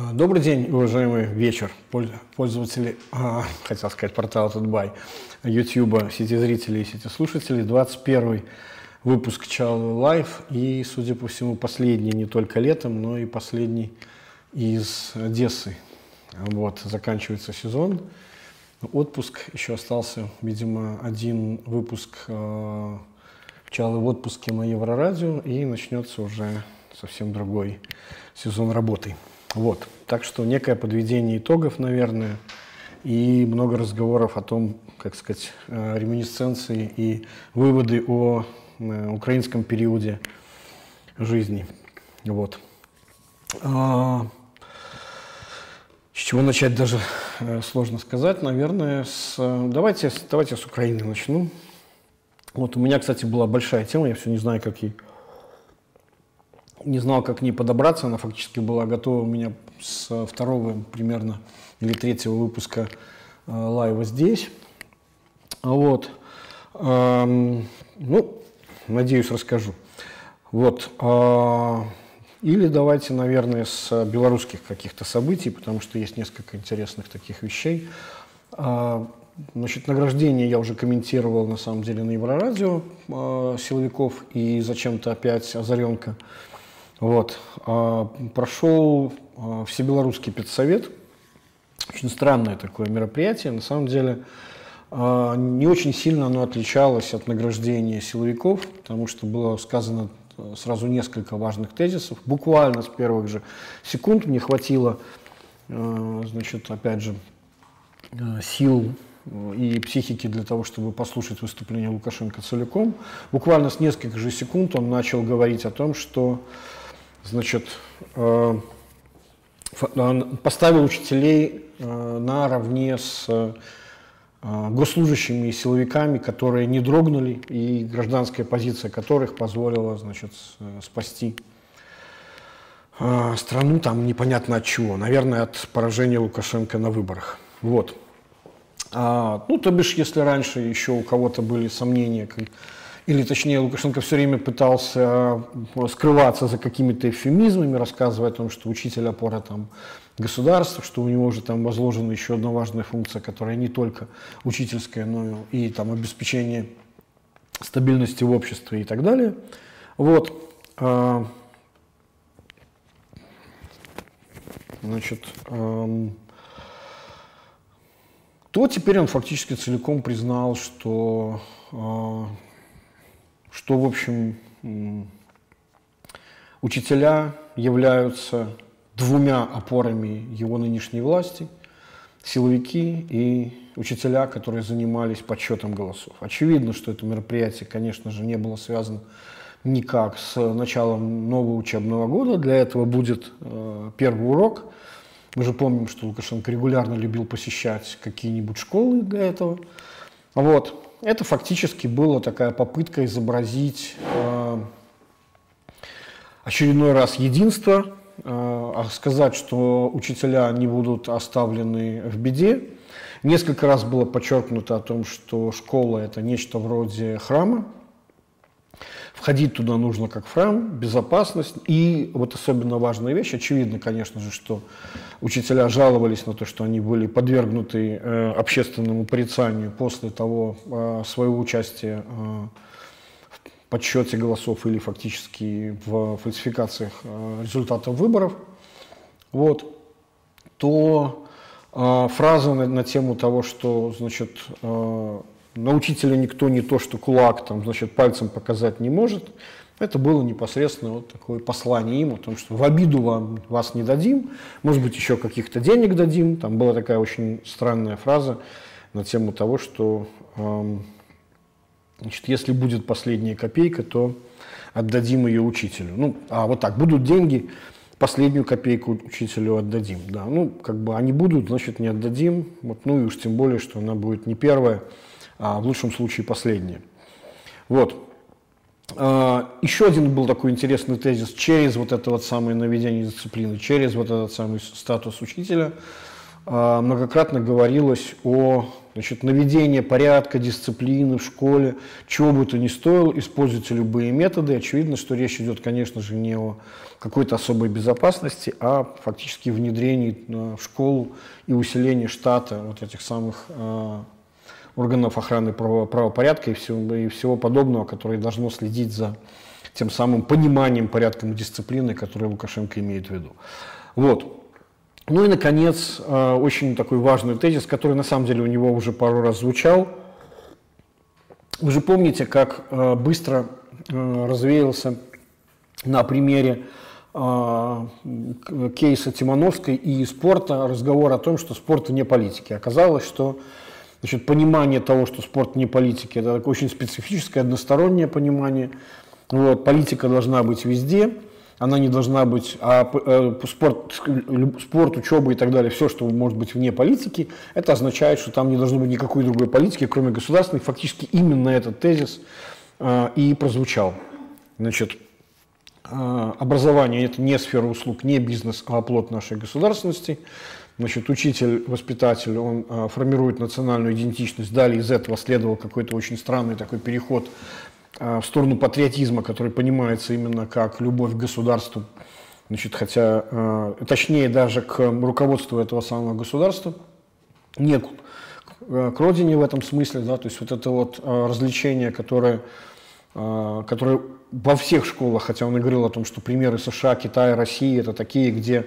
А, добрый день, уважаемый вечер, пользователи, а, хотел сказать, портала Tut.by, YouTube, сети зрителей и сети слушателей. 21 выпуск Чалый Live и, судя по всему, последний не только летом, но и последний из Одессы. Вот, заканчивается сезон, отпуск, еще остался, видимо, один выпуск э, Чалый в отпуске на Еврорадио, и начнется уже совсем другой сезон работы. Вот. Так что некое подведение итогов, наверное, и много разговоров о том, как сказать, э, реминисценции и выводы о э, украинском периоде жизни. Вот. А, с чего начать даже э, сложно сказать, наверное, с, давайте, давайте с Украины начну. Вот у меня, кстати, была большая тема, я все не знаю, как ей не знал, как к ней подобраться. Она фактически была готова у меня с второго примерно или третьего выпуска э, лайва здесь. Вот. Эм, ну, надеюсь, расскажу. Вот. Э, или давайте, наверное, с белорусских каких-то событий, потому что есть несколько интересных таких вещей. Э, Значит, награждение я уже комментировал, на самом деле, на Еврорадио э, силовиков и зачем-то опять Озаренко. Вот. А, прошел а, Всебелорусский педсовет. Очень странное такое мероприятие. На самом деле а, не очень сильно оно отличалось от награждения силовиков, потому что было сказано сразу несколько важных тезисов. Буквально с первых же секунд мне хватило, значит, опять же, сил и психики для того, чтобы послушать выступление Лукашенко целиком. Буквально с нескольких же секунд он начал говорить о том, что значит, э, э, поставил учителей э, наравне с госслужащими и силовиками, которые не дрогнули, и гражданская позиция которых позволила значит, спасти страну там непонятно от чего. Наверное, от поражения Лукашенко на выборах. Вот. А, ну, то бишь, если раньше еще у кого-то были сомнения, или точнее Лукашенко все время пытался э, скрываться за какими-то эвфемизмами, рассказывая о том, что учитель опора там государства, что у него уже там возложена еще одна важная функция, которая не только учительская, но и там обеспечение стабильности в обществе и так далее. Вот. А, значит, то теперь он фактически целиком признал, что э, что, в общем, учителя являются двумя опорами его нынешней власти, силовики и учителя, которые занимались подсчетом голосов. Очевидно, что это мероприятие, конечно же, не было связано никак с началом нового учебного года. Для этого будет э, первый урок. Мы же помним, что Лукашенко регулярно любил посещать какие-нибудь школы для этого. Вот. Это фактически была такая попытка изобразить э, очередной раз единство, э, сказать, что учителя не будут оставлены в беде. Несколько раз было подчеркнуто о том, что школа – это нечто вроде храма, Входить туда нужно как в храм, безопасность. И вот особенно важная вещь, очевидно, конечно же, что учителя жаловались на то, что они были подвергнуты э, общественному порицанию после того э, своего участия э, подсчете голосов или фактически в фальсификациях э, результатов выборов. Вот, то э, фраза на, на тему того, что значит, э, на учителя никто не то, что кулак, там, значит, пальцем показать не может. Это было непосредственно вот такое послание им о том, что в обиду вам, вас не дадим, может быть, еще каких-то денег дадим. Там была такая очень странная фраза на тему того, что эм, значит, если будет последняя копейка, то отдадим ее учителю. Ну, а вот так, будут деньги, последнюю копейку учителю отдадим. Да, ну, как бы они будут, значит, не отдадим. Вот, ну и уж тем более, что она будет не первая, а в лучшем случае последнее. Вот. Еще один был такой интересный тезис. Через вот это вот самое наведение дисциплины, через вот этот самый статус учителя многократно говорилось о Значит, наведение порядка, дисциплины в школе, чего бы то ни стоило, используйте любые методы. Очевидно, что речь идет, конечно же, не о какой-то особой безопасности, а фактически внедрении э, в школу и усилении штата вот этих самых э, органов охраны правопорядка и всего, и всего подобного, которые должно следить за тем самым пониманием порядком и дисциплины, которые Лукашенко имеет в виду. Вот. Ну и, наконец, э, очень такой важный тезис, который на самом деле у него уже пару раз звучал. Вы же помните, как э, быстро э, развеялся на примере кейса Тимановской и спорта разговор о том, что спорт не политики. Оказалось, что значит, понимание того, что спорт не политики, это очень специфическое, одностороннее понимание. Вот, политика должна быть везде – она не должна быть, а э, спорт, спорт, учеба и так далее, все, что может быть вне политики, это означает, что там не должно быть никакой другой политики, кроме государственной. Фактически именно этот тезис э, и прозвучал. Значит, э, образование – это не сфера услуг, не бизнес, а оплот нашей государственности. Значит, учитель, воспитатель, он формирует национальную идентичность. Далее из этого следовал какой-то очень странный такой переход в сторону патриотизма, который понимается именно как любовь к государству, значит, хотя, а, точнее даже к руководству этого самого государства, не к, к родине в этом смысле, да, то есть вот это вот а, развлечение, которое, которое во всех школах, хотя он и говорил о том, что примеры США, Китая, России это такие, где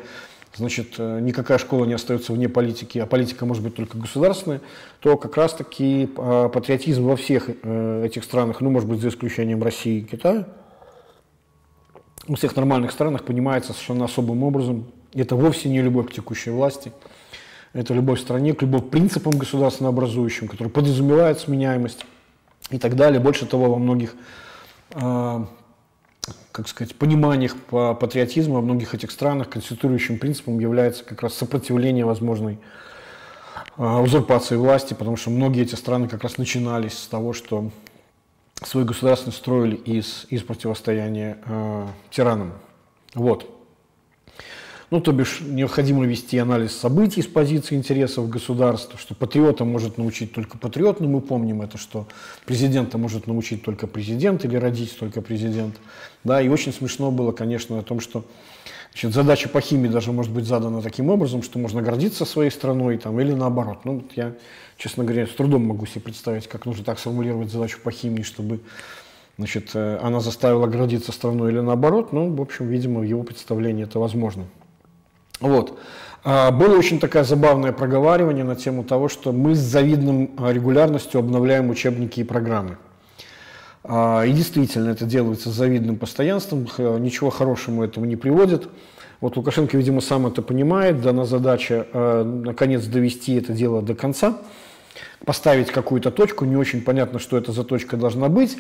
значит, э, никакая школа не остается вне политики, а политика может быть только государственная, то как раз-таки э, патриотизм во всех э, этих странах, ну, может быть, за исключением России и Китая, во всех нормальных странах понимается совершенно особым образом. Это вовсе не любовь к текущей власти, это любовь к стране, к любовь к принципам государственно образующим, которые подразумевают сменяемость и так далее. Больше того, во многих как сказать, пониманиях по патриотизму во многих этих странах конституирующим принципом является как раз сопротивление возможной а, узурпации власти, потому что многие эти страны как раз начинались с того, что свои государства строили из, из противостояния э, тиранам. Вот. Ну, то бишь, необходимо вести анализ событий с позиции интересов государства, что патриота может научить только патриот, но мы помним это, что президента может научить только президент или родить только президент. Да, и очень смешно было, конечно, о том, что значит, задача по химии даже может быть задана таким образом, что можно гордиться своей страной там, или наоборот. Ну, я, честно говоря, с трудом могу себе представить, как нужно так сформулировать задачу по химии, чтобы значит, э, она заставила гордиться страной или наоборот. Ну, в общем, видимо, в его представлении это возможно. Вот. А, было очень такое забавное проговаривание на тему того, что мы с завидным а, регулярностью обновляем учебники и программы. А, и действительно, это делается с завидным постоянством, ничего хорошему этому не приводит. Вот Лукашенко, видимо, сам это понимает, дана задача, наконец, довести это дело до конца, поставить какую-то точку, не очень понятно, что это за точка должна быть,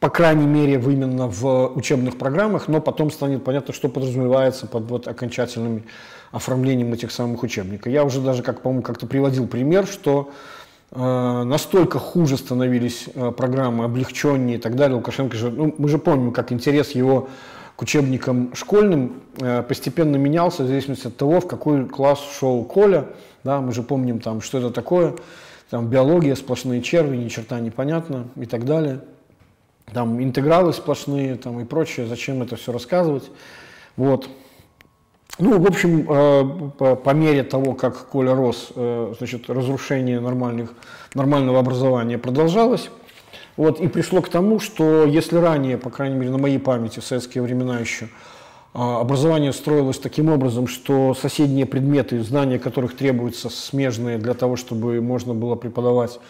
по крайней мере, именно в учебных программах, но потом станет понятно, что подразумевается под вот окончательными оформлением этих самых учебников. Я уже даже, как, по-моему, как-то приводил пример, что э, настолько хуже становились э, программы, облегченнее и так далее. Лукашенко же, ну, мы же помним, как интерес его к учебникам школьным э, постепенно менялся в зависимости от того, в какой класс шел Коля. Да, мы же помним, там, что это такое. Там биология, сплошные черви, ни черта непонятно и так далее. Там интегралы сплошные там, и прочее. Зачем это все рассказывать? Вот. Ну, в общем, э, по, мере того, как Коля рос, э, значит, разрушение нормальных, нормального образования продолжалось. Вот, и пришло к тому, что если ранее, по крайней мере, на моей памяти, в советские времена еще, а, образование строилось таким образом, что соседние предметы, знания которых требуются смежные для того, чтобы можно было преподавать,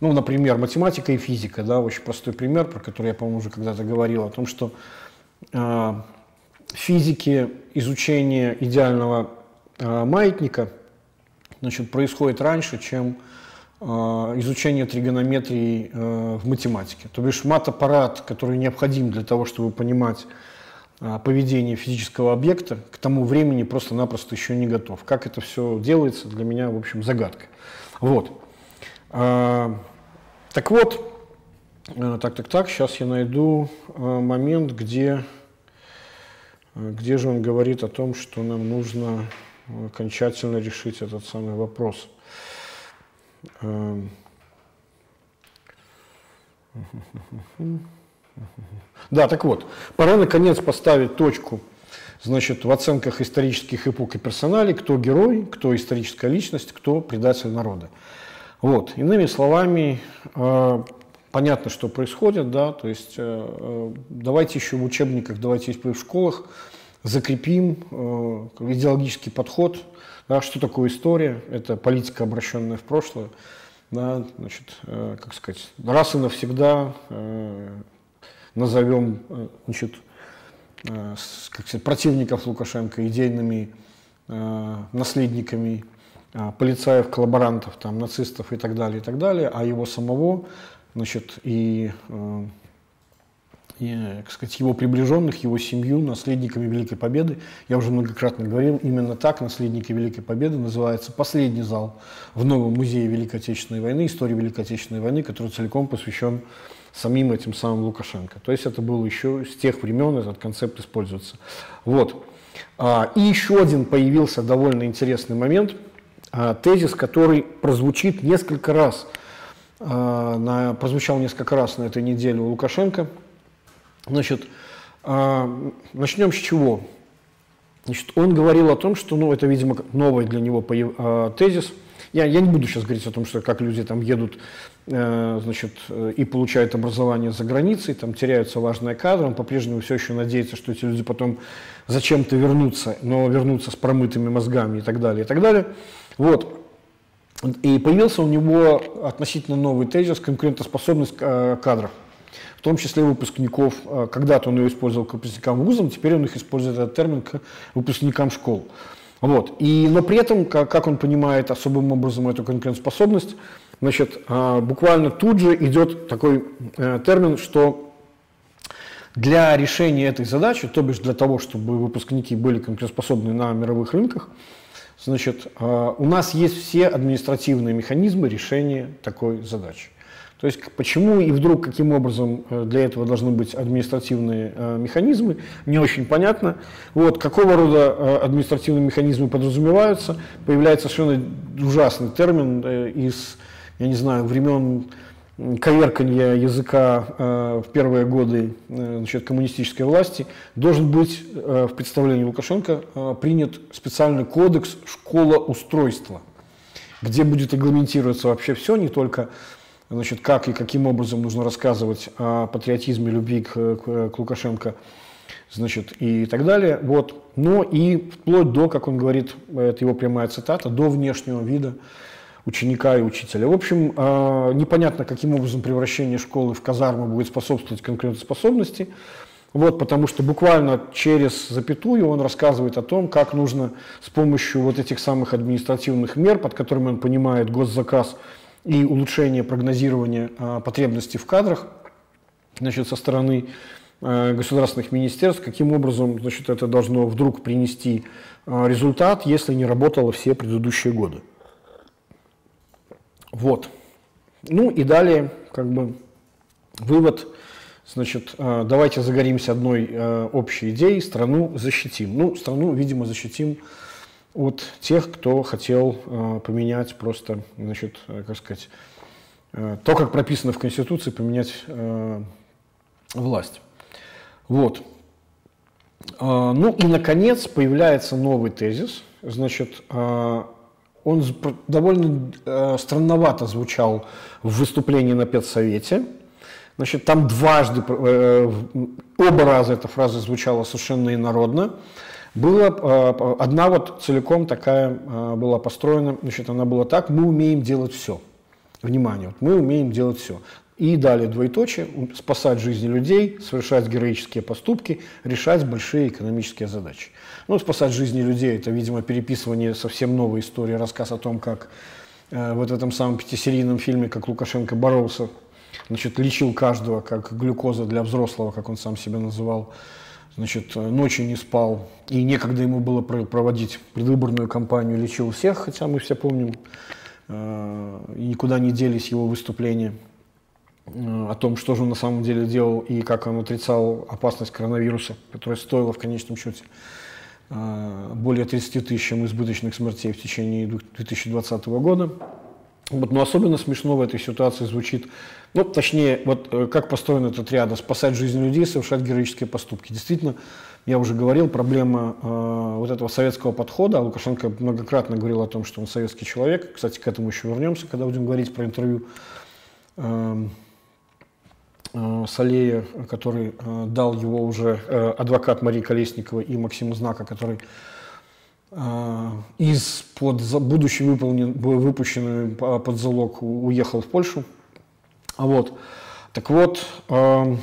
ну, например, математика и физика, да, очень простой пример, про который я, по-моему, уже когда-то говорил, о том, что физике изучение идеального э, маятника значит, происходит раньше, чем э, изучение тригонометрии э, в математике. То бишь мат-аппарат, который необходим для того, чтобы понимать поведение физического объекта, к тому времени просто-напросто еще не готов. Как это все делается, для меня, в общем, загадка. Вот. Так вот, так, так, так, сейчас я найду момент, где, где же он говорит о том, что нам нужно окончательно решить этот самый вопрос. Эм. Да, так вот, пора наконец поставить точку значит, в оценках исторических эпох и персоналей, кто герой, кто историческая личность, кто предатель народа. Вот. Иными словами, э, понятно, что происходит, да, то есть э, э, давайте еще в учебниках, давайте в школах закрепим идеологический подход, да, что такое история, это политика, обращенная в прошлое, да, значит, как сказать, раз и навсегда назовем, значит, как сказать, противников Лукашенко идейными наследниками полицаев, коллаборантов, там, нацистов и так далее, и так далее, а его самого, значит, и, э, и как сказать, его приближенных, его семью наследниками Великой Победы. Я уже многократно говорил, именно так наследники Великой Победы называется последний зал в новом музее Великой Отечественной войны, истории Великой Отечественной войны, который целиком посвящен самим этим самым Лукашенко. То есть это было еще с тех времен, этот концепт используется. Вот. А, и еще один появился довольно интересный момент – а, тезис, который прозвучит несколько раз, на, прозвучал несколько раз на этой неделе у Лукашенко. Значит, а, начнем с чего? Значит, он говорил о том, что, ну, это, видимо, новый для него тезис. Я, я не буду сейчас говорить о том, что как люди там едут э, значит, и получают образование за границей, там теряются важные кадры, он по-прежнему все еще надеется, что эти люди потом зачем-то вернутся, но вернутся с промытыми мозгами и так далее, и так далее. Вот. И появился у него относительно новый тезис конкурентоспособность э, кадров, в том числе выпускников. Э, когда-то он ее использовал к выпускникам вузам, теперь он их использует этот термин к выпускникам школ. Вот. И, но при этом, как, как он понимает особым образом эту конкурентоспособность, значит, э, буквально тут же идет такой термин, что для решения этой задачи, то бишь для того, чтобы выпускники были конкурентоспособны на мировых рынках, Значит, а, у нас есть все административные механизмы решения такой задачи. То есть почему и вдруг каким образом э, для этого должны быть административные э, механизмы, не очень понятно. Вот, какого рода э, административные механизмы подразумеваются, появляется совершенно ужасный термин из, я не знаю, времен коверканья языка э, в первые годы э, значит, коммунистической власти, должен быть э, в представлении Лукашенко принят специальный кодекс школа устройства, где будет регламентироваться вообще все, не только значит, как и каким образом нужно рассказывать о патриотизме, любви к, к Лукашенко, значит, и так далее, вот, но и вплоть до, как он говорит, это его прямая цитата, до внешнего вида ученика и учителя. В общем, а, непонятно, каким образом превращение школы в казарму будет способствовать конкурентоспособности. Вот, потому что буквально через запятую он рассказывает о том, как нужно с помощью вот этих самых административных мер, под которыми он понимает госзаказ и улучшение прогнозирования а, потребностей в кадрах значит, со стороны а, государственных министерств, каким образом значит, это должно вдруг принести результат, если не работало все предыдущие годы. Вот. Ну и далее, как бы, вывод, значит, э, давайте загоримся одной э, общей идеей, страну защитим. Ну, страну, видимо, защитим от тех, кто хотел э, поменять просто, значит, как сказать, то, как прописано в Конституции, поменять власть. Вот. Ну и, наконец, появляется новый тезис, значит, он довольно э, странновато звучал в выступлении на педсовете. Значит, там дважды, э, оба раза эта фраза звучала совершенно инородно. Была э, одна вот целиком такая э, была построена, значит, она была так, мы умеем делать все. Внимание, вот мы умеем делать все. И далее двоеточие, спасать жизни людей, совершать героические поступки, решать большие экономические задачи. Ну, спасать жизни людей – это, видимо, переписывание совсем новой истории, рассказ о том, как э, вот в этом самом пятисерийном фильме, как Лукашенко боролся, значит, лечил каждого, как глюкоза для взрослого, как он сам себя называл, значит, ночью не спал, и некогда ему было проводить предвыборную кампанию, лечил всех, хотя мы все помним, э, и никуда не делись его выступления – о том, что же он на самом деле делал и как он отрицал опасность коронавируса, которая стоила в конечном счете более 30 тысячам избыточных смертей в течение 2020 года. Вот, но особенно смешно в этой ситуации звучит, ну, точнее, вот как построен этот ряд, спасать жизнь людей, совершать героические поступки. Действительно, я уже говорил, проблема э, вот этого советского подхода. Лукашенко многократно говорил о том, что он советский человек. Кстати, к этому еще вернемся, когда будем говорить про интервью э, э, Салея, который э, дал его уже э, адвокат Марии Колесниковой и Максима Знака, который э, из под будучи выполнен, выпущенный под залог уехал в Польшу. Вот. Так вот, э,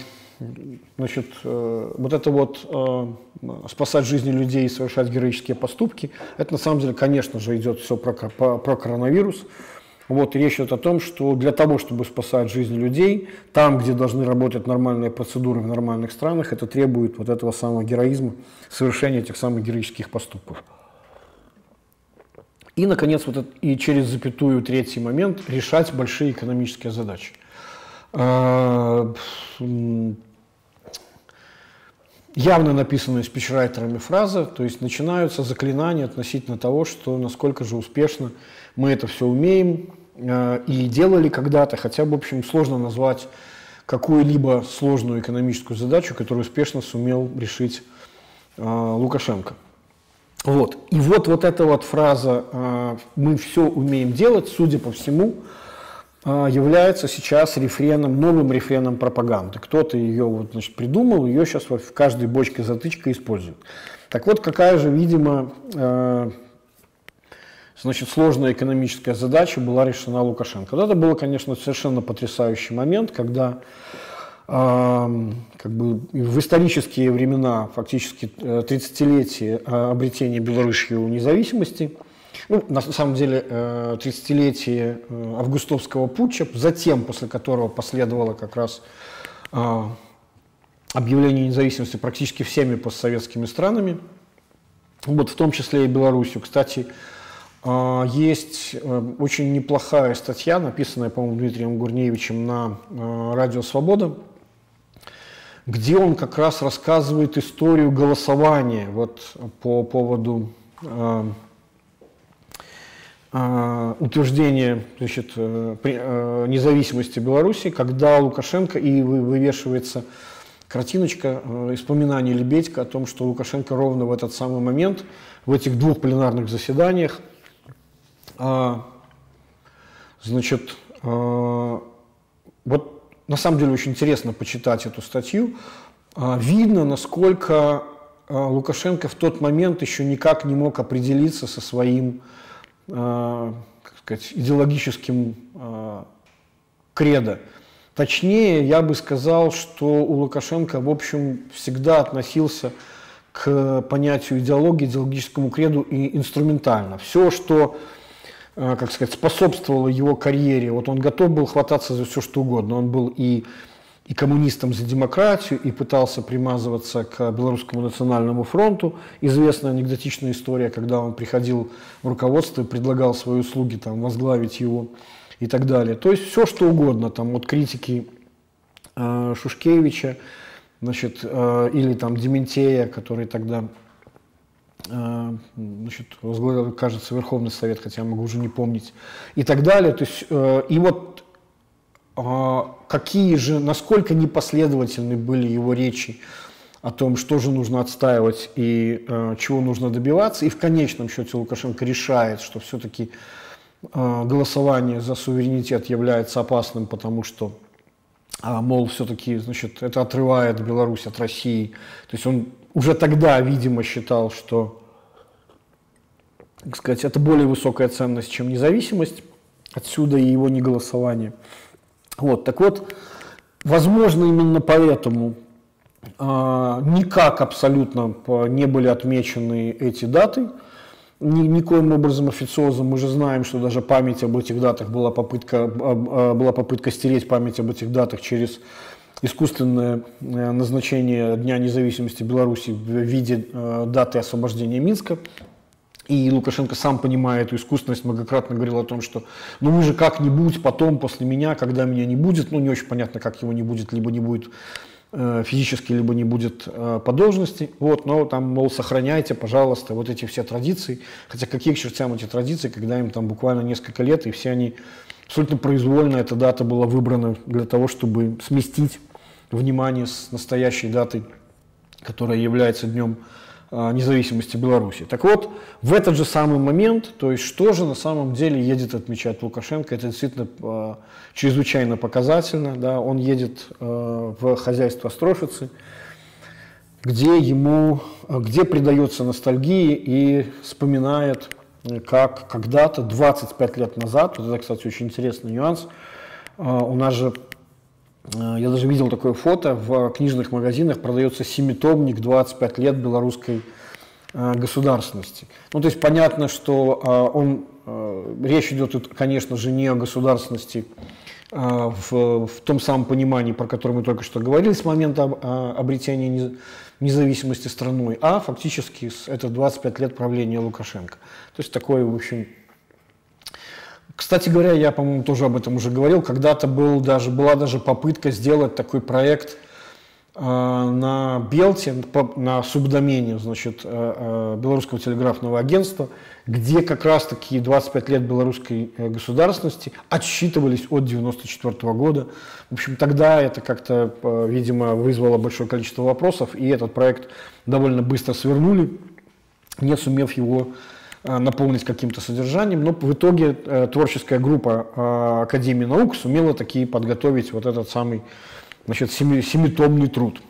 Значит, э, вот это вот э, спасать жизни людей и совершать героические поступки, это на самом деле, конечно же, идет все про, про, про коронавирус. Вот, речь идет о том, что для того, чтобы спасать жизни людей, там, где должны работать нормальные процедуры в нормальных странах, это требует вот этого самого героизма, совершения этих самых героических поступков. И, наконец, вот это, и через запятую третий момент решать большие экономические задачи. Явно написанная спичрайтерами фраза, то есть начинаются заклинания относительно того, что насколько же успешно мы это все умеем э, и делали когда-то, хотя, в общем, сложно назвать какую-либо сложную экономическую задачу, которую успешно сумел решить э, Лукашенко. Вот. И вот, вот эта вот фраза э, «мы все умеем делать», судя по всему, является сейчас рефреном, новым рефреном пропаганды. Кто-то ее вот, значит, придумал, ее сейчас в каждой бочке затычка используют. Так вот, какая же, видимо, э, значит, сложная экономическая задача была решена Лукашенко. Вот это был, конечно, совершенно потрясающий момент, когда э, как бы в исторические времена, фактически 30-летие э, обретения Белоруссии независимости – ну, на самом деле, 30-летие э, э, августовского путча, затем, после которого последовало как раз э, объявление независимости практически всеми постсоветскими странами, вот в том числе и Белоруссию. Кстати, есть очень неплохая статья, написанная, по-моему, Дмитрием Гурневичем на Радио Свобода, где он как раз рассказывает историю голосования вот, по поводу утверждение значит, э, э, независимости Беларуси, когда Лукашенко и вывешивается картиночка э, испоминаний Лебедька о том, что Лукашенко ровно в этот самый момент, в этих двух пленарных заседаниях, а, значит, вот на самом деле очень интересно почитать эту статью, а, видно, насколько Лукашенко в тот момент еще никак не мог определиться со своим как сказать, идеологическим э, кредо. Точнее, я бы сказал, что у Лукашенко, в общем, всегда относился к понятию идеологии, идеологическому креду и инструментально. Все, что, э, как сказать, способствовало его карьере, вот он готов был хвататься за все, что угодно. Он был и и коммунистом за демократию, и пытался примазываться к Белорусскому национальному фронту. Известная анекдотичная история, когда он приходил в руководство и предлагал свои услуги там, возглавить его и так далее. То есть все, что угодно, там, от критики э, Шушкевича, значит, э, или там Дементея, который тогда э, значит, возглавил, кажется, Верховный Совет, хотя я могу уже не помнить, и так далее. То есть, э, и вот какие же, насколько непоследовательны были его речи о том, что же нужно отстаивать и э, чего нужно добиваться. И в конечном счете Лукашенко решает, что все-таки э, голосование за суверенитет является опасным, потому что, э, мол, все-таки, значит, это отрывает Беларусь от России. То есть он уже тогда, видимо, считал, что, так сказать, это более высокая ценность, чем независимость. Отсюда и его неголосование. Вот, так вот, возможно, именно поэтому а, никак абсолютно не были отмечены эти даты, ни, никоим образом официозом. Мы же знаем, что даже память об этих датах была попытка, а, была попытка стереть память об этих датах через искусственное э, назначение Дня независимости Беларуси в виде э, даты освобождения Минска И Лукашенко сам понимая эту искусственность, многократно говорил о том, что ну вы же как-нибудь потом, после меня, когда меня не будет, ну не очень понятно, как его не будет, либо не будет э, физически, либо не будет э, по должности, вот, но там, мол, сохраняйте, пожалуйста, вот эти все традиции, хотя какие к чертям эти традиции, когда им там буквально несколько лет, и все они абсолютно произвольно, эта дата была выбрана для того, чтобы сместить внимание с настоящей датой, которая является днем независимости Беларуси. Так вот, в этот же самый момент, то есть что же на самом деле едет отмечать Лукашенко, это действительно э, чрезвычайно показательно. Да, он едет э, в хозяйство Строшицы, где ему, где предается ностальгии и вспоминает, как когда-то, 25 лет назад, вот это, кстати, очень интересный нюанс, э, у нас же Э, я даже видел такое фото, в книжных магазинах продается семитомник 25 лет белорусской э, государственности. Ну, то есть понятно, что э, он, речь идет, конечно же, не о государственности в, в том самом понимании, про которое мы только что говорили, с момента обретения независимости страной, а фактически это 25 лет правления Лукашенко. То есть такое, в общем, кстати говоря, я, по-моему, тоже об этом уже говорил. Когда-то был даже, была даже попытка сделать такой проект э, на Белте, на субдомене значит, э, э, Белорусского телеграфного агентства, где как раз-таки 25 лет белорусской э, государственности отсчитывались от 1994 года. В общем, тогда это как-то, э, видимо, вызвало большое количество вопросов, и этот проект довольно быстро свернули, не сумев его наполнить каким-то содержанием, но в итоге э, творческая группа э, Академии наук сумела таки подготовить вот этот самый значит, семи, семитомный труд.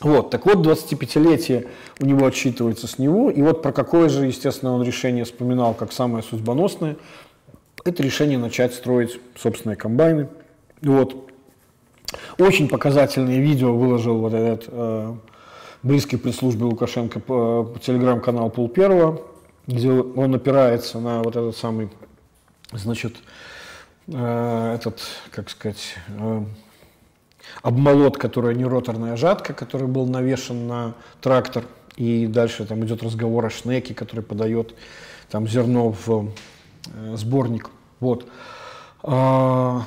Вот, так вот, 25-летие у него отсчитывается с него, и вот про какое же, естественно, он решение вспоминал как самое судьбоносное, это решение начать строить собственные комбайны. Вот. Очень показательное видео выложил вот этот э, близкий пресс-службе Лукашенко по телеграм-канал Пол Первого, где он опирается на вот этот самый, значит, э, этот, как сказать, э, обмолот, который не роторная жатка, который был навешен на трактор, и дальше там идет разговор о шнеке, который подает там зерно в э, сборник. Вот. А,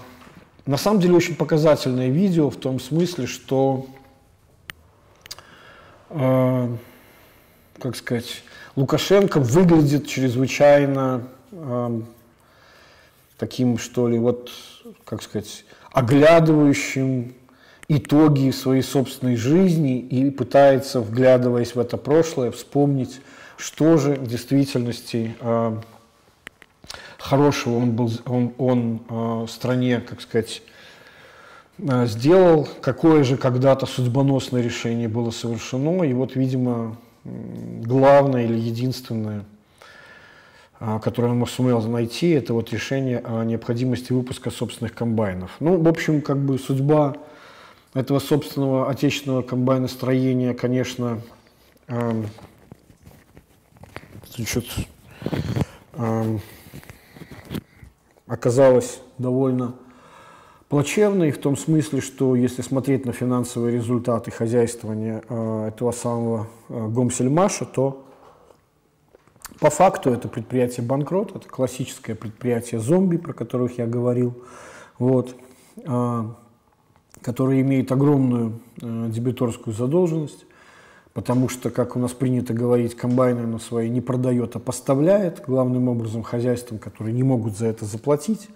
на самом деле очень показательное видео в том смысле, что, как сказать, Лукашенко выглядит чрезвычайно э, таким, что ли, вот, как сказать, оглядывающим итоги своей собственной жизни и пытается, вглядываясь в это прошлое, вспомнить, что же в действительности э, хорошего он, был, он, он э, стране, как сказать, э, сделал, какое же когда-то судьбоносное решение было совершено. И вот, видимо, главное или единственное, а, которое он сумел найти, это вот решение о необходимости выпуска собственных комбайнов. Ну, в общем, как бы судьба этого собственного отечественного комбайностроения, конечно, эм, значит, эм, оказалась довольно плачевный в том смысле, что если смотреть на финансовые результаты хозяйствования э, этого самого э, Гомсельмаша, то по факту это предприятие банкрот, это классическое предприятие зомби, про которых я говорил, вот, э, которое имеет огромную дебиторскую задолженность, потому что, как у нас принято говорить, комбайны на свои не продает, а поставляет, главным образом хозяйствам, которые не могут за это заплатить.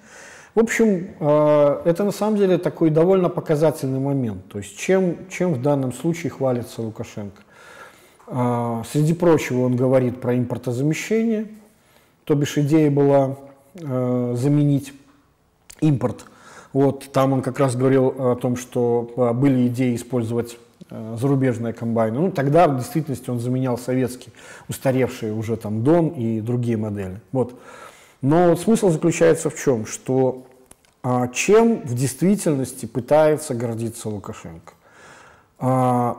В общем, э, это на самом деле такой довольно показательный момент. То есть чем, чем в данном случае хвалится Лукашенко? Э, среди прочего он говорит про импортозамещение, то бишь идея была э, заменить импорт. Вот там он как раз говорил о том, что были идеи использовать зарубежные комбайны. Ну, тогда в действительности он заменял советские, устаревшие уже там Дон и другие модели. Вот. Но смысл заключается в чем? Что чем в действительности пытается гордиться Лукашенко? А,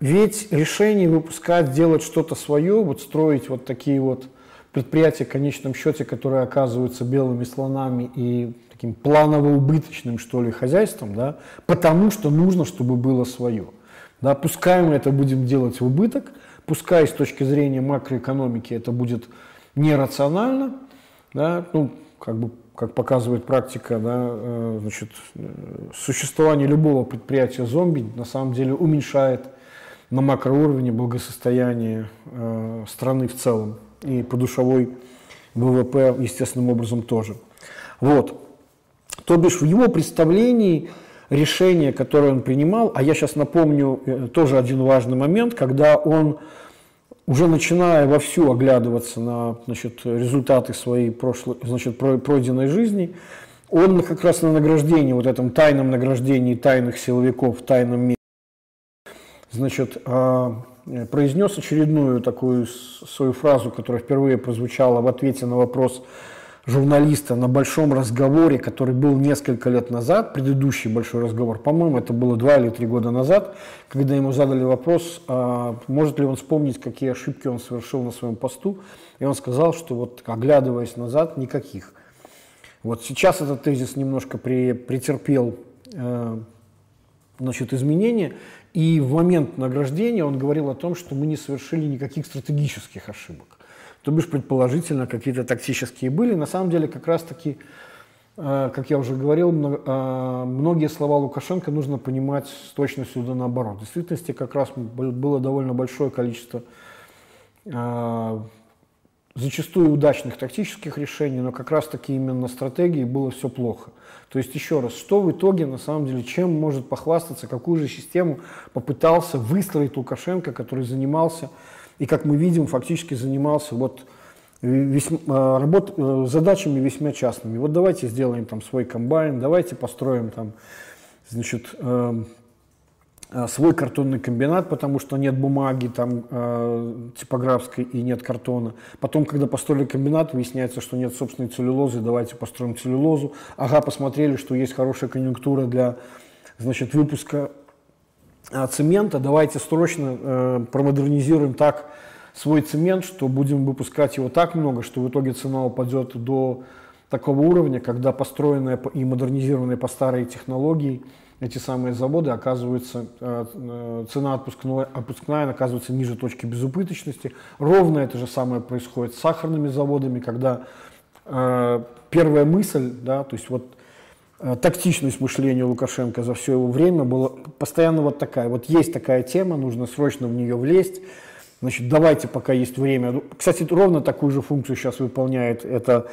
ведь решение выпускать, делать что-то свое, вот строить вот такие вот предприятия в конечном счете, которые оказываются белыми слонами и таким планово-убыточным, что ли, хозяйством, да, потому что нужно, чтобы было свое. Да, пускай мы это будем делать в убыток, Пускай с точки зрения макроэкономики это будет нерационально, да, ну, как бы как показывает практика, да, э, значит, существование любого предприятия зомби на самом деле уменьшает на макроуровне благосостояние э, страны в целом и подушевой ВВП естественным образом тоже. Вот. То бишь в его представлении решение, которое он принимал, а я сейчас напомню э, тоже один важный момент, когда он уже начиная вовсю оглядываться на значит, результаты своей прошлой, значит, пройденной жизни, он как раз на награждении, вот этом тайном награждении тайных силовиков в тайном мире, значит, а, произнес очередную такую свою фразу, которая впервые прозвучала в ответе на вопрос журналиста на большом разговоре, который был несколько лет назад, предыдущий большой разговор, по-моему, это было два или три года назад, когда ему задали вопрос, а может ли он вспомнить, какие ошибки он совершил на своем посту, и он сказал, что вот оглядываясь назад, никаких. Вот сейчас этот тезис немножко при, претерпел э, значит, изменения, и в момент награждения он говорил о том, что мы не совершили никаких стратегических ошибок то бишь предположительно какие-то тактические были. На самом деле как раз-таки, э, как я уже говорил, э, многие слова Лукашенко нужно понимать с точностью да наоборот. В действительности как раз было довольно большое количество э, зачастую удачных тактических решений, но как раз-таки именно стратегии было все плохо. То есть, еще раз, что в итоге, на самом деле, чем может похвастаться, какую же систему попытался выстроить Лукашенко, который занимался и, как мы видим, фактически занимался вот весьма, работ, э, задачами весьма частными. Вот давайте сделаем там свой комбайн, давайте построим там, значит, э, свой картонный комбинат, потому что нет бумаги там э, типографской и нет картона. Потом, когда построили комбинат, выясняется, что нет собственной целлюлозы, давайте построим целлюлозу. Ага, посмотрели, что есть хорошая конъюнктура для значит, выпуска цемента, давайте срочно э, промодернизируем так свой цемент, что будем выпускать его так много, что в итоге цена упадет до такого уровня, когда построенные и модернизированные по старой технологии эти самые заводы оказываются, э, э, цена отпускной, отпускная оказывается ниже точки безубыточности. Ровно это же самое происходит с сахарными заводами, когда э, первая мысль, да, то есть вот тактичность мышления Лукашенко за все его время была постоянно вот такая. Вот есть такая тема, нужно срочно в нее влезть. Значит, давайте, пока есть время. Ну, кстати, ровно такую же функцию сейчас выполняет это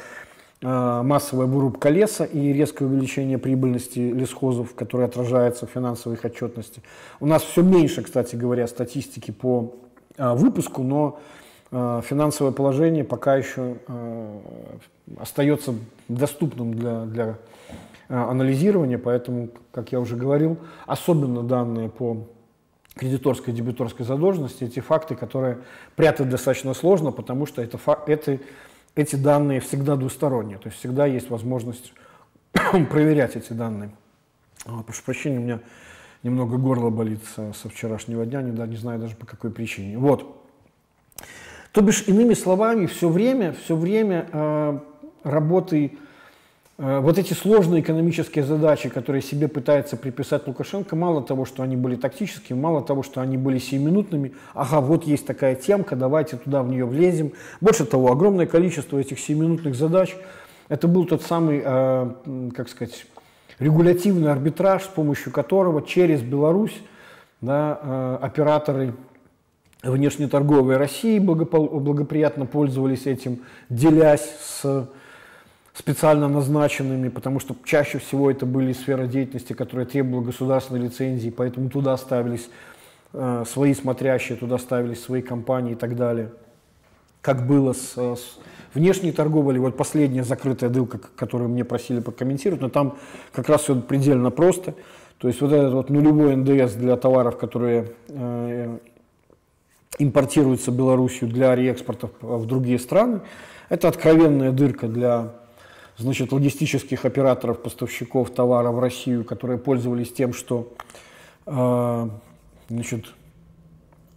э, массовая вырубка леса и резкое увеличение прибыльности лесхозов, которое отражается в финансовой отчетности. У нас все меньше, кстати говоря, статистики по э, выпуску, но финансовое положение пока еще остается доступным для, для Э, анализирования, поэтому, как я уже говорил, особенно данные по кредиторской и дебиторской задолженности, эти факты, которые прятать достаточно сложно, потому что это, это, эти данные всегда двусторонние, то есть всегда есть возможность проверять эти данные. А, прошу прощения, у меня немного горло болит со, вчерашнего дня, не, не знаю даже по какой причине. Вот. То бишь, иными словами, все время, все время э, работы Э, вот эти сложные экономические задачи, которые себе пытается приписать Лукашенко, мало того, что они были тактическими, мало того, что они были сиюминутными, ага, вот есть такая темка, давайте туда в нее влезем. Больше того, огромное количество этих сиюминутных задач, это был тот самый, э, как сказать, регулятивный арбитраж, с помощью которого через Беларусь да, э, операторы внешнеторговой России благоприятно пользовались этим, делясь с специально назначенными, потому что чаще всего это были сферы деятельности, которые требовали государственной лицензии, поэтому туда ставились э, свои смотрящие, туда ставились свои компании и так далее. Как было с, с внешней торговлей, вот последняя закрытая дылка, которую мне просили прокомментировать, но там как раз все предельно просто. То есть вот этот вот нулевой НДС для товаров, которые э, импортируются Белоруссию для реэкспорта в другие страны, это откровенная дырка для значит, логистических операторов, поставщиков товара в Россию, которые пользовались тем, что э, значит,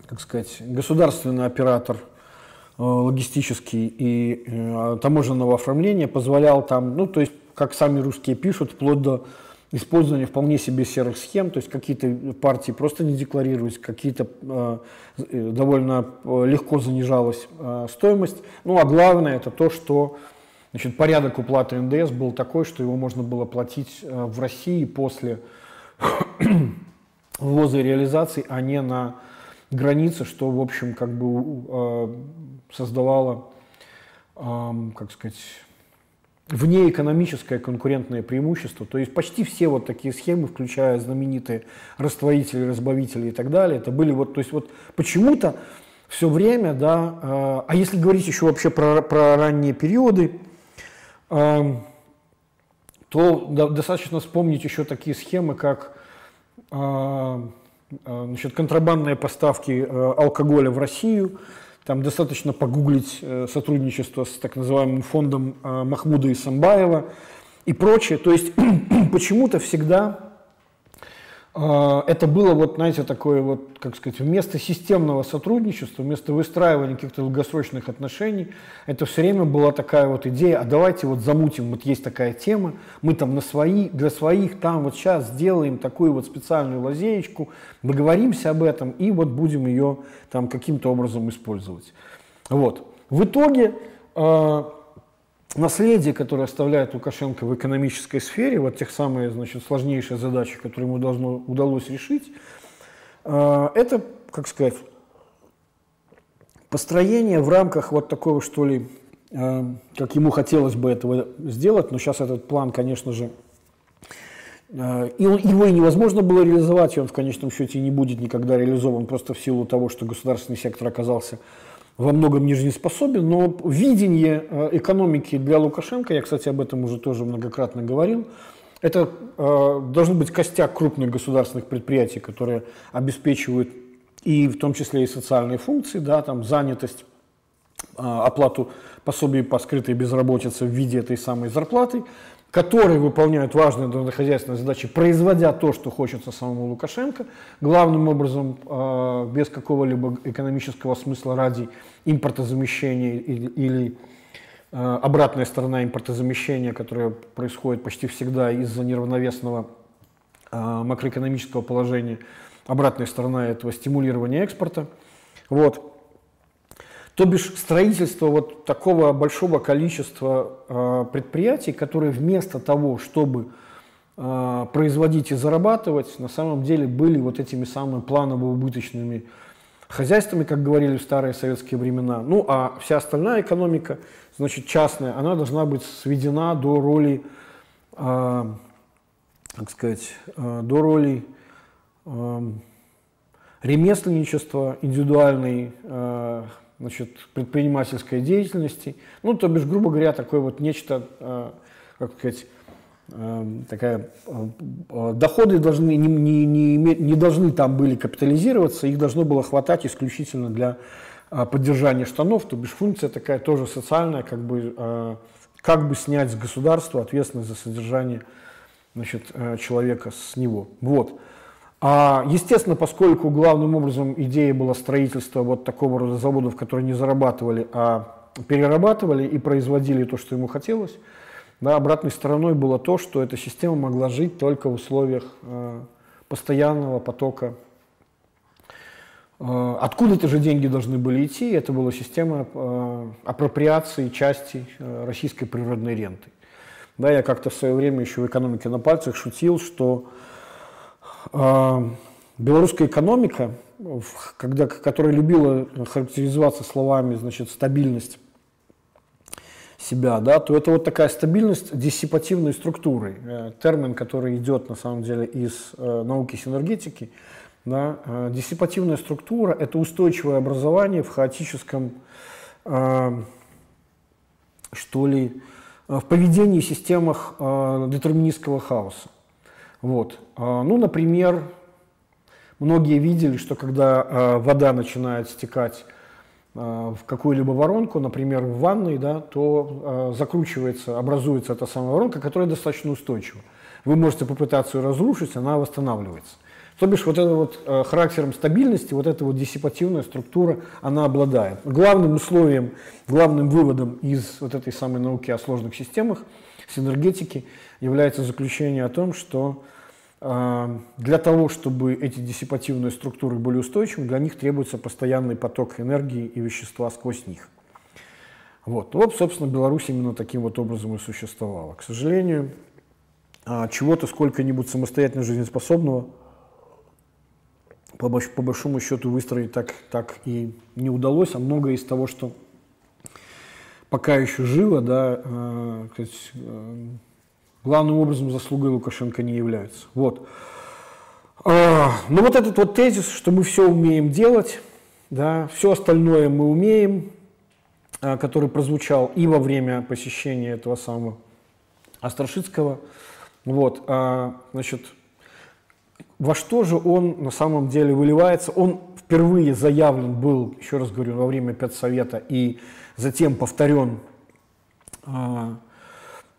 как сказать, государственный оператор э, логистический и э, таможенного оформления позволял там, ну, то есть, как сами русские пишут, вплоть до использование вполне себе серых схем, то есть какие-то партии просто не декларировались, какие-то э, довольно легко занижалась э, стоимость. Ну а главное это то, что значит, порядок уплаты НДС был такой, что его можно было платить э, в России после ввоза и реализации, а не на границе, что, в общем, как бы э, создавало, как сказать, внеэкономическое конкурентное преимущество. То есть почти все вот такие схемы, включая знаменитые растворители, разбавители и так далее, это были вот, то есть вот почему-то все время, да, э, а если говорить еще вообще про, про ранние периоды, то достаточно вспомнить еще такие схемы, как э, значит, контрабандные поставки э, алкоголя в Россию, там достаточно погуглить э, сотрудничество с так называемым фондом э, Махмуда Исамбаева и прочее. То есть почему-то всегда это было вот, знаете, такое вот, как сказать, вместо системного сотрудничества, вместо выстраивания каких-то долгосрочных отношений, это все время была такая вот идея, а давайте вот замутим, вот есть такая тема, мы там на свои, для своих там вот сейчас сделаем такую вот специальную лазеечку, договоримся об этом и вот будем ее там каким-то образом использовать. Вот. В итоге э, наследие, которое оставляет Лукашенко в экономической сфере, вот тех самые значит, сложнейшие задачи, которые ему должно, удалось решить, э, это, как сказать, построение в рамках вот такого, что ли, э, как ему хотелось бы этого сделать, но сейчас этот план, конечно же, Э, и он, его и невозможно было реализовать, и он в конечном счете не будет никогда реализован просто в силу того, что государственный сектор оказался во многом не жизнеспособен, но видение э, экономики для Лукашенко, я, кстати, об этом уже тоже многократно говорил, это э, должен быть костяк крупных государственных предприятий, которые обеспечивают и в том числе и социальные функции, да, там занятость, э, оплату пособий по скрытой безработице в виде этой самой зарплаты, которые выполняют важные народохозяйственные задачи, производя то, что хочется самому Лукашенко, главным образом э, без какого-либо экономического смысла ради импортозамещения или, или э, обратная сторона импортозамещения, которая происходит почти всегда из-за неравновесного э, макроэкономического положения, обратная сторона этого стимулирования экспорта. Вот. То бишь строительство вот такого большого количества э, предприятий, которые вместо того, чтобы э, производить и зарабатывать, на самом деле были вот этими самыми планово-убыточными хозяйствами, как говорили в старые советские времена. Ну а вся остальная экономика, значит, частная, она должна быть сведена до роли, э, как сказать, э, до роли э, ремесленничества, индивидуальной э, значит, предпринимательской деятельности. Ну, то бишь, грубо говоря, такое вот нечто, э, как сказать, э, такая, э, доходы должны, не, не, не, не должны там были капитализироваться, их должно было хватать исключительно для поддержания штанов, то бишь функция такая тоже социальная, как бы, как бы снять с государства ответственность за содержание значит, человека с него. Вот. А, естественно, поскольку главным образом идея была строительства вот такого рода заводов, которые не зарабатывали, а перерабатывали и производили то, что ему хотелось, да, обратной стороной было то, что эта система могла жить только в условиях э, постоянного потока. Э, откуда-то же деньги должны были идти, это была система э, апроприации части э, российской природной ренты. Да, я как-то в свое время еще в экономике на пальцах шутил, что белорусская экономика, когда, которая любила характеризоваться словами значит, стабильность себя, да, то это вот такая стабильность диссипативной структуры, э, термин, который идет на самом деле из э, науки синергетики. Да, э, диссипативная структура – это устойчивое образование в хаотическом, что ли, в поведении системах э, детерминистского хаоса. Вот. А, ну, например, многие видели, что когда а, вода начинает стекать а, в какую-либо воронку, например, в ванной, да, то закручивается, образуется эта самая воронка, которая достаточно устойчива. Вы можете попытаться ее разрушить, она восстанавливается. То бишь вот это вот характером стабильности, вот эта вот диссипативная структура, она обладает. Главным условием, главным выводом из вот этой самой науки о сложных системах, синергетики, является заключение о том, что э, для того, чтобы эти диссипативные структуры были устойчивы, для них требуется постоянный поток энергии и вещества сквозь них. Вот, вот собственно, Беларусь именно таким вот образом и существовала. К сожалению, э, чего-то сколько-нибудь самостоятельно жизнеспособного по, по большому счету выстроить так, так и не удалось, а многое из того, что пока еще живо, да, э, сказать, э, главным образом заслугой Лукашенко не является. Вот. Э, ну вот этот вот тезис, что мы все умеем делать, да, все остальное мы умеем, э, который прозвучал и во время посещения этого самого Острашицкого, вот, э, значит, во что же он на самом деле выливается? Он впервые заявлен был, еще раз говорю, во время педсовета и затем повторен а,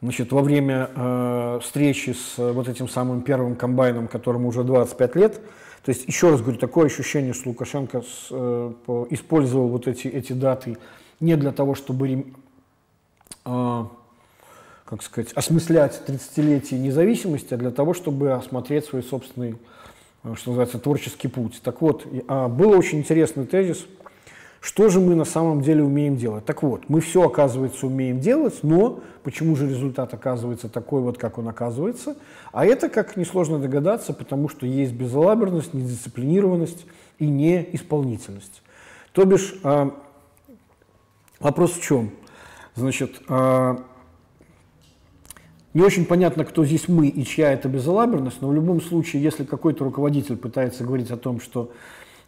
значит, во время э, встречи с вот этим самым первым комбайном, которому уже 25 лет. То есть, еще раз говорю, такое ощущение, что Лукашенко с, э, по, использовал вот эти, эти даты не для того, чтобы э, как сказать, осмыслять 30-летие независимости, а для того, чтобы осмотреть свой собственный, э, что называется, творческий путь. Так вот, а, был очень интересный тезис, что же мы на самом деле умеем делать. Так вот, мы все, оказывается, умеем делать, но почему же результат оказывается такой вот, как он оказывается? А это, как несложно догадаться, потому что есть безалаберность, недисциплинированность и неисполнительность. То бишь, а, вопрос в чем? Значит, а, не очень понятно, кто здесь мы и чья это безалаберность, но в любом случае, если какой-то руководитель пытается говорить о том, что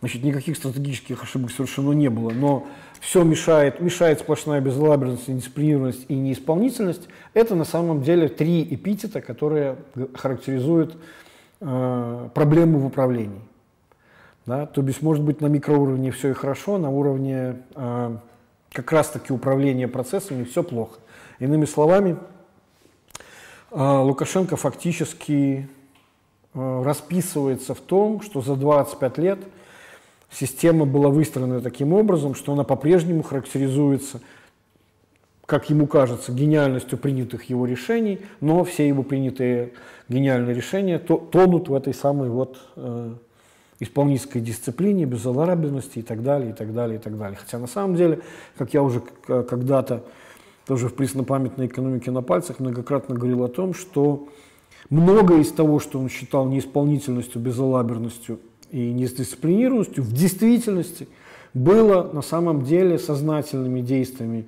значит, никаких стратегических ошибок совершено не было, но все мешает, мешает сплошная безалаберность, недисциплинированность и неисполнительность, это на самом деле три эпитета, которые характеризуют э, проблемы в управлении. Да? То есть, может быть, на микроуровне все и хорошо, на уровне э, как раз-таки управления процессами все плохо. Иными словами, а, Лукашенко фактически а, расписывается в том, что за 25 лет система была выстроена таким образом, что она по-прежнему характеризуется, как ему кажется, гениальностью принятых его решений, но все его принятые гениальные решения тонут в этой самой вот э, исполнительской дисциплине, безалаберности и так далее, и так далее, и так далее. Хотя на самом деле, как я уже когда-то тоже в преснопамятной экономике на пальцах многократно говорил о том, что многое из того, что он считал неисполнительностью, безалаберностью и недисциплинированностью, в действительности было на самом деле сознательными действиями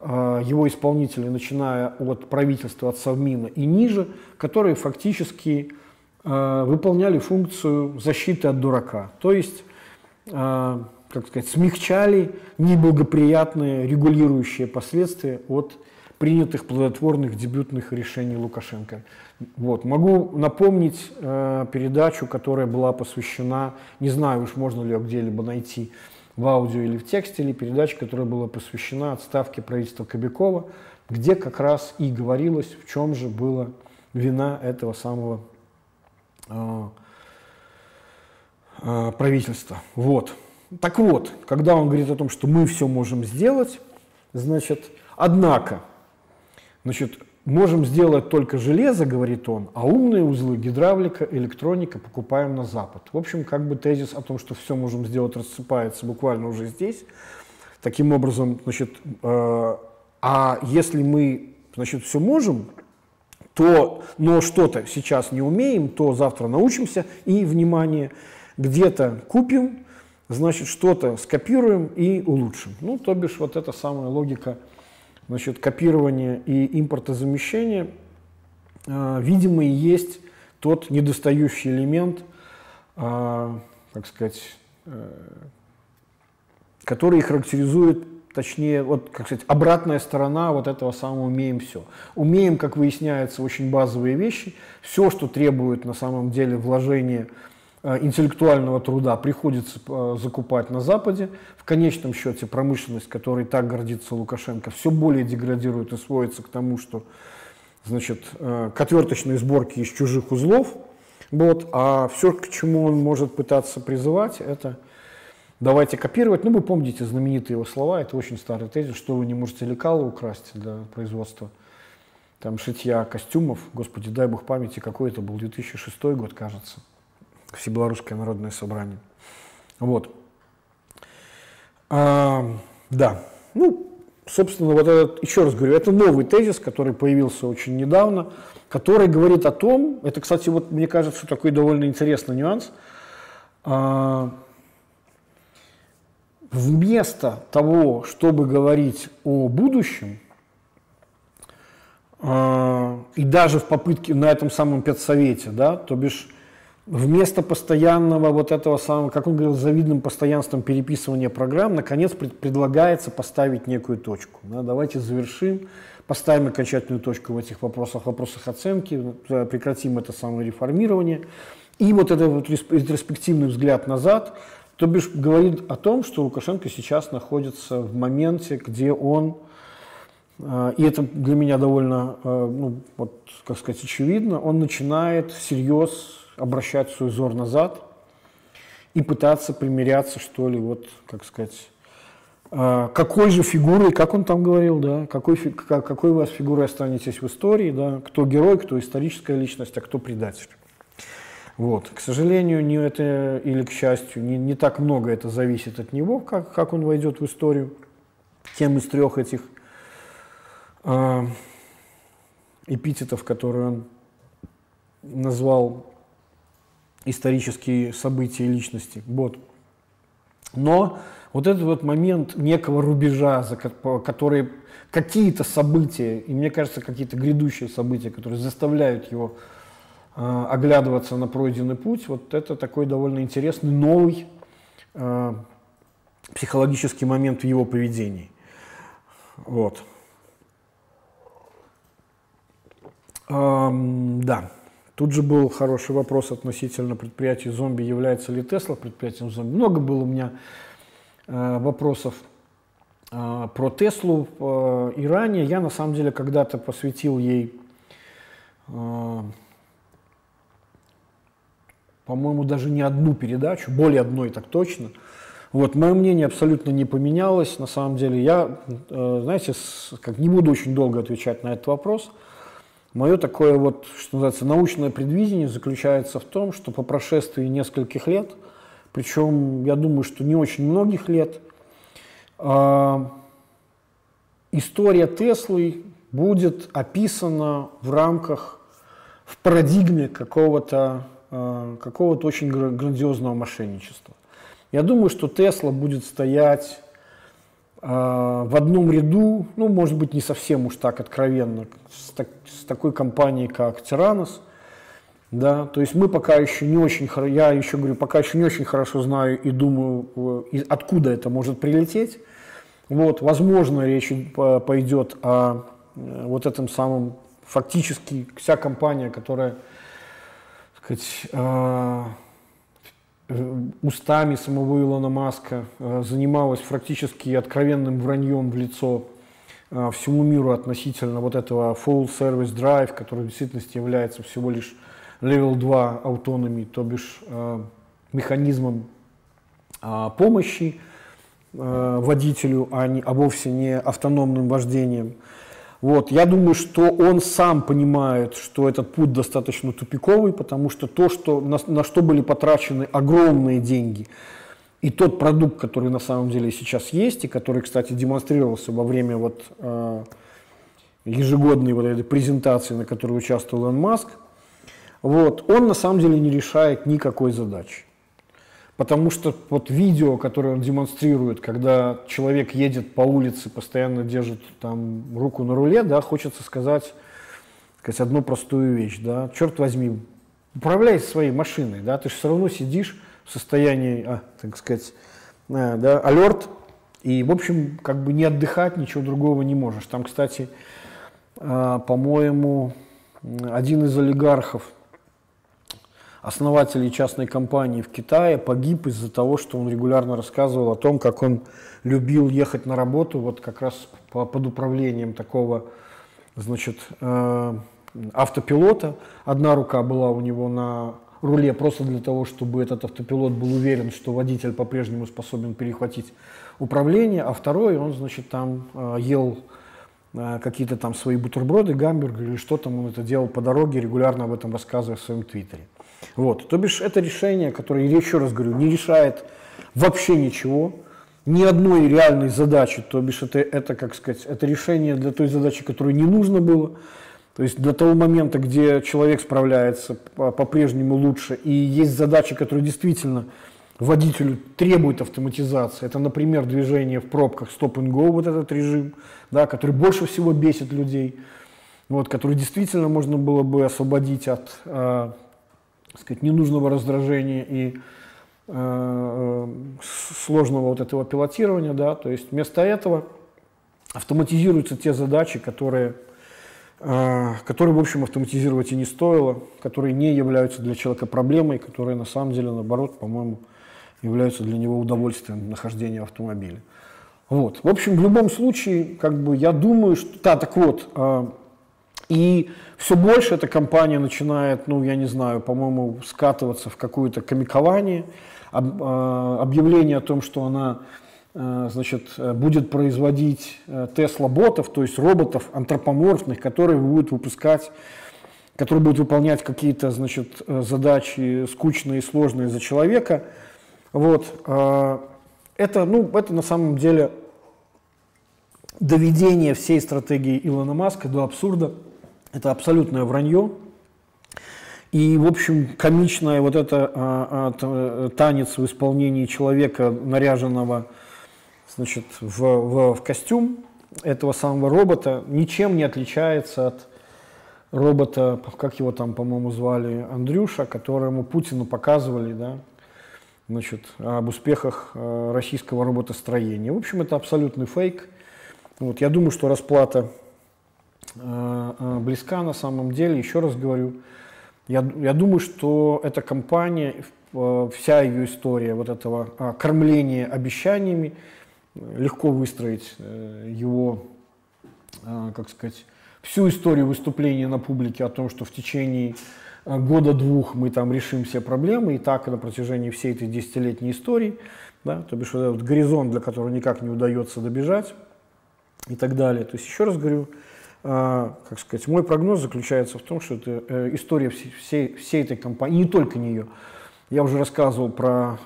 э, его исполнителей, начиная от правительства, от Совмина и ниже, которые фактически э, выполняли функцию защиты от дурака. То есть э, как сказать, смягчали неблагоприятные регулирующие последствия от принятых плодотворных дебютных решений Лукашенко. Вот. Могу напомнить э, передачу, которая была посвящена, не знаю уж можно ли ее где-либо найти в аудио или в тексте, или передача, которая была посвящена отставке правительства Кобякова, где как раз и говорилось, в чем же была вина этого самого э, э, правительства. Вот. Так вот, когда он говорит о том, что мы все можем сделать, значит, однако, значит, можем сделать только железо, говорит он, а умные узлы, гидравлика, электроника покупаем на Запад. В общем, как бы тезис о том, что все можем сделать, рассыпается буквально уже здесь. Таким образом, значит, э, а если мы, значит, все можем, то, но что-то сейчас не умеем, то завтра научимся и, внимание, где-то купим, значит, что-то скопируем и улучшим. Ну, то бишь, вот эта самая логика значит, копирования и импортозамещения, э, видимо, и есть тот недостающий элемент, э, как сказать, э, который характеризует точнее, вот, как сказать, обратная сторона вот этого самого «умеем все». Умеем, как выясняется, очень базовые вещи. Все, что требует на самом деле вложения интеллектуального труда приходится э, закупать на Западе. В конечном счете промышленность, которой так гордится Лукашенко, все более деградирует и сводится к тому, что значит, э, к отверточной сборке из чужих узлов. Вот, а все, к чему он может пытаться призывать, это давайте копировать. Ну, вы помните знаменитые его слова, это очень старый тезис, что вы не можете лекало украсть для производства там, шитья костюмов. Господи, дай бог памяти, какой это был, 2006 год, кажется, Всебелорусское народное собрание. Вот. А, да, ну, собственно, вот этот, еще раз говорю, это новый тезис, который появился очень недавно, который говорит о том, это, кстати, вот мне кажется, такой довольно интересный нюанс, а, вместо того, чтобы говорить о будущем, а, и даже в попытке на этом самом педсовете, да, то бишь вместо постоянного вот этого самого, как он говорил, завидным постоянством переписывания программ, наконец пред, предлагается поставить некую точку. Да, давайте завершим, поставим окончательную точку в этих вопросах, вопросах оценки, э, прекратим это самое реформирование. И вот этот вот ретроспективный взгляд назад, то бишь говорит о том, что Лукашенко сейчас находится в моменте, где он, э, и это для меня довольно, э, ну, вот, как сказать, очевидно, он начинает всерьез обращать свой взор назад и пытаться примиряться, что ли, вот, как сказать, а, какой же фигурой, как он там говорил, да, какой, какой у вас фигурой останетесь в истории, да, кто герой, кто историческая личность, а кто предатель. Вот. К сожалению, не это, или к счастью, не, не так много это зависит от него, как, как он войдет в историю. Тем из трех этих э, эпитетов, которые он назвал исторические события личности. Вот. Но вот этот вот момент некого рубежа, за который какие-то события, и мне кажется, какие-то грядущие события, которые заставляют его э, оглядываться на пройденный путь, вот это такой довольно интересный, новый э, психологический момент в его поведении. Вот. Эм, да. Тут же был хороший вопрос относительно предприятия зомби, является ли Тесла предприятием зомби. Много было у меня э, вопросов э, про Теслу э, и ранее. Я на самом деле когда-то посвятил ей, по-моему, даже не одну передачу, более одной так точно. Вот, мое мнение абсолютно не поменялось. На самом деле я, знаете, как не буду очень долго отвечать на этот вопрос – Мое такое вот, что называется, научное предвидение заключается в том, что по прошествии нескольких лет, причем я думаю, что не очень многих лет, э, история Теслы будет описана в рамках, в парадигме какого-то э, какого очень грандиозного мошенничества. Я думаю, что Тесла будет стоять а, в одном ряду, ну, может быть, не совсем уж так откровенно, с, так, с такой компанией, как Тиранос, да, то есть мы пока еще не очень, я еще говорю, пока еще не очень хорошо знаю и думаю, э, откуда это может прилететь, вот, возможно, речь пойдет о э, вот этом самом, фактически вся компания, которая, так сказать, а, Э, устами самого Илона Маска э, занималась практически откровенным враньем в лицо э, всему миру относительно вот этого full service drive, который в действительности является всего лишь level 2 автономии, то бишь механизмом помощи водителю, а, не, а вовсе не автономным вождением. Вот. Я думаю, что он сам понимает, что этот путь достаточно тупиковый, потому что то, что, на, на что были потрачены огромные деньги, и тот продукт, который на самом деле сейчас есть, и который, кстати, демонстрировался во время вот, э, ежегодной вот этой презентации, на которой участвовал Илон Маск, вот, он на самом деле не решает никакой задачи. Потому что вот видео, которое он демонстрирует, когда человек едет по улице, постоянно держит там руку на руле, да, хочется сказать, сказать одну простую вещь, да, черт возьми, управляй своей машиной, да, ты же все равно сидишь в состоянии, а, так сказать, а, да, алерт, и, в общем, как бы не отдыхать, ничего другого не можешь. Там, кстати, а, по-моему, один из олигархов, основателей частной компании в Китае погиб из-за того, что он регулярно рассказывал о том, как он любил ехать на работу, вот как раз по, под управлением такого, значит, э, автопилота. Одна рука была у него на руле просто для того, чтобы этот автопилот был уверен, что водитель по-прежнему способен перехватить управление, а второй, он, значит, там э, ел э, какие-то там свои бутерброды, гамбургеры или что там он это делал по дороге, регулярно об этом рассказывая в своем твиттере. Вот. То бишь это решение, которое, я еще раз говорю, не решает вообще ничего, ни одной реальной задачи, то бишь это, это, как сказать, это решение для той задачи, которую не нужно было, то есть до того момента, где человек справляется по-прежнему лучше, и есть задачи, которые действительно водителю требуют автоматизации. Это, например, движение в пробках stop and go, вот этот режим, да, который больше всего бесит людей, вот, который действительно можно было бы освободить от э, сказать, ненужного раздражения и э, сложного вот этого пилотирования. Да, то есть вместо этого автоматизируются те задачи, которые а, которые, в общем, автоматизировать и не стоило, которые не являются для человека проблемой, которые на самом деле, наоборот, по-моему, являются для него удовольствием нахождения в автомобиле. Вот. В общем, в любом случае, как бы я думаю, что... Да, так вот, э, и все больше эта компания начинает, ну, я не знаю, по-моему, скатываться в какое-то комикование, об, э, объявление о том, что она Э, значит, э, будет производить Tesla э, ботов, то есть роботов антропоморфных, которые будут выпускать, которые будут выполнять какие-то значит, задачи скучные и сложные за человека. Вот. Это, ну, это на самом деле доведение всей стратегии Илона Маска до абсурда. Это абсолютное вранье. И, в общем, комичная вот это а, а, танец в исполнении человека, наряженного значит, в, в, в костюм этого самого робота ничем не отличается от робота, как его там, по-моему, звали, Андрюша, которому Путину показывали, да, значит, об успехах э, российского роботостроения. В общем, это абсолютный фейк. Вот, я думаю, что расплата э, э, близка на самом деле. Еще раз говорю, я, я думаю, что эта компания, вся ее история вот этого кормления обещаниями, легко выстроить э, его, э, как сказать, всю историю выступления на публике о том, что в течение э, года-двух мы там решим все проблемы, и так на протяжении всей этой десятилетней истории, да, то бишь вот горизонт, для которого никак не удается добежать и так далее. То есть еще раз говорю, как сказать, мой прогноз заключается в том, что это история всей, всей, этой компании, не только нее. Я уже рассказывал про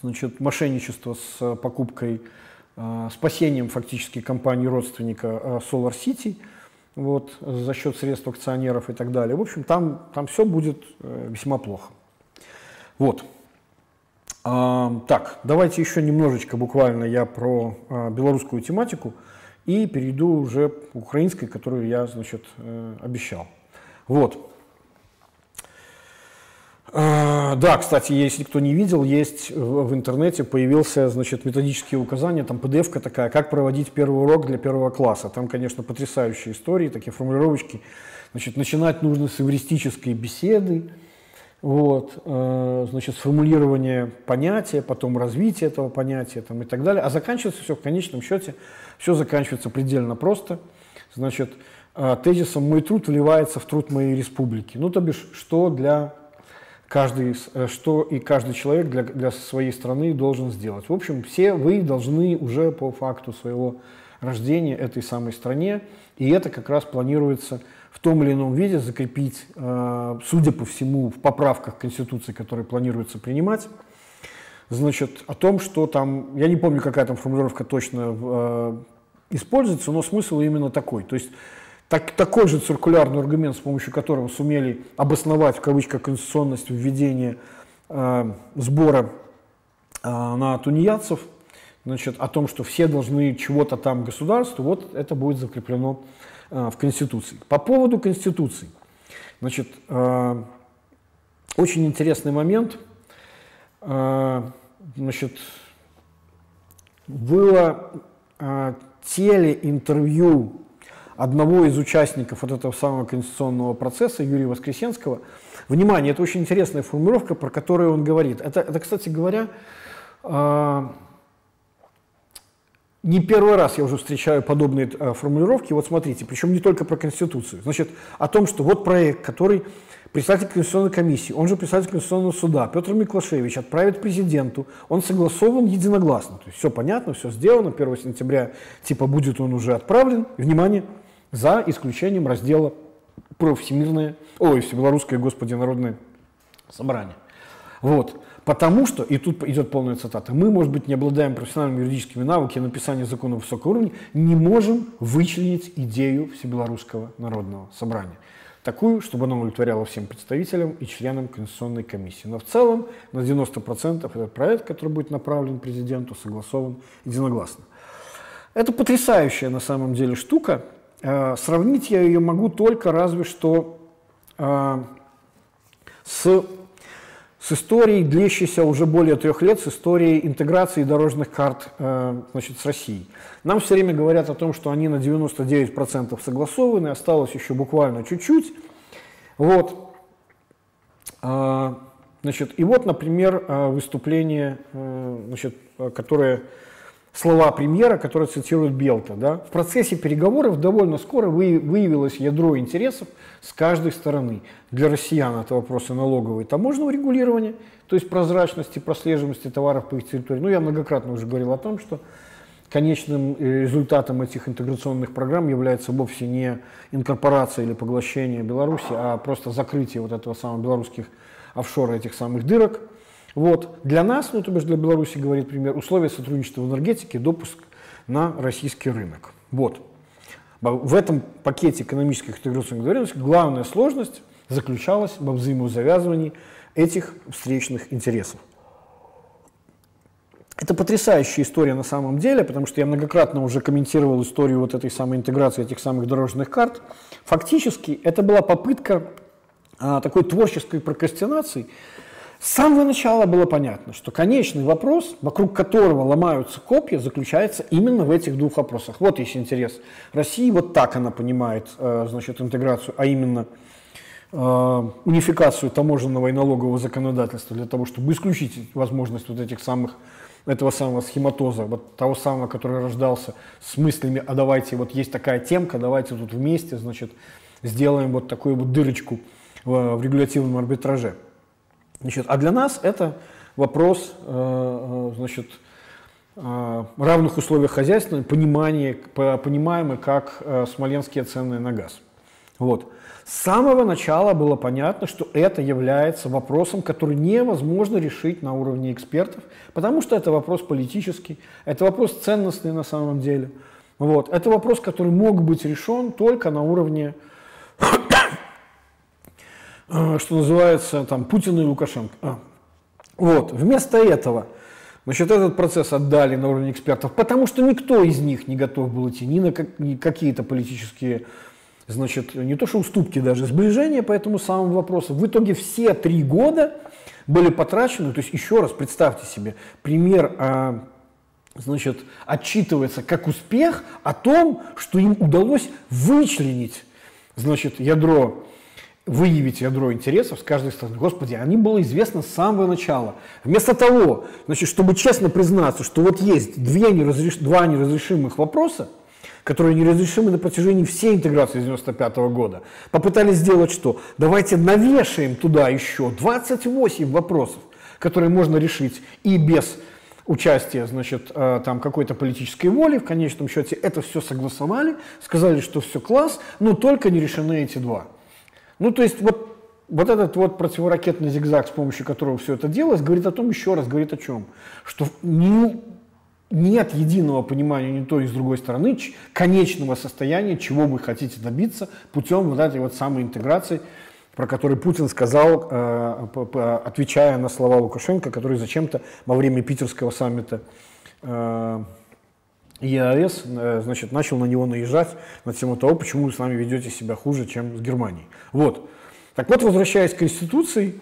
значит, мошенничество с э, покупкой, э, спасением фактически компании родственника э, Solar City вот, за счет средств акционеров и так далее. В общем, там, там все будет весьма плохо. Вот. А, так, давайте еще немножечко буквально я про а, белорусскую тематику и перейду уже к украинской, которую я, значит, обещал. Вот. А, да, кстати, если кто не видел, есть в интернете появился, значит, методические указания, там PDF-ка такая, как проводить первый урок для первого класса. Там, конечно, потрясающие истории, такие формулировочки. Значит, начинать нужно с эвристической беседы, вот, э, значит, сформулирование понятия, потом развитие этого понятия там, и так далее. А заканчивается все в конечном счете, все заканчивается предельно просто. Значит, э, тезисом «мой труд вливается в труд моей республики». Ну, то бишь, что для каждый, э, что и каждый человек для, для своей страны должен сделать. В общем, все вы должны уже по факту своего рождения этой самой стране, и это как раз планируется в том или ином виде закрепить, э, судя по всему, в поправках Конституции, которые планируется принимать, значит, о том, что там, я не помню, какая там формулировка точно э, используется, но смысл именно такой. То есть так, такой же циркулярный аргумент, с помощью которого сумели обосновать в кавычках конституционность введения э, сбора на тунеядцев, значит, о том, что все должны чего-то там государству, вот это будет закреплено в Конституции. По поводу Конституции, значит, э, очень интересный момент, э, значит, было э, телеинтервью одного из участников вот этого самого конституционного процесса, Юрия Воскресенского. Внимание, это очень интересная формулировка, про которую он говорит. Это, это кстати говоря, э, не первый раз я уже встречаю подобные э, формулировки. Вот смотрите, причем не только про Конституцию. Значит, о том, что вот проект, который председатель Конституционной комиссии, он же председатель Конституционного суда, Петр Миклашевич отправит президенту, он согласован единогласно. То есть все понятно, все сделано, 1 сентября типа будет он уже отправлен. Внимание, за исключением раздела про всемирное, ой, всебелорусское, господи, народное собрание. Вот. Потому что, и тут идет полная цитата, мы, может быть, не обладаем профессиональными юридическими навыками написания законов высокого уровня, не можем вычленить идею Всебелорусского народного собрания. Такую, чтобы она удовлетворяла всем представителям и членам Конституционной комиссии. Но в целом на 90% этот проект, который будет направлен президенту, согласован единогласно. Это потрясающая на самом деле штука. Э, сравнить я ее могу только разве что э, с с историей, длящейся уже более трех лет, с историей интеграции дорожных карт э, значит, с Россией. Нам все время говорят о том, что они на 99% согласованы, осталось еще буквально чуть-чуть. Вот. А, значит, и вот, например, э, выступление, э, значит, которое слова премьера, которые цитирует Белта. Да? В процессе переговоров довольно скоро выявилось ядро интересов с каждой стороны. Для россиян это вопросы налогового и таможенного регулирования, то есть прозрачности, прослеживаемости товаров по их территории. Ну, я многократно уже говорил о том, что конечным э, результатом этих интеграционных программ является вовсе не инкорпорация или поглощение Беларуси, а просто закрытие вот этого самого белорусских офшора, этих самых дырок – вот. Для нас, ну, то бишь для Беларуси, говорит пример, условия сотрудничества в энергетике, допуск на российский рынок. Вот. В этом пакете экономических интеграционных договоренностей главная сложность заключалась во взаимозавязывании этих встречных интересов. Это потрясающая история на самом деле, потому что я многократно уже комментировал историю вот этой самой интеграции этих самых дорожных карт. Фактически это была попытка а, такой творческой прокрастинации, с самого начала было понятно, что конечный вопрос, вокруг которого ломаются копья, заключается именно в этих двух вопросах. Вот есть интерес России, вот так она понимает э, значит, интеграцию, а именно э, унификацию таможенного и налогового законодательства для того, чтобы исключить возможность вот этих самых этого самого схематоза, вот того самого, который рождался с мыслями, а давайте, вот есть такая темка, давайте тут вместе, значит, сделаем вот такую вот дырочку в, в регулятивном арбитраже. Значит, а для нас это вопрос э, э, значит, э, равных условий хозяйства, понимание, понимаемый как смоленские цены на газ. Вот. С самого начала было понятно, что это является вопросом, который невозможно решить на уровне экспертов, потому что это вопрос политический, это вопрос ценностный на самом деле. Вот. Это вопрос, который мог быть решен только на уровне что называется, там, Путин и Лукашенко. А. Вот, вместо этого, значит, этот процесс отдали на уровень экспертов, потому что никто из них не готов был идти ни на как, ни какие-то политические, значит, не то что уступки даже, сближения по этому самому вопросу. В итоге все три года были потрачены, то есть еще раз представьте себе, пример а, значит, отчитывается как успех о том, что им удалось вычленить значит, ядро выявить ядро интересов с каждой стороны. Господи, они было известно с самого начала. Вместо того, значит, чтобы честно признаться, что вот есть две неразреш... два неразрешимых вопроса, которые неразрешимы на протяжении всей интеграции 95 -го года, попытались сделать что? Давайте навешаем туда еще 28 вопросов, которые можно решить и без участия, значит, э, там какой-то политической воли, в конечном счете это все согласовали, сказали, что все класс, но только не решены эти два. Ну, то есть вот, вот этот вот противоракетный зигзаг, с помощью которого все это делалось, говорит о том, еще раз говорит о чем, что не, нет единого понимания ни той, ни с другой стороны конечного состояния, чего вы хотите добиться путем вот этой вот самой интеграции, про который Путин сказал, э, отвечая на слова Лукашенко, который зачем-то во время питерского саммита э, ЕАЭС э, значит, начал на него наезжать на тему того, почему вы с нами ведете себя хуже, чем с Германией. Вот. Так вот, возвращаясь к Конституции,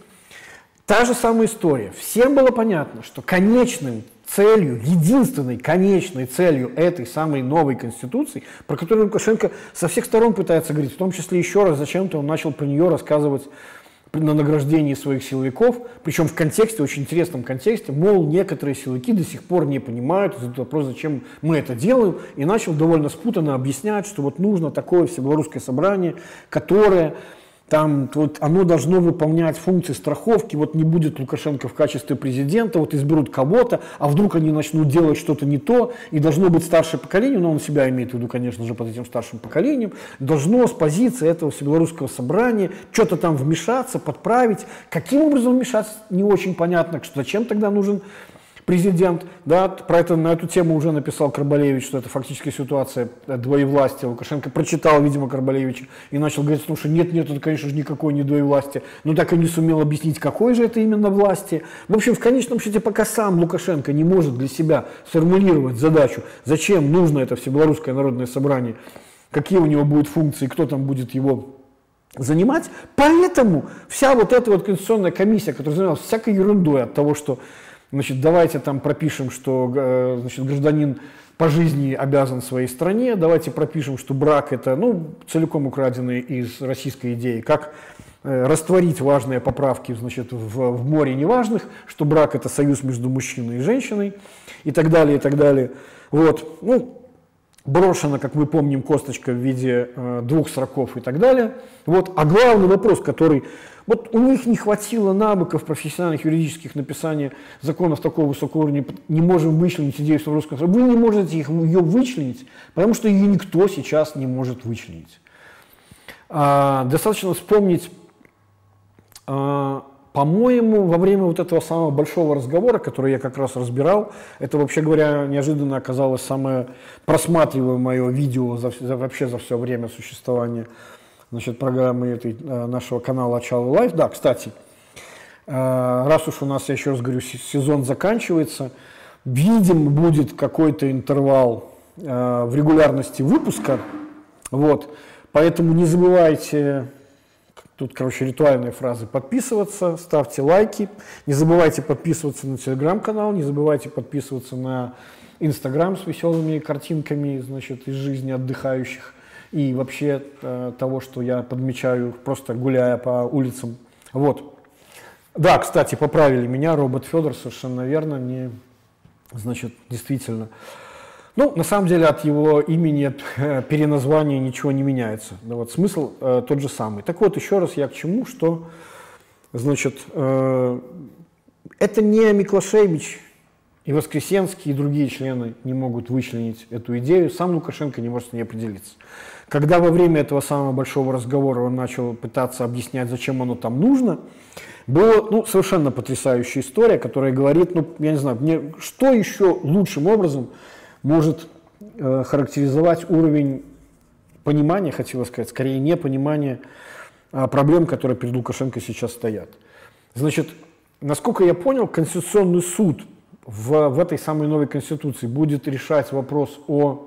та же самая история. Всем было понятно, что конечным целью, единственной конечной целью этой самой новой Конституции, про которую Лукашенко со всех сторон пытается говорить, в том числе еще раз, зачем-то он начал про нее рассказывать на награждении своих силовиков, причем в контексте, очень интересном контексте, мол, некоторые силовики до сих пор не понимают этот вопрос, зачем мы это делаем, и начал довольно спутанно объяснять, что вот нужно такое всебелорусское собрание, которое там вот оно должно выполнять функции страховки, вот не будет Лукашенко в качестве президента, вот изберут кого-то, а вдруг они начнут делать что-то не то, и должно быть старшее поколение, но он себя имеет в виду, конечно же, под этим старшим поколением, должно с позиции этого всебелорусского собрания что-то там вмешаться, подправить. Каким образом вмешаться, не очень понятно, что зачем тогда нужен президент, да, про это, на эту тему уже написал Карбалевич, что это фактически ситуация двоевластия. Лукашенко прочитал, видимо, Карбалевича и начал говорить, что нет, нет, это, конечно же, никакой не двоевластие, но так и не сумел объяснить, какой же это именно власти. В общем, в конечном счете, пока сам Лукашенко не может для себя сформулировать задачу, зачем нужно это Всебелорусское народное собрание, какие у него будут функции, кто там будет его занимать. Поэтому вся вот эта вот конституционная комиссия, которая занималась всякой ерундой от того, что Значит, давайте там пропишем, что э, значит, гражданин по жизни обязан своей стране, давайте пропишем, что брак это ну, целиком украденный из российской идеи, как э, растворить важные поправки значит, в, в море неважных, что брак это союз между мужчиной и женщиной и так далее, и так далее. Вот. Ну, брошена, как мы помним, косточка в виде э, двух сроков и так далее. Вот. А главный вопрос, который вот у них не хватило навыков профессиональных юридических написания законов такого высокого уровня, не можем вычленить идею русском Вы не можете их, ее вычленить, потому что ее никто сейчас не может вычленить. А, достаточно вспомнить, а, по-моему, во время вот этого самого большого разговора, который я как раз разбирал, это, вообще говоря, неожиданно оказалось самое просматриваемое видео за, за, вообще за все время существования значит, программы этой, э, нашего канала Achal Life. Да, кстати, э, раз уж у нас, я еще раз говорю, сезон заканчивается, видим, будет какой-то интервал э, в регулярности выпуска. Вот. Поэтому не забывайте, тут, короче, ритуальные фразы, подписываться, ставьте лайки, не забывайте подписываться на телеграм-канал, не забывайте подписываться на Инстаграм с веселыми картинками, значит, из жизни отдыхающих и вообще э, того, что я подмечаю, просто гуляя по улицам. Вот. Да, кстати, поправили меня, робот Федор, совершенно верно, не, значит, действительно. Ну, на самом деле от его имени, от э, переназвания ничего не меняется. Да, вот, смысл э, тот же самый. Так вот, еще раз я к чему, что, значит, э, это не Миклашевич и Воскресенский, и другие члены не могут вычленить эту идею, сам Лукашенко не может с ней определиться. Когда во время этого самого большого разговора он начал пытаться объяснять, зачем оно там нужно, была ну, совершенно потрясающая история, которая говорит, ну, я не знаю, мне, что еще лучшим образом может э, характеризовать уровень понимания, хотела сказать, скорее непонимания э, проблем, которые перед Лукашенко сейчас стоят. Значит, насколько я понял, Конституционный суд в, в этой самой новой Конституции будет решать вопрос о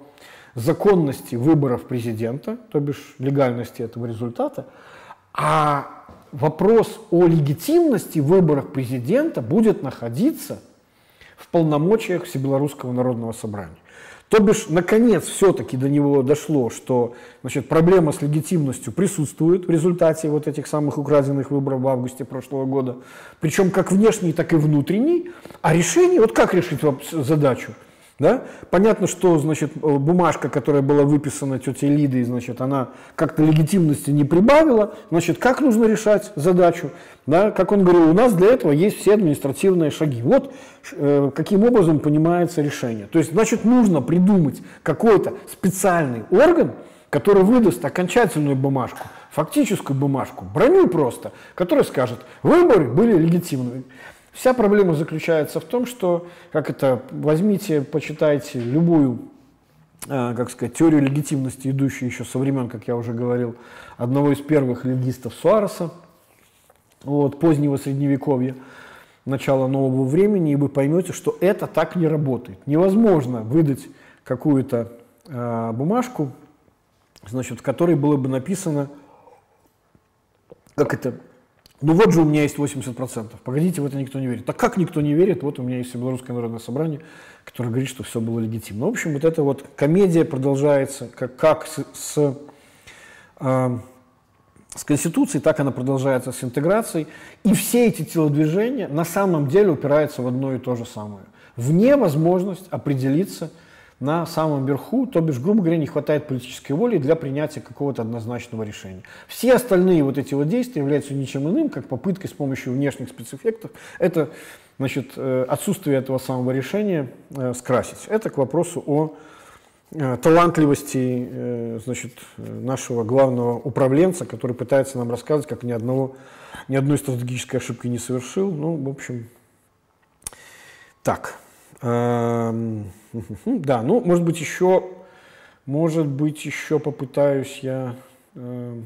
законности выборов президента, то бишь легальности этого результата, а вопрос о легитимности выборов президента будет находиться в полномочиях Всебелорусского народного собрания. То бишь, наконец, все-таки до него дошло, что значит, проблема с легитимностью присутствует в результате вот этих самых украденных выборов в августе прошлого года, причем как внешний, так и внутренний. А решение, вот как решить задачу? Да? Понятно, что значит, э, бумажка, которая была выписана тетей Лидой, значит, она как-то легитимности не прибавила. Значит, как нужно решать задачу? Да? Как он говорил, у нас для этого есть все административные шаги. Вот э, каким образом понимается решение. То есть, значит, нужно придумать какой-то специальный орган, который выдаст окончательную бумажку, фактическую бумажку, броню просто, которая скажет, выборы были легитимными. Вся проблема заключается в том, что, как это, возьмите, почитайте любую, э, как сказать, теорию легитимности, идущую еще со времен, как я уже говорил, одного из первых легистов Суареса, вот, позднего средневековья, начала нового времени, и вы поймете, что это так не работает. Невозможно выдать какую-то э, бумажку, значит, в которой было бы написано, как это, ну вот же у меня есть 80%. Погодите, в это никто не верит. Так как никто не верит? Вот у меня есть Белорусское народное собрание, которое говорит, что все было легитимно. В общем, вот эта вот комедия продолжается, как, как с, с э, с Конституцией, так она продолжается с интеграцией. И все эти телодвижения на самом деле упираются в одно и то же самое. В невозможность определиться на самом верху, то бишь, грубо говоря, не хватает политической воли для принятия какого-то однозначного решения. Все остальные вот эти вот действия являются ничем иным, как попыткой с помощью внешних спецэффектов это значит, э, отсутствие этого самого решения э, скрасить. Это к вопросу о Э, талантливости значит, нашего главного управленца, который пытается нам рассказывать, как ни, одного, ни одной стратегической ошибки не совершил. Ну, в общем, так. Да, ну, может быть, еще, может быть, еще попытаюсь я эм,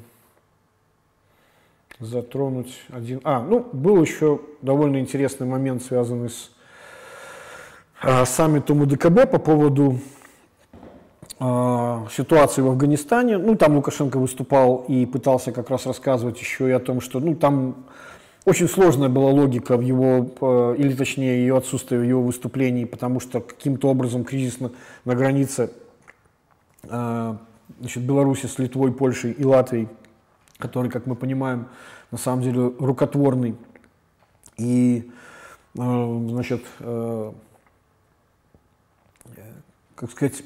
затронуть один... А, ну, был еще довольно интересный момент, связанный с э, саммитом УДКБ по поводу а, ситуации в Афганистане. Ну, там Лукашенко выступал и пытался как раз рассказывать еще и о том, что ну, там очень сложная была логика в его, э, или точнее ее отсутствие в его выступлении, потому что каким-то образом кризис на, на границе э, значит, Беларуси с Литвой, Польшей и Латвией, который, как мы понимаем, на самом деле рукотворный. И, э, значит, как сказать,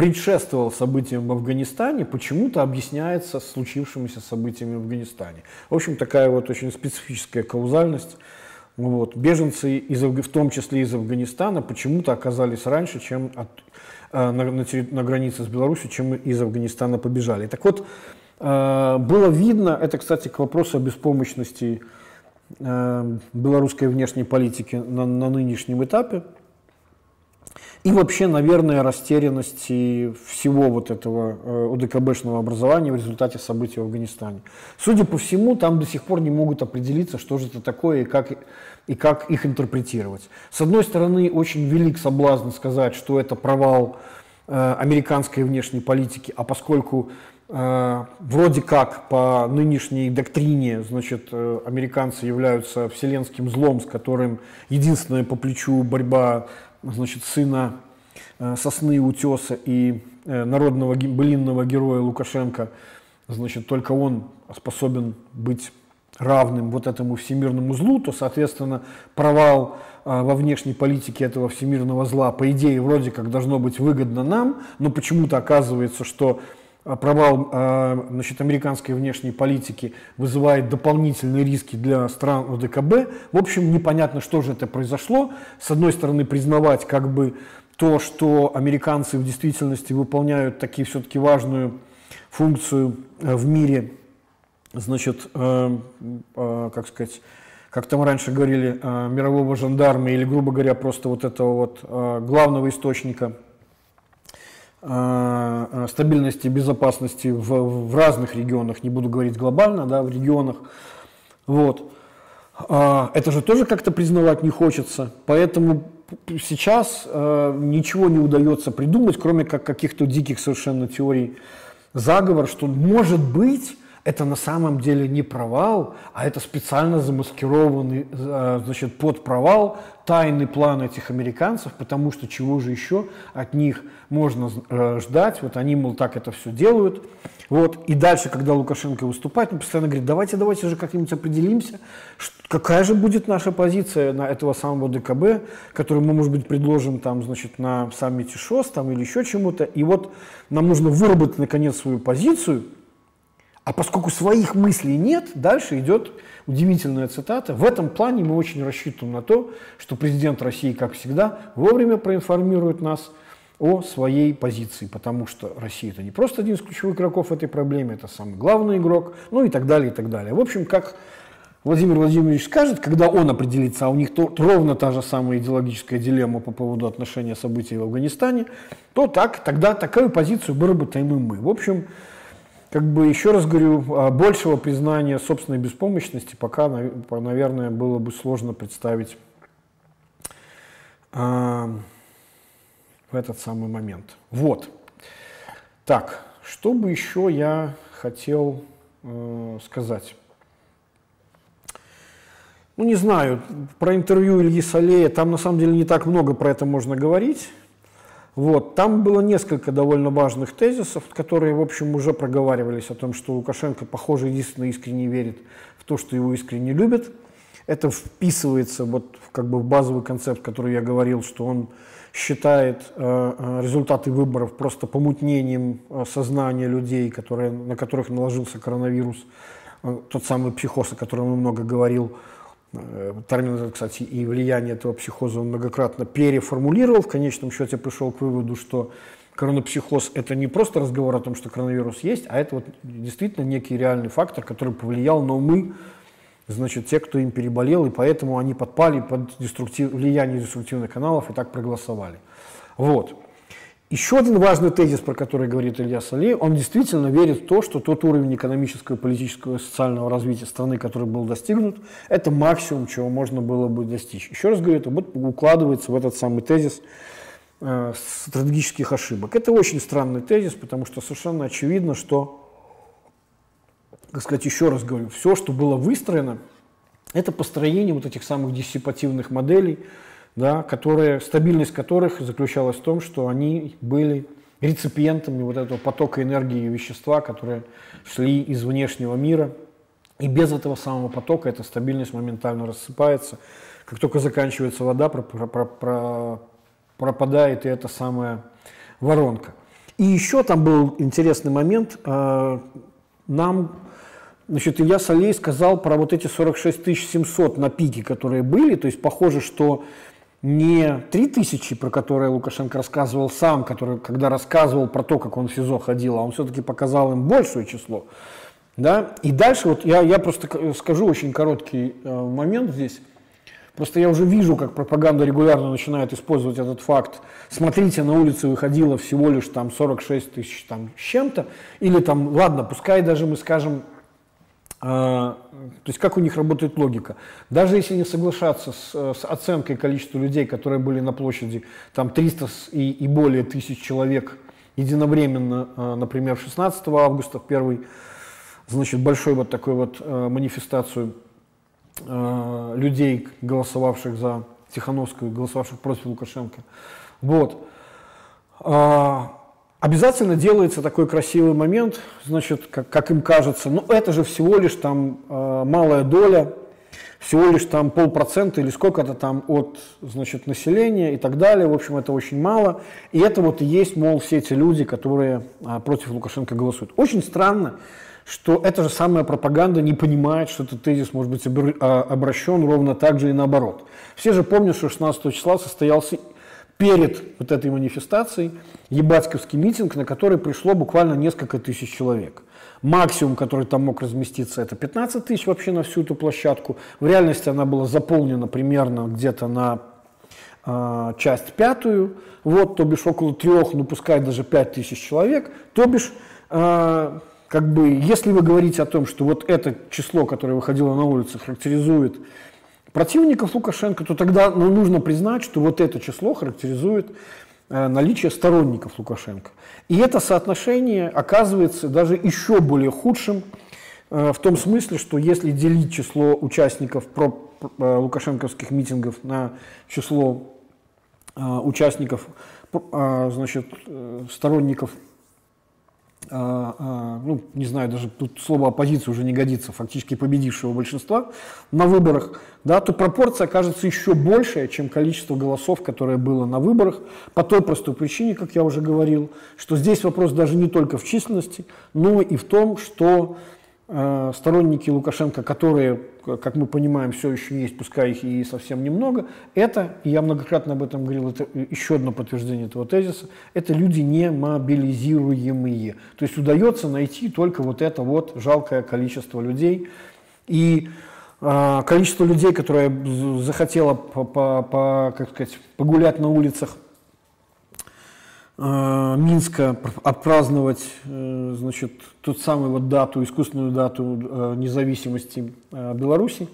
предшествовал событиям в Афганистане, почему-то объясняется случившимися событиями в Афганистане. В общем, такая вот очень специфическая каузальность. Вот. Беженцы, из, в том числе из Афганистана, почему-то оказались раньше, чем от, э, на, на, на границе с Беларусью, чем из Афганистана побежали. Так вот, э, было видно, это, кстати, к вопросу о беспомощности э, белорусской внешней политики на, на нынешнем этапе, и вообще, наверное, растерянности всего вот этого э, УДКБшного образования в результате событий в Афганистане. Судя по всему, там до сих пор не могут определиться, что же это такое и как, и как их интерпретировать. С одной стороны, очень велик соблазн сказать, что это провал э, американской внешней политики, а поскольку э, вроде как по нынешней доктрине, значит, э, американцы являются вселенским злом, с которым единственное по плечу борьба значит, сына э, сосны утеса и э, народного былинного героя Лукашенко, значит, только он способен быть равным вот этому всемирному злу, то, соответственно, провал э, во внешней политике этого всемирного зла, по идее, вроде как должно быть выгодно нам, но почему-то оказывается, что провал а, значит, американской внешней политики вызывает дополнительные риски для стран ОДКБ. В общем, непонятно, что же это произошло. С одной стороны, признавать как бы то, что американцы в действительности выполняют такие все-таки важную функцию э, в мире, значит, э, э, как сказать, как там раньше говорили, мирового жандарма или, грубо говоря, просто вот этого вот главного источника стабильности и безопасности в, в разных регионах, не буду говорить глобально, да, в регионах. Вот. А, это же тоже как-то признавать не хочется. Поэтому сейчас э, ничего не удается придумать, кроме как каких-то диких совершенно теорий заговор, что может быть это на самом деле не провал, а это специально замаскированный э, значит, под провал тайный план этих американцев, потому что чего же еще от них можно э, ждать, вот они, мол, так это все делают. Вот. И дальше, когда Лукашенко выступает, он постоянно говорит, давайте, давайте же как-нибудь определимся, какая же будет наша позиция на этого самого ДКБ, который мы, может быть, предложим там, значит, на саммите ШОС там, или еще чему-то. И вот нам нужно выработать, наконец, свою позицию – а поскольку своих мыслей нет, дальше идет удивительная цитата. В этом плане мы очень рассчитываем на то, что президент России, как всегда, вовремя проинформирует нас о своей позиции, потому что Россия это не просто один из ключевых игроков в этой проблеме, это самый главный игрок, ну и так далее, и так далее. В общем, как Владимир Владимирович скажет, когда он определится, а у них то, ровно та же самая идеологическая дилемма по поводу отношения событий в Афганистане, то так, тогда такую позицию выработаем и мы. В общем, как бы еще раз говорю, а, большего признания собственной беспомощности пока, наверное, было бы сложно представить а, в этот самый момент. Вот. Так, что бы еще я хотел э, сказать? Ну, не знаю, про интервью Ильи Салея, там на самом деле не так много про это можно говорить. Вот. Там было несколько довольно важных тезисов, которые, в общем, уже проговаривались о том, что Лукашенко, похоже, единственно искренне верит в то, что его искренне любят. Это вписывается вот как бы в базовый концепт, который я говорил, что он считает э, э результаты выборов просто помутнением э, сознания людей, которые, на которых наложился коронавирус, э, тот самый психоз, о котором я много говорил, Э, термин, кстати, и влияние этого психоза он многократно переформулировал. В конечном счете пришел к выводу, что коронапсихоз – это не просто разговор о том, что коронавирус есть, а это вот действительно некий реальный фактор, который повлиял на умы, значит, те, кто им переболел, и поэтому они подпали под деструктив, влияние деструктивных каналов и так проголосовали. Вот. Еще один важный тезис, про который говорит Илья Салей, он действительно верит в то, что тот уровень экономического, политического и социального развития страны, который был достигнут, это максимум, чего можно было бы достичь. Еще раз говорю, это вот укладывается в этот самый тезис э, стратегических ошибок. Это очень странный тезис, потому что совершенно очевидно, что, так сказать, еще раз говорю, все, что было выстроено, это построение вот этих самых диссипативных моделей, да, которые, стабильность которых заключалась в том, что они были реципиентами вот этого потока энергии и вещества, которые шли из внешнего мира. И без этого самого потока эта стабильность моментально рассыпается. Как только заканчивается вода, пропадает и эта самая воронка. И еще там был интересный момент. А, нам, значит, Илья Солей сказал про вот эти 46 700 на пике, которые были. То есть похоже, что не 3000, про которые Лукашенко рассказывал сам, который, когда рассказывал про то, как он в СИЗО ходил, а он все-таки показал им большее число. Да? И дальше вот я, я просто скажу очень короткий э, момент здесь. Просто я уже вижу, как пропаганда регулярно начинает использовать этот факт. Смотрите, на улице выходило всего лишь там 46 тысяч там, с чем-то. Или там, ладно, пускай даже мы скажем то есть как у них работает логика. Даже если не соглашаться с, с оценкой количества людей, которые были на площади, там 300 и, и более тысяч человек единовременно, а, например, 16 августа, в первый, значит, большой вот такой вот а, манифестацию людей, голосовавших за Тихановскую, голосовавших против Лукашенко. Вот. Обязательно делается такой красивый момент, значит, как, как им кажется, ну это же всего лишь там э, малая доля, всего лишь там полпроцента или сколько-то там от, значит, населения и так далее. В общем, это очень мало. И это вот и есть, мол, все эти люди, которые э, против Лукашенко голосуют. Очень странно, что эта же самая пропаганда не понимает, что этот тезис может быть а, обращен ровно так же и наоборот. Все же помнят, что 16 числа состоялся перед вот этой манифестацией ебацковский митинг, на который пришло буквально несколько тысяч человек. Максимум, который там мог разместиться, это 15 тысяч вообще на всю эту площадку. В реальности она была заполнена примерно где-то на э, часть пятую, вот, то бишь около трех, ну пускай даже 5 тысяч человек, то бишь э, как бы, если вы говорите о том, что вот это число, которое выходило на улицу, характеризует противников Лукашенко, то тогда ну, нужно признать, что вот это число характеризует э, наличие сторонников Лукашенко. И это соотношение оказывается даже еще более худшим э, в том смысле, что если делить число участников про, э, лукашенковских митингов на число участников, значит, сторонников ну, не знаю, даже тут слово оппозиция уже не годится, фактически победившего большинства на выборах, да, то пропорция окажется еще большая, чем количество голосов, которое было на выборах, по той простой причине, как я уже говорил, что здесь вопрос даже не только в численности, но и в том, что Э, сторонники Лукашенко, которые, как мы понимаем, все еще есть, пускай их и совсем немного, это, я многократно об этом говорил, это еще одно подтверждение этого тезиса, это люди не мобилизируемые. То есть удается найти только вот это вот жалкое количество людей. И э, количество людей, которое захотело по, по, по, как сказать, погулять на улицах Э, Минска отпраздновать э, значит, тот самый вот дату, искусственную дату э, независимости Беларуси,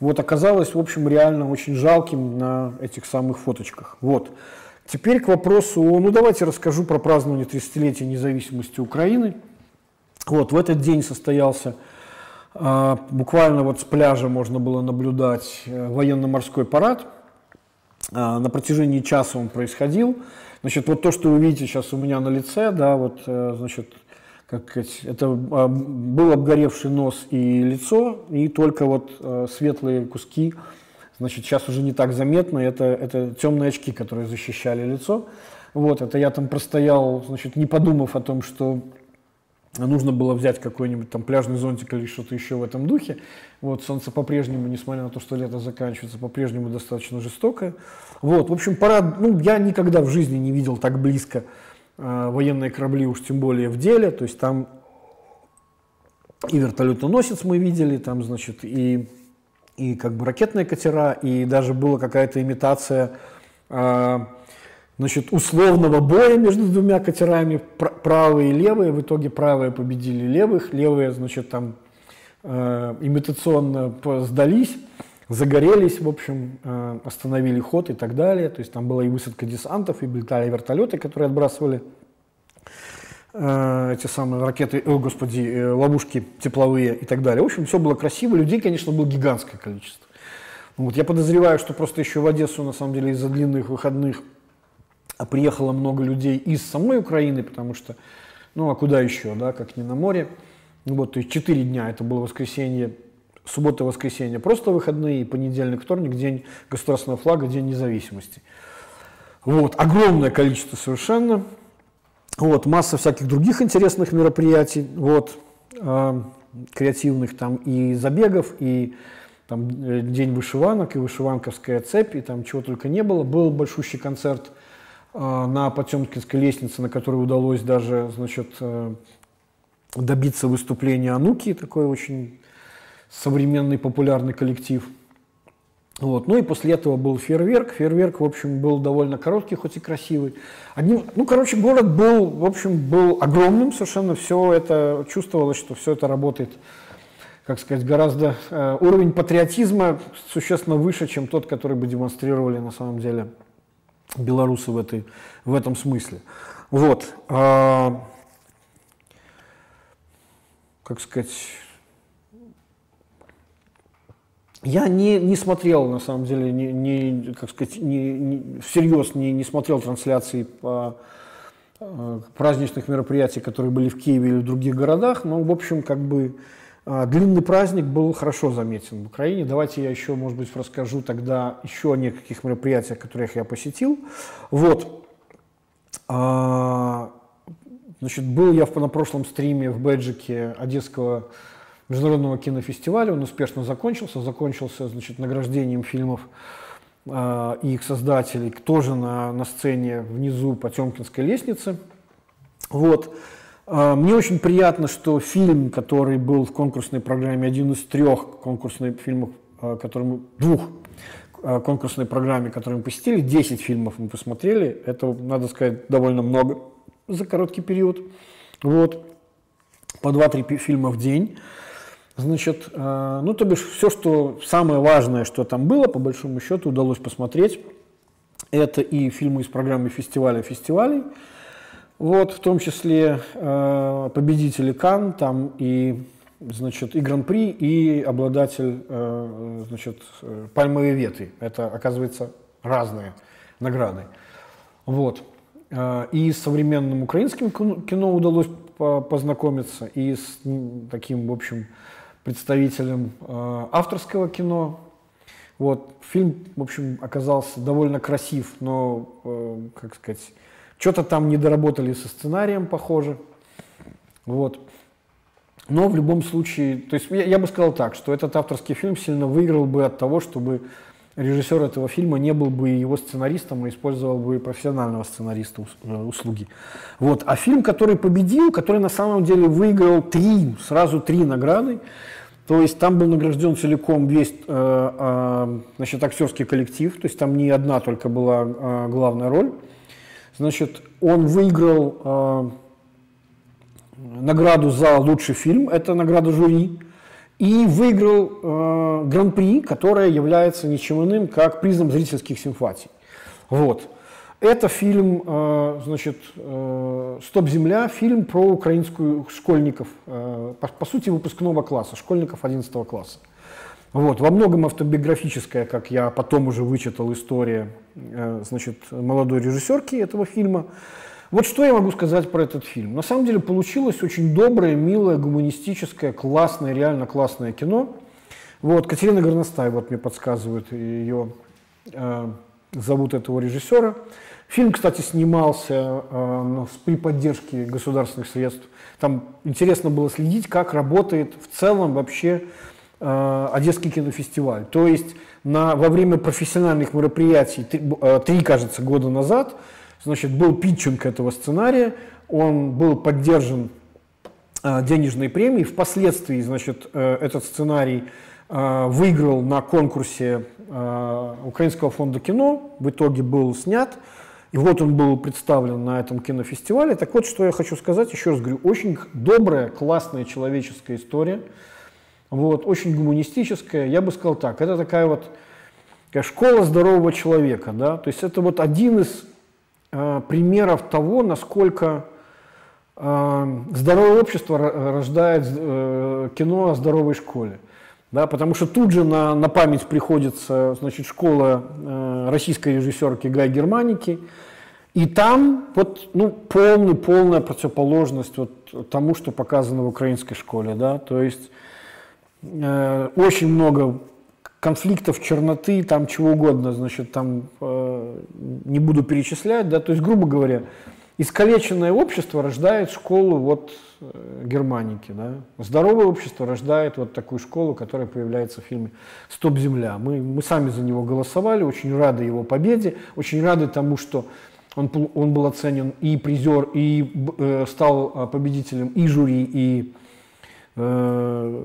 вот оказалось, в общем, реально очень жалким на этих самых фоточках. Вот. Теперь к вопросу, ну давайте расскажу про празднование 30-летия независимости Украины. Вот, в этот день состоялся, буквально вот с пляжа можно было наблюдать военно-морской парад – на протяжении часа он происходил. Значит, вот то, что вы видите сейчас у меня на лице, да, вот, э, значит, как сказать, это а, был обгоревший нос и лицо, и только вот э, светлые куски, значит, сейчас уже не так заметно, это, это темные очки, которые защищали лицо. Вот, это я там простоял, значит, не подумав о том, что нужно было взять какой-нибудь там пляжный зонтик или что-то еще в этом духе. Вот, солнце по-прежнему, несмотря на то, что лето заканчивается, по-прежнему достаточно жестокое. Вот, в общем, пора, ну, я никогда в жизни не видел так близко э, военные корабли, уж тем более в деле, то есть там и вертолетоносец мы видели, там, значит, и, и как бы ракетные катера, и даже была какая-то имитация э, значит, условного боя между двумя катерами, правые и левые. В итоге правые победили левых, левые, значит, там э, имитационно сдались, загорелись, в общем, э, остановили ход и так далее. То есть там была и высадка десантов, и летали вертолеты, которые отбрасывали э, эти самые ракеты, о, господи, э, ловушки тепловые и так далее. В общем, все было красиво. Людей, конечно, было гигантское количество. Вот, я подозреваю, что просто еще в Одессу, на самом деле, из-за длинных выходных а приехало много людей из самой Украины, потому что, ну а куда еще, да, как не на море. Ну, вот, то есть четыре дня, это было воскресенье, суббота, воскресенье, просто выходные, понедельник, вторник, день государственного флага, день независимости. Вот, огромное количество совершенно. Вот, масса всяких других интересных мероприятий, вот, э, креативных там и забегов, и там э, день вышиванок, и вышиванковская цепь, и там чего только не было. Был большущий концерт на Потемкинской лестнице, на которой удалось даже значит, э, добиться выступления Ануки, такой очень современный популярный коллектив. Вот. Ну и после этого был фейерверк. Фейерверк, в общем, был довольно короткий, хоть и красивый. Одним, ну, короче, город был, в общем, был огромным совершенно. Все это чувствовалось, что все это работает, как сказать, гораздо... Э, уровень патриотизма существенно выше, чем тот, который бы демонстрировали на самом деле белорусы в, этой, в этом смысле. Вот. А, как сказать, я не, не смотрел, на самом деле, не, не, как сказать, не, не, всерьез не, не смотрел трансляции по э, праздничных мероприятий, которые были в Киеве или в других городах, но, в общем, как бы длинный праздник был хорошо заметен в Украине. Давайте я еще, может быть, расскажу тогда еще о нескольких мероприятиях, которых я посетил. Вот. А, значит, был я на прошлом стриме в Бэджике Одесского международного кинофестиваля. Он успешно закончился. Закончился, значит, награждением фильмов а, и их создателей тоже на, на сцене внизу Потемкинской лестницы. Вот. А, мне очень приятно, что фильм, который был в конкурсной программе, один из трех конкурсных фильмов, а, которые мы, двух а, конкурсной программе, которые мы посетили, 10 фильмов мы посмотрели, это, надо сказать, довольно много за короткий период. Вот, по 2-3 фильма в день. Значит, ну, то бишь, все, что самое важное, что там было, по большому счету, удалось посмотреть. Это и фильмы из программы фестиваля фестивалей, вот, в том числе э, победители Кан, там и, значит, и Гран-при, и обладатель, э, значит, э, пальмовой ветви. Это, оказывается, разные награды. Вот. Э, и с современным украинским кино удалось познакомиться, и с таким, в общем, представителем э, авторского кино. Вот. Фильм, в общем, оказался довольно красив, но, как сказать, что-то там не доработали со сценарием, похоже. Вот. Но в любом случае, то есть я, я бы сказал так, что этот авторский фильм сильно выиграл бы от того, чтобы режиссер этого фильма не был бы его сценаристом, а использовал бы профессионального сценариста э, услуги. Вот. А фильм, который победил, который на самом деле выиграл три, сразу три награды, то есть там был награжден целиком весь э, э, значит, актерский коллектив, то есть там не одна только была э, главная роль. Значит, он выиграл э, награду за лучший фильм, это награда жюри, и выиграл э, гран-при, которая является ничем иным, как призом зрительских симпатий. Вот. Это фильм, э, значит, э, «Стоп, земля», фильм про украинскую школьников, э, по, по сути, выпускного класса, школьников 11 класса. Вот, во многом автобиографическая, как я потом уже вычитал, история э, значит, молодой режиссерки этого фильма. Вот что я могу сказать про этот фильм. На самом деле получилось очень доброе, милое, гуманистическое, классное, реально классное кино. Вот, Катерина Горностай, вот мне подсказывают, ее э, зовут этого режиссера. Фильм, кстати, снимался э, при поддержке государственных средств. Там интересно было следить, как работает в целом вообще Одесский кинофестиваль. То есть на, во время профессиональных мероприятий, три, э, три, кажется, года назад, значит, был питчинг этого сценария, он был поддержан э, денежной премией. Впоследствии, значит, э, этот сценарий э, выиграл на конкурсе э, Украинского фонда кино, в итоге был снят. И вот он был представлен на этом кинофестивале. Так вот, что я хочу сказать, еще раз говорю, очень добрая, классная человеческая история, вот, очень гуманистическая. Я бы сказал так, это такая вот такая школа здорового человека, да, то есть это вот один из э, примеров того, насколько э, здоровое общество рождает э, кино о здоровой школе. Да, потому что тут же на, на память приходится значит, школа э, российской режиссерки Гай Германики. И там вот, ну, полный, полная противоположность вот тому, что показано в украинской школе. Да? То есть э, очень много конфликтов, черноты, там чего угодно, значит, там э, не буду перечислять, да, то есть, грубо говоря, искалеченное общество рождает школу вот Э, германики. Да? Здоровое общество рождает вот такую школу, которая появляется в фильме «Стоп, Земля». Мы, мы сами за него голосовали, очень рады его победе, очень рады тому, что он, он был оценен и призер, и э, стал э, победителем и жюри, и э,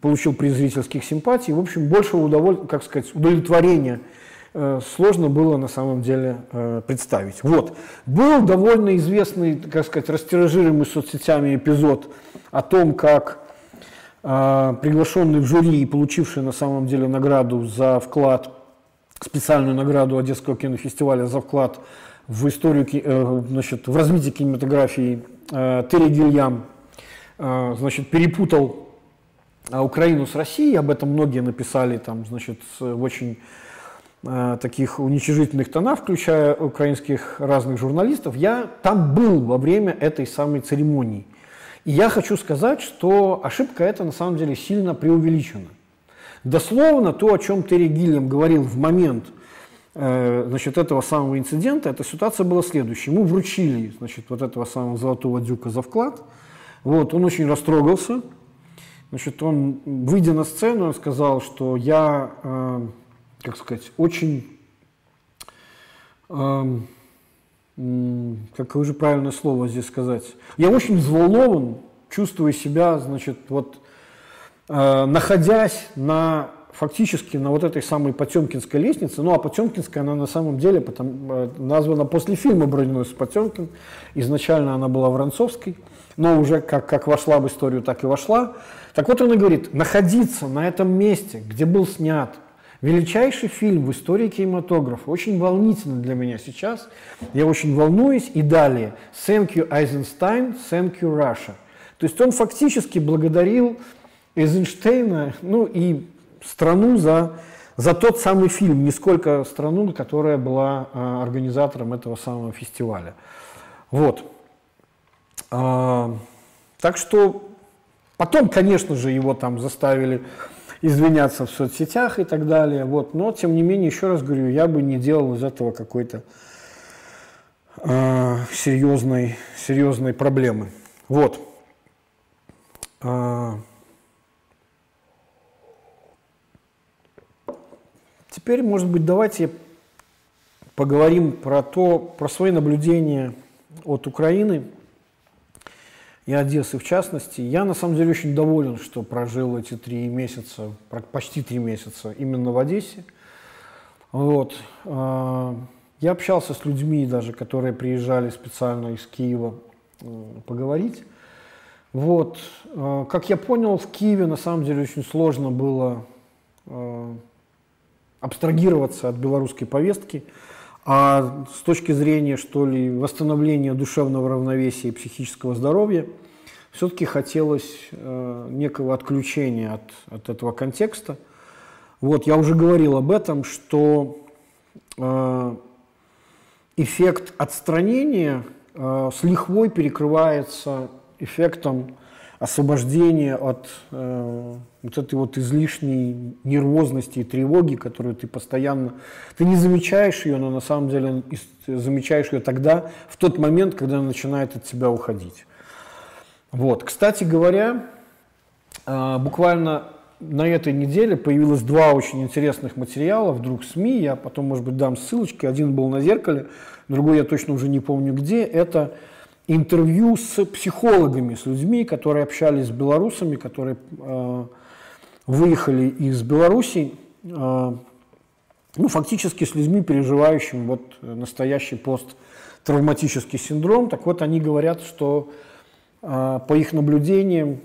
получил приз зрительских симпатий. В общем, большего удоволь... как сказать, удовлетворения Э, сложно было на самом деле э, представить. Вот. Был довольно известный, как сказать, растиражируемый соцсетями эпизод о том, как э, приглашенный в жюри и получивший на самом деле награду за вклад, специальную награду Одесского кинофестиваля за вклад в историю, значит, в развитие кинематографии Терри Гильям, значит, перепутал Украину с Россией, об этом многие написали там, значит, в очень Э, таких уничижительных тонах, включая украинских разных журналистов, я там был во время этой самой церемонии. И я хочу сказать, что ошибка эта на самом деле сильно преувеличена. Дословно то, о чем Терри Гиллем говорил в момент э, значит, этого самого инцидента, эта ситуация была следующей. Ему вручили значит, вот этого самого золотого дюка за вклад. Вот, он очень растрогался. Значит, он, выйдя на сцену, сказал, что я э, как сказать, очень, э, какое же правильное слово здесь сказать, я очень взволнован, чувствую себя, значит, вот, э, находясь на фактически на вот этой самой Потемкинской лестнице, ну а Потемкинская она на самом деле потом, э, названа после фильма «Броненосец Потемкин», изначально она была Воронцовской, но уже как, как вошла в историю, так и вошла. Так вот он и говорит, находиться на этом месте, где был снят Величайший фильм в истории кинематографа. Очень волнительно для меня сейчас. Я очень волнуюсь. И далее. Thank you, Eisenstein. Thank you, Russia. То есть он фактически благодарил Эйзенштейна, ну и страну за, за тот самый фильм, не сколько страну, которая была а, организатором этого самого фестиваля. Вот. А, так что потом, конечно же, его там заставили извиняться в соцсетях и так далее. Вот. Но, тем не менее, еще раз говорю, я бы не делал из этого какой-то э, серьезной, серьезной проблемы. Вот. Э, теперь, может быть, давайте поговорим про то, про свои наблюдения от Украины – и Одессы в частности. Я на самом деле очень доволен, что прожил эти три месяца, почти три месяца именно в Одессе. Вот. А, я общался с людьми даже, которые приезжали специально из Киева поговорить. Вот. А, как я понял, в Киеве на самом деле очень сложно было а, абстрагироваться от белорусской повестки. А с точки зрения, что ли, восстановления душевного равновесия и психического здоровья, все-таки хотелось э, некого отключения от, от этого контекста. Вот, я уже говорил об этом, что э, эффект отстранения э, с лихвой перекрывается эффектом освобождения от э, вот этой вот излишней нервозности и тревоги, которую ты постоянно... Ты не замечаешь ее, но на самом деле замечаешь ее тогда, в тот момент, когда она начинает от тебя уходить. Вот. Кстати говоря, э, буквально на этой неделе появилось два очень интересных материала вдруг СМИ. Я потом, может быть, дам ссылочки. Один был на «Зеркале», другой я точно уже не помню где. Это интервью с психологами, с людьми, которые общались с белорусами, которые э, выехали из Беларуси, э, ну, фактически с людьми, переживающими вот настоящий посттравматический синдром. Так вот, они говорят, что э, по их наблюдениям,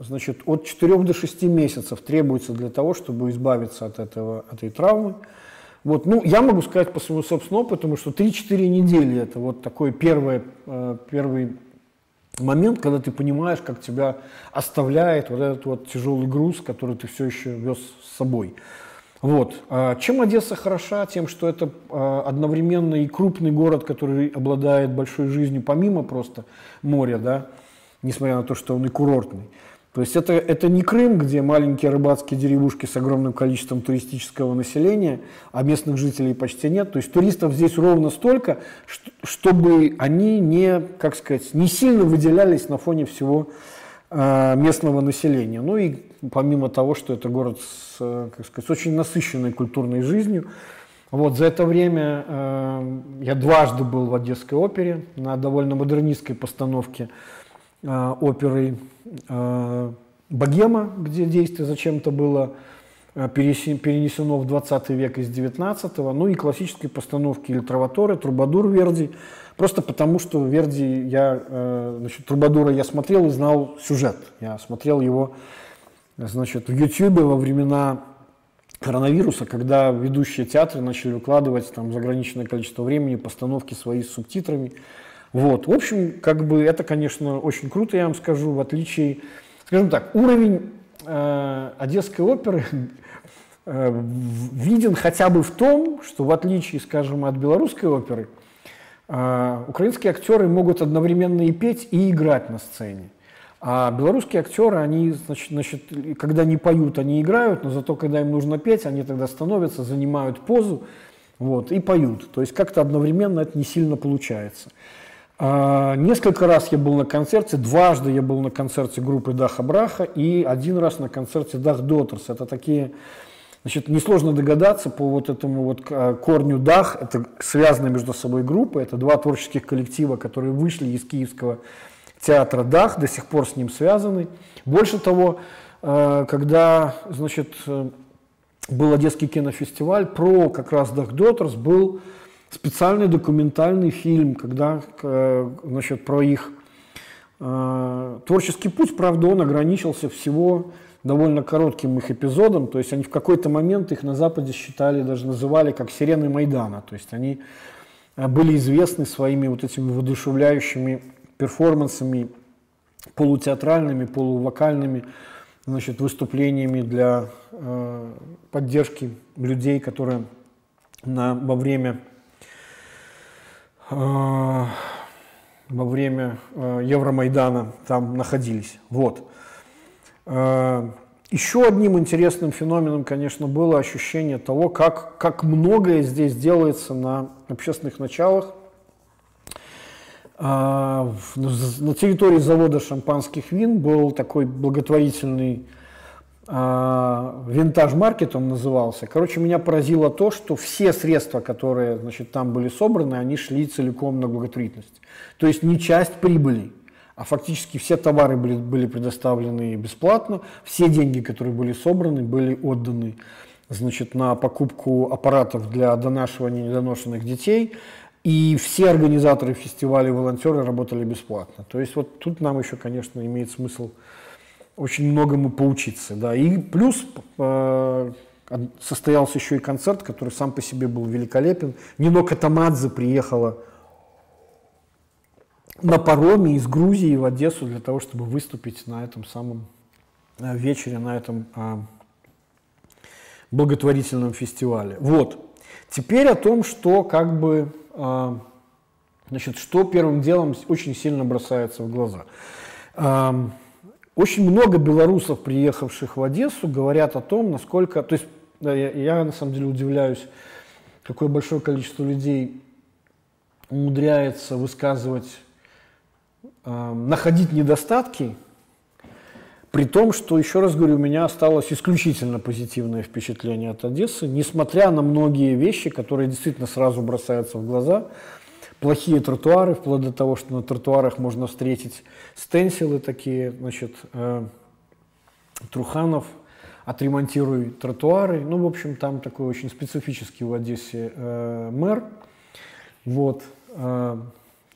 значит, от 4 до 6 месяцев требуется для того, чтобы избавиться от этого, этой травмы. Вот, ну, я могу сказать по своему собственному опыту, что 3-4 недели это вот такой первый, э, первый момент, когда ты понимаешь, как тебя оставляет вот этот вот тяжелый груз, который ты все еще вез с собой. Вот. А чем Одесса хороша? Тем, что это э, одновременно и крупный город, который обладает большой жизнью, помимо просто моря, да, несмотря на то, что он и курортный. То есть это, это не Крым, где маленькие рыбацкие деревушки с огромным количеством туристического населения, а местных жителей почти нет. То есть туристов здесь ровно столько, чтобы они не, как сказать, не сильно выделялись на фоне всего э, местного населения. Ну и помимо того, что это город с, как сказать, с очень насыщенной культурной жизнью, вот, за это время э, я дважды был в Одесской опере на довольно модернистской постановке э, оперы э, Богема, где действие зачем-то было э, перенесено в 20 век из 19 ну и классические постановки или Траваторы, Трубадур Верди, просто потому что Верди, я, значит, Трубадура я смотрел и знал сюжет, я смотрел его, значит, в Ютьюбе во времена коронавируса, когда ведущие театры начали выкладывать там заграничное количество времени постановки свои с субтитрами, вот. В общем, как бы это, конечно, очень круто, я вам скажу, в отличие, скажем так, уровень э, Одесской оперы э, виден хотя бы в том, что в отличие, скажем, от белорусской оперы, э, украинские актеры могут одновременно и петь, и играть на сцене. А белорусские актеры, они, значит, значит, когда не поют, они играют, но зато, когда им нужно петь, они тогда становятся, занимают позу вот, и поют. То есть как-то одновременно это не сильно получается. А, несколько раз я был на концерте, дважды я был на концерте группы Даха Браха и один раз на концерте Дах Дотерс. Это такие, значит, несложно догадаться по вот этому вот а, корню Дах, это связанные между собой группы, это два творческих коллектива, которые вышли из киевского театра Дах, до сих пор с ним связаны. Больше того, а, когда, значит, был Одесский кинофестиваль, про как раз Дах Дотерс был специальный документальный фильм, когда, значит, про их э, творческий путь, правда, он ограничился всего довольно коротким их эпизодом, то есть они в какой-то момент их на Западе считали, даже называли как сирены Майдана, то есть они э, были известны своими вот этими воодушевляющими перформансами, полутеатральными, полувокальными, значит, выступлениями для э, поддержки людей, которые на, во время Э, во время э, Евромайдана там находились. Вот. Э, еще одним интересным феноменом, конечно, было ощущение того, как, как многое здесь делается на общественных началах. На территории завода шампанских вин был такой благотворительный а, винтаж-маркет он назывался. Короче, меня поразило то, что все средства, которые значит, там были собраны, они шли целиком на благотворительность. То есть не часть прибыли, а фактически все товары были, были предоставлены бесплатно, все деньги, которые были собраны, были отданы значит, на покупку аппаратов для донашивания недоношенных детей, и все организаторы фестиваля и волонтеры работали бесплатно. То есть вот тут нам еще, конечно, имеет смысл очень многому поучиться. Да. И плюс э, состоялся еще и концерт, который сам по себе был великолепен. Нино Катамадзе приехала на пароме из Грузии в Одессу для того, чтобы выступить на этом самом э, вечере, на этом э, благотворительном фестивале. Вот. Теперь о том, что как бы, э, значит, что первым делом очень сильно бросается в глаза. Очень много белорусов, приехавших в Одессу, говорят о том, насколько, то есть я, я на самом деле удивляюсь, какое большое количество людей умудряется высказывать, э, находить недостатки при том, что, еще раз говорю, у меня осталось исключительно позитивное впечатление от Одессы, несмотря на многие вещи, которые действительно сразу бросаются в глаза. Плохие тротуары, вплоть до того, что на тротуарах можно встретить стенсилы такие, значит, э, Труханов, отремонтируй тротуары. Ну, в общем, там такой очень специфический в Одессе э, мэр, вот, э,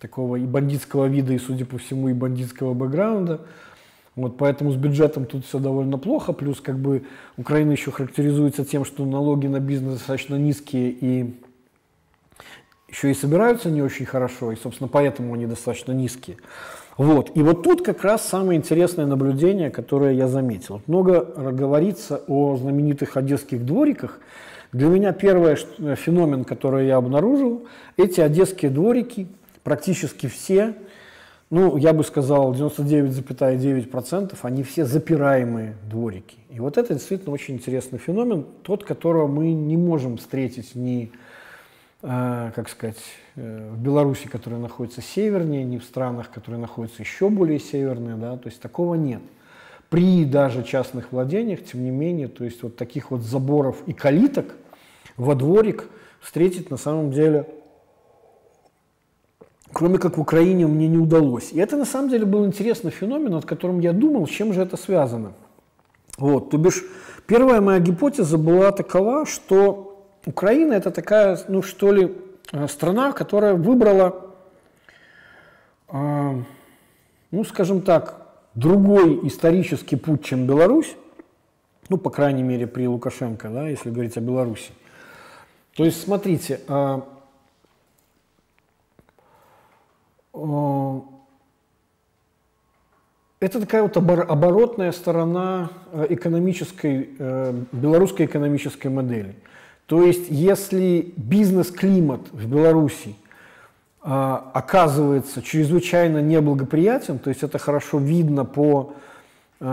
такого и бандитского вида, и, судя по всему, и бандитского бэкграунда. Вот поэтому с бюджетом тут все довольно плохо. Плюс как бы Украина еще характеризуется тем, что налоги на бизнес достаточно низкие и еще и собираются не очень хорошо, и, собственно, поэтому они достаточно низкие. Вот. И вот тут как раз самое интересное наблюдение, которое я заметил. Много говорится о знаменитых одесских двориках. Для меня первый феномен, который я обнаружил, эти одесские дворики, практически все – ну, я бы сказал, 99,9% они все запираемые дворики. И вот это действительно очень интересный феномен, тот, которого мы не можем встретить ни, э, как сказать, э, в Беларуси, которая находится севернее, ни в странах, которые находятся еще более северные, да, то есть такого нет. При даже частных владениях, тем не менее, то есть вот таких вот заборов и калиток во дворик встретить на самом деле кроме как в Украине, мне не удалось. И это на самом деле был интересный феномен, над которым я думал, с чем же это связано. Вот, то бишь, первая моя гипотеза была такова, что Украина это такая, ну что ли, э, страна, которая выбрала, э, ну скажем так, другой исторический путь, чем Беларусь, ну, по крайней мере, при Лукашенко, да, если говорить о Беларуси. То есть, смотрите, э, Э, это такая вот оборотная сторона э, экономической, э, белорусской экономической модели. То есть, если бизнес-климат в Беларуси оказывается чрезвычайно неблагоприятен, то есть это хорошо видно по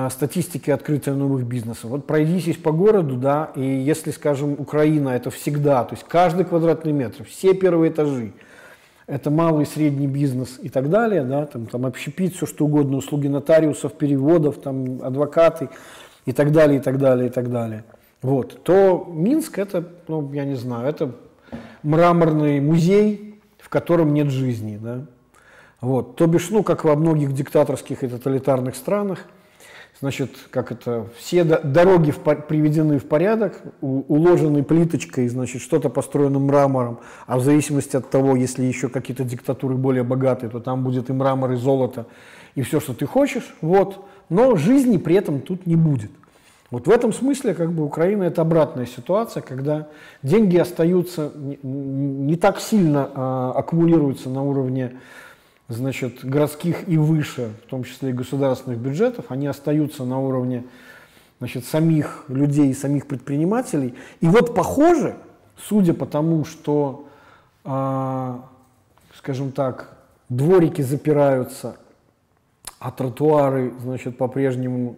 статистике открытия новых бизнесов. Вот пройдитесь по городу, да, и если, скажем, Украина это всегда, то есть каждый квадратный метр, все первые этажи – это малый и средний бизнес и так далее, да, там, там общепит, все что угодно, услуги нотариусов, переводов, там, адвокаты и так далее, и так далее, и так далее. Вот, то Минск это, ну, я не знаю, это мраморный музей, в котором нет жизни, да. Вот, то бишь, ну, как во многих диктаторских и тоталитарных странах, значит, как это, все дороги в, приведены в порядок, у, уложены плиточкой, значит, что-то построено мрамором, а в зависимости от того, если еще какие-то диктатуры более богатые, то там будет и мрамор, и золото, и все, что ты хочешь, вот, но жизни при этом тут не будет. Вот в этом смысле как бы Украина это обратная ситуация, когда деньги остаются не, не так сильно а, аккумулируются на уровне значит, городских и выше, в том числе и государственных бюджетов, они остаются на уровне значит, самих людей, самих предпринимателей. И вот похоже, судя по тому, что, э, скажем так, дворики запираются, а тротуары, значит, по-прежнему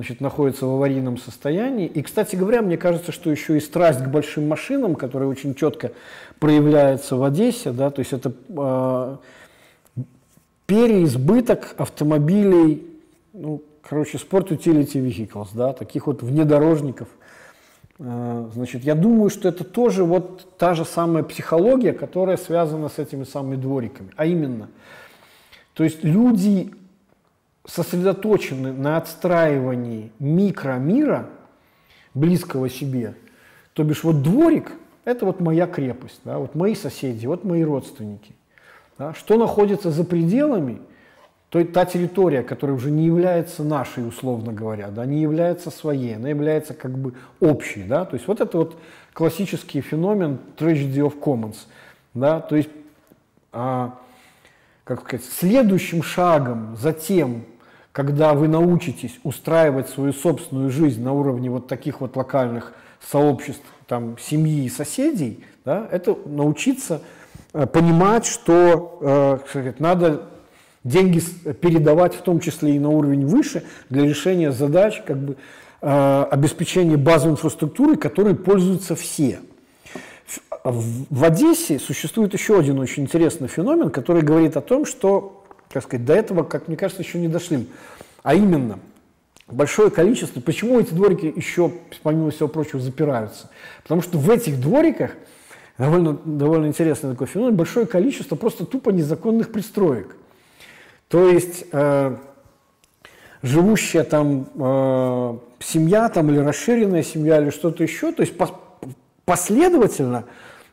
значит, находятся в аварийном состоянии. И, кстати говоря, мне кажется, что еще и страсть к большим машинам, которая очень четко проявляется в Одессе, да, то есть это э, переизбыток автомобилей, ну, короче, спорт utility vehicles, да, таких вот внедорожников. Э, значит, я думаю, что это тоже вот та же самая психология, которая связана с этими самыми двориками. А именно, то есть люди сосредоточены на отстраивании микромира, близкого себе. То бишь вот дворик – это вот моя крепость, да, вот мои соседи, вот мои родственники. Да? Что находится за пределами, то та территория, которая уже не является нашей, условно говоря, да, не является своей, она является как бы общей. Да? То есть вот это вот классический феномен tragedy of commons. Да? То есть, а, как сказать, следующим шагом за тем, когда вы научитесь устраивать свою собственную жизнь на уровне вот таких вот локальных сообществ, там, семьи и соседей, да, это научиться э, понимать, что э, надо деньги передавать в том числе и на уровень выше для решения задач как бы, э, обеспечения базовой инфраструктуры, которой пользуются все. В, в Одессе существует еще один очень интересный феномен, который говорит о том, что, как сказать, до этого, как мне кажется, еще не дошли. А именно, большое количество, почему эти дворики еще, помимо всего прочего, запираются? Потому что в этих двориках, довольно, довольно интересный такой феномен, большое количество просто тупо незаконных пристроек. То есть э, живущая там э, семья там, или расширенная семья или что-то еще, то есть по последовательно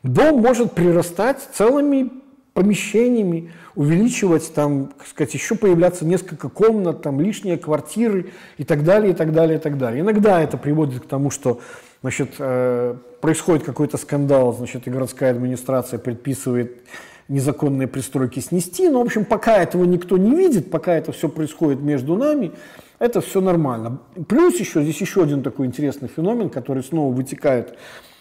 дом может прирастать целыми помещениями, увеличивать там, так сказать, еще появляться несколько комнат, там лишние квартиры и так далее, и так далее, и так далее. Иногда это приводит к тому, что значит, э, происходит какой-то скандал, значит, и городская администрация предписывает незаконные пристройки снести. Но, в общем, пока этого никто не видит, пока это все происходит между нами, это все нормально. Плюс еще, здесь еще один такой интересный феномен, который снова вытекает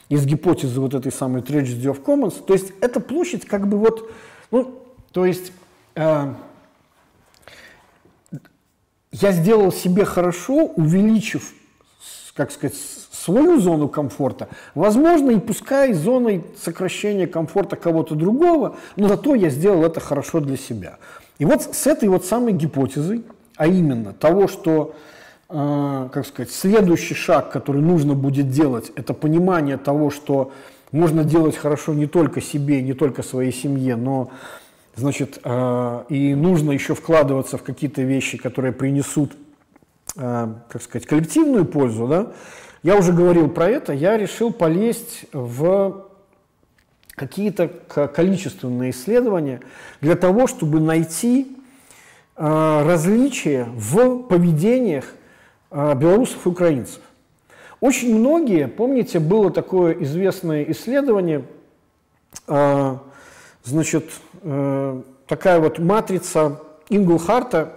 из гипотезы вот этой самой Tragedy of Commons. То есть эта площадь как бы вот, ну, то есть э, я сделал себе хорошо, увеличив, как сказать, свою зону комфорта, возможно, и пускай зоной сокращения комфорта кого-то другого, но зато я сделал это хорошо для себя. И вот с этой вот самой гипотезой, а именно того, что как сказать, следующий шаг, который нужно будет делать, это понимание того, что можно делать хорошо не только себе, не только своей семье, но значит, э, и нужно еще вкладываться в какие-то вещи, которые принесут, э, как сказать, коллективную пользу, да, я уже говорил про это, я решил полезть в какие-то количественные исследования для того, чтобы найти различия в поведениях белорусов и украинцев. Очень многие, помните, было такое известное исследование, э, значит, такая вот матрица Инглхарта,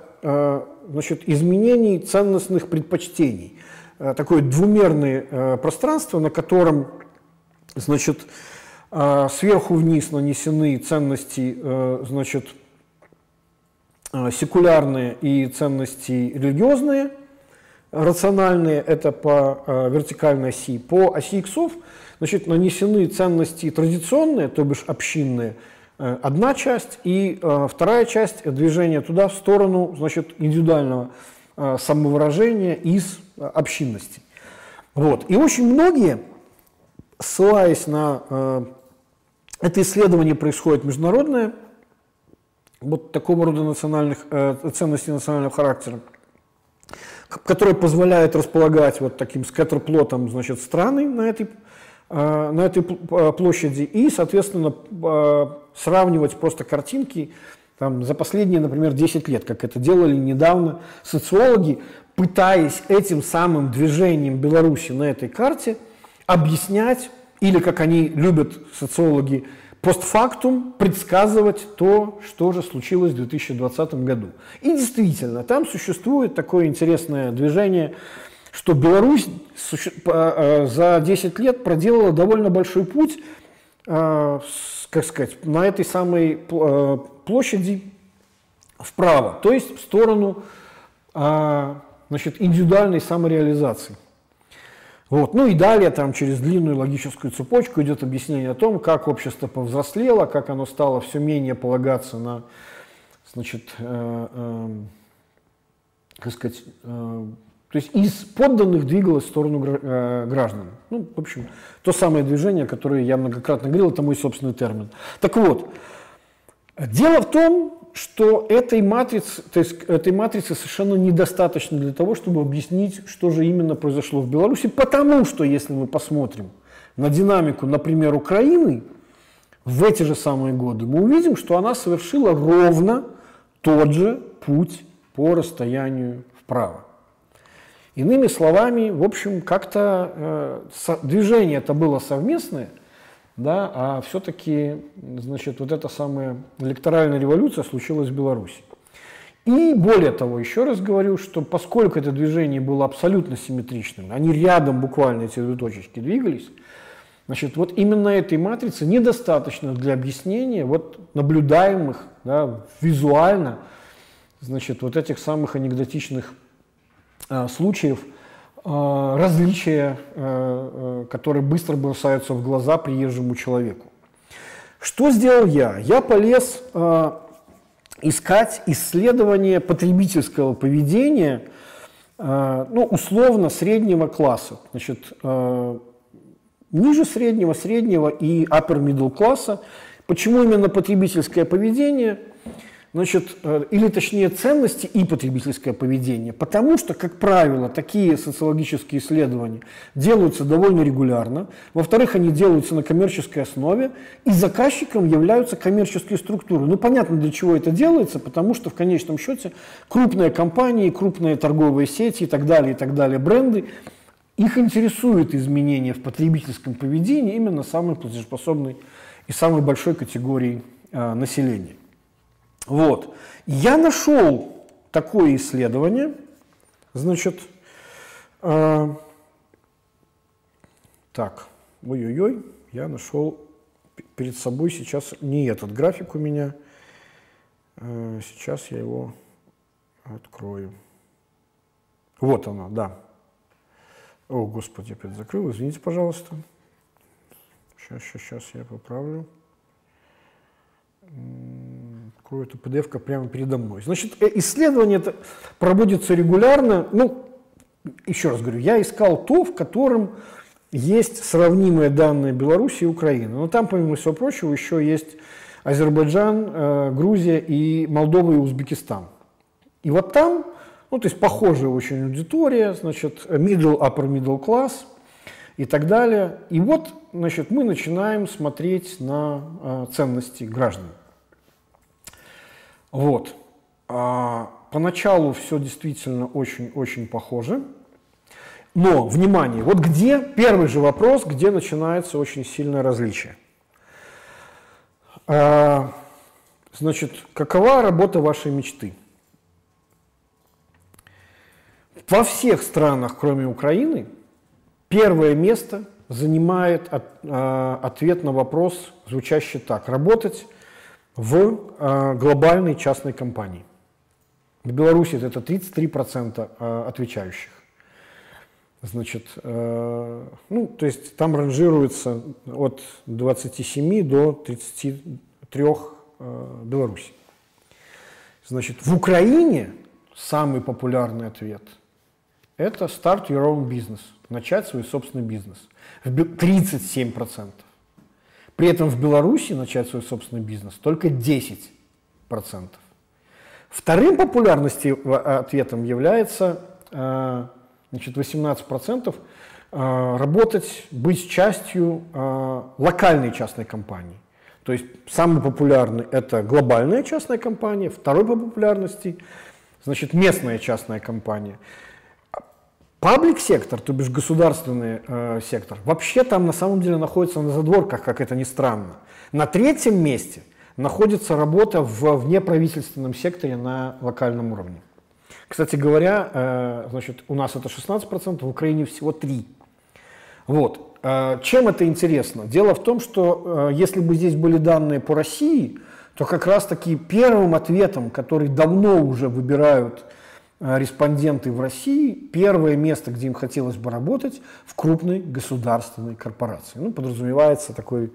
значит, изменений ценностных предпочтений. Э, такое двумерное э, пространство, на котором значит, э, сверху вниз нанесены ценности значит, секулярные и ценности религиозные, рациональные, это по вертикальной оси. По оси иксов значит, нанесены ценности традиционные, то бишь общинные, одна часть, и вторая часть движения туда в сторону значит, индивидуального самовыражения из общинности. Вот. И очень многие, ссылаясь на э, это исследование происходит международное, вот такого рода национальных, э, ценностей национального характера, которое позволяет располагать вот таким скатерплотом значит, страны на этой, э, на этой э, площади и, соответственно, э, сравнивать просто картинки там, за последние, например, 10 лет, как это делали недавно социологи, пытаясь этим самым движением Беларуси на этой карте объяснять, или, как они любят, социологи, постфактум предсказывать то, что же случилось в 2020 году. И действительно, там существует такое интересное движение, что Беларусь а, за 10 лет проделала довольно большой путь, а, как сказать, на этой самой а, площади вправо, то есть в сторону значит, индивидуальной самореализации. Вот. Ну и далее там через длинную логическую цепочку идет объяснение о том, как общество повзрослело, как оно стало все менее полагаться на, значит, э, э, как сказать, э, то есть из подданных двигалось в сторону э, граждан. Ну, в общем, то самое движение, которое я многократно говорил, это мой собственный термин. Так вот, дело в том, что этой матрицы, то есть этой матрицы совершенно недостаточно для того, чтобы объяснить, что же именно произошло в Беларуси, потому что, если мы посмотрим на динамику, например, Украины в эти же самые годы, мы увидим, что она совершила ровно тот же путь по расстоянию вправо. Иными словами, в общем, как-то э, движение это было совместное, да, а все-таки, значит, вот эта самая электоральная революция случилась в Беларуси. И более того, еще раз говорю, что поскольку это движение было абсолютно симметричным, они рядом буквально эти две точечки двигались, значит, вот именно этой матрицы недостаточно для объяснения вот наблюдаемых да, визуально значит, вот этих самых анекдотичных э, случаев различия, э, э, которые быстро бросаются в глаза приезжему человеку. Что сделал я? Я полез э, искать исследование потребительского поведения, э, ну, условно, среднего класса. Значит, э, ниже среднего, среднего и upper middle класса. Почему именно потребительское поведение? Значит, э, или точнее ценности и потребительское поведение. Потому что, как правило, такие социологические исследования делаются довольно регулярно. Во-вторых, они делаются на коммерческой основе, и заказчиком являются коммерческие структуры. Ну, понятно, для чего это делается, потому что в конечном счете крупные компании, крупные торговые сети и так далее, и так далее, бренды, их интересуют изменения в потребительском поведении именно самой платежеспособной и самой большой категории э, населения. Вот. Я нашел такое исследование, значит, э, так, ой-ой-ой, я нашел перед собой сейчас не этот график у меня, э, сейчас я его открою. Вот оно, да. О, Господи, опять закрыл, извините, пожалуйста. Сейчас, сейчас, сейчас я поправлю открою эту PDF прямо передо мной. Значит, э, исследование это проводится регулярно. Ну, еще раз говорю, я искал то, в котором есть сравнимые данные Беларуси и Украины. Но там, помимо всего прочего, еще есть Азербайджан, э, Грузия и Молдова и Узбекистан. И вот там, ну, то есть похожая очень аудитория, значит, middle, upper middle class и так далее. И вот, значит, мы начинаем смотреть на э, ценности граждан. Вот. А, поначалу все действительно очень-очень похоже. Но, внимание, вот где, первый же вопрос, где начинается очень сильное различие. А, значит, какова работа вашей мечты? Во всех странах, кроме Украины, первое место занимает от, а, ответ на вопрос, звучащий так. Работать в э, глобальной частной компании. В Беларуси это 33% э, отвечающих. Значит, э, ну, то есть там ранжируется от 27 до 33 э, Беларуси. Значит, в Украине самый популярный ответ – это start your own business, начать свой собственный бизнес. 37%. При этом в Беларуси начать свой собственный бизнес только 10%. Вторым популярности ответом является э, значит, 18% э, работать, быть частью э, локальной частной компании. То есть самый популярный – это глобальная частная компания, второй по популярности – значит, местная частная компания. Паблик сектор, то бишь государственный э, сектор, вообще там на самом деле находится на задворках, как это ни странно. На третьем месте находится работа в внеправительственном секторе на локальном уровне. Кстати говоря, э, значит, у нас это 16%, в Украине всего 3%. Вот. Э, чем это интересно? Дело в том, что э, если бы здесь были данные по России, то как раз таки первым ответом, который давно уже выбирают респонденты в России первое место, где им хотелось бы работать, в крупной государственной корпорации. Ну, подразумевается такой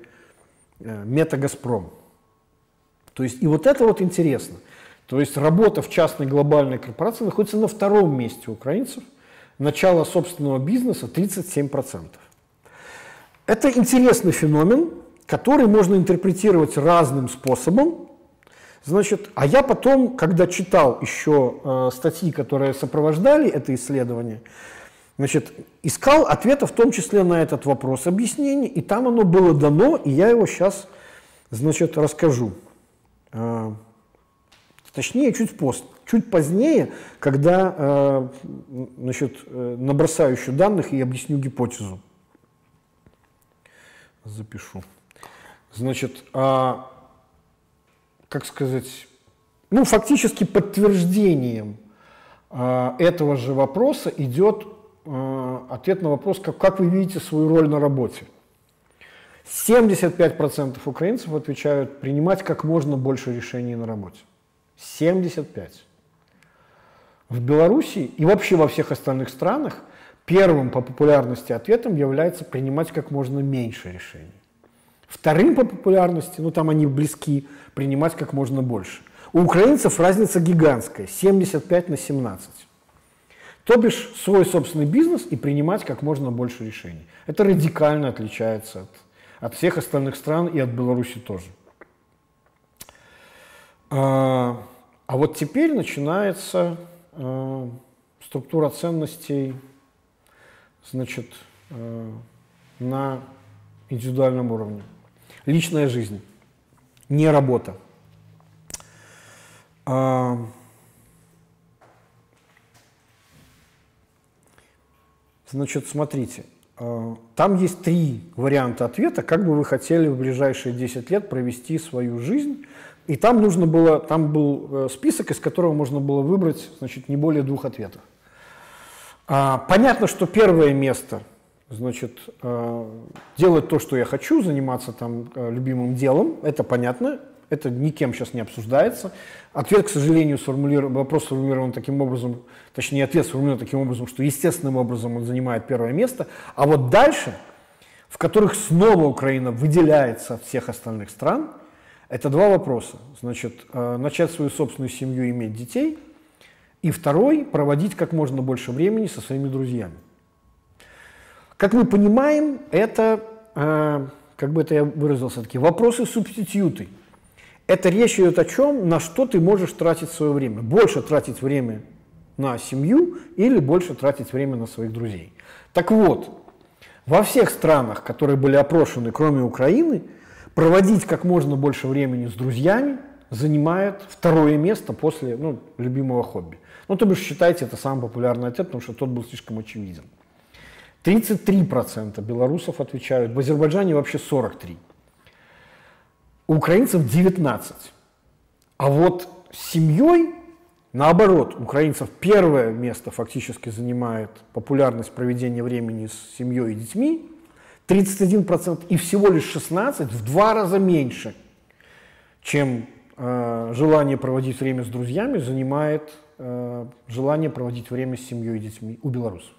э, мета-газпром. То есть, и вот это вот интересно. То есть работа в частной глобальной корпорации находится на втором месте украинцев. Начало собственного бизнеса 37%. Это интересный феномен, который можно интерпретировать разным способом, Значит, а я потом, когда читал еще э, статьи, которые сопровождали это исследование, значит, искал ответы в том числе на этот вопрос объяснений, и там оно было дано, и я его сейчас, значит, расскажу. Э, точнее, чуть, пост, чуть позднее, когда э, значит, э, набросаю еще данных и объясню гипотезу. Запишу. Значит, а как сказать, ну, фактически подтверждением э, этого же вопроса идет э, ответ на вопрос, как, как вы видите свою роль на работе. 75% украинцев отвечают принимать как можно больше решений на работе. 75. В Беларуси и вообще во всех остальных странах первым по популярности ответом является принимать как можно меньше решений. Вторым по популярности, ну там они близки, принимать как можно больше. У украинцев разница гигантская, 75 на 17. То бишь свой собственный бизнес и принимать как можно больше решений. Это радикально отличается от, от всех остальных стран и от Беларуси тоже. А, а вот теперь начинается а, структура ценностей значит, а, на индивидуальном уровне. Личная жизнь, не работа. А, значит, смотрите, а, там есть три варианта ответа, как бы вы хотели в ближайшие 10 лет провести свою жизнь. И там нужно было, там был э, список, из которого можно было выбрать, значит, не более двух ответов. А, понятно, что первое место – Значит, э, делать то, что я хочу, заниматься там э, любимым делом, это понятно, это никем сейчас не обсуждается. Ответ, к сожалению, сформулирован, вопрос сформулирован таким образом, точнее, ответ сформулирован таким образом, что естественным образом он занимает первое место. А вот дальше, в которых снова Украина выделяется от всех остальных стран, это два вопроса. Значит, э, начать свою собственную семью, иметь детей. И второй, проводить как можно больше времени со своими друзьями. Как мы понимаем, это, э, как бы это я выразился, такие вопросы-субститюты. Это речь идет о чем, на что ты можешь тратить свое время. Больше тратить время на семью или больше тратить время на своих друзей. Так вот, во всех странах, которые были опрошены, кроме Украины, проводить как можно больше времени с друзьями занимает второе место после ну, любимого хобби. Ну, то бишь, считайте, это самый популярный ответ, потому что тот был слишком очевиден. 33% белорусов отвечают, в Азербайджане вообще 43%. У украинцев 19%. А вот с семьей, наоборот, украинцев первое место фактически занимает популярность проведения времени с семьей и детьми, 31%, и всего лишь 16%, в два раза меньше, чем э, желание проводить время с друзьями, занимает э, желание проводить время с семьей и детьми у белорусов.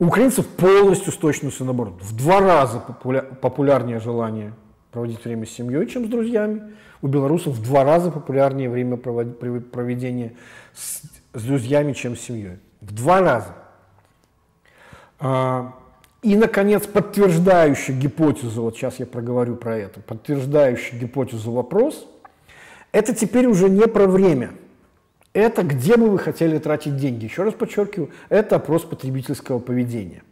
Украинцев полностью с наоборот. В два раза популя популярнее желание проводить время с семьей, чем с друзьями. У белорусов в два раза популярнее время проведения с, с друзьями, чем с семьей. В два раза. А, и, наконец, подтверждающий гипотезу, вот сейчас я проговорю про это, подтверждающий гипотезу вопрос, это теперь уже не про время – это где бы вы хотели тратить деньги. Еще раз подчеркиваю, это опрос потребительского поведения.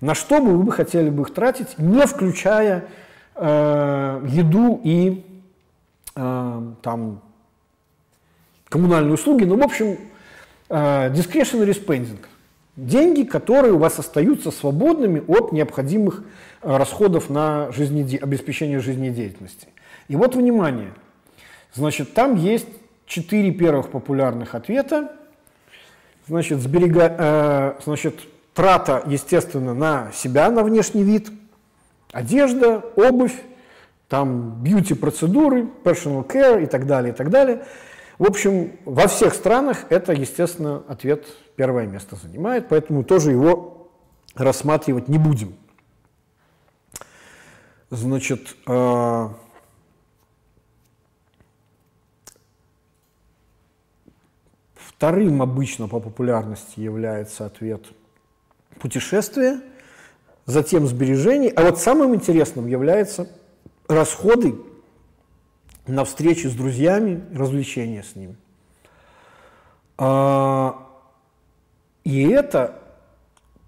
На что бы вы бы хотели бы их тратить, не включая э, еду и э, там, коммунальные услуги, ну, в общем, э, discretionary spending. Деньги, которые у вас остаются свободными от необходимых э, расходов на жизнеде... обеспечение жизнедеятельности. И вот, внимание, значит, там есть четыре первых популярных ответа. Значит, сберега, э, значит, трата, естественно, на себя, на внешний вид, одежда, обувь, там бьюти-процедуры, personal care и так далее, и так далее. В общем, во всех странах это, естественно, ответ первое место занимает, поэтому тоже его рассматривать не будем. Значит, э, Вторым обычно по популярности является ответ путешествия, затем сбережений. А вот самым интересным является расходы на встречи с друзьями, развлечения с ними. А, и это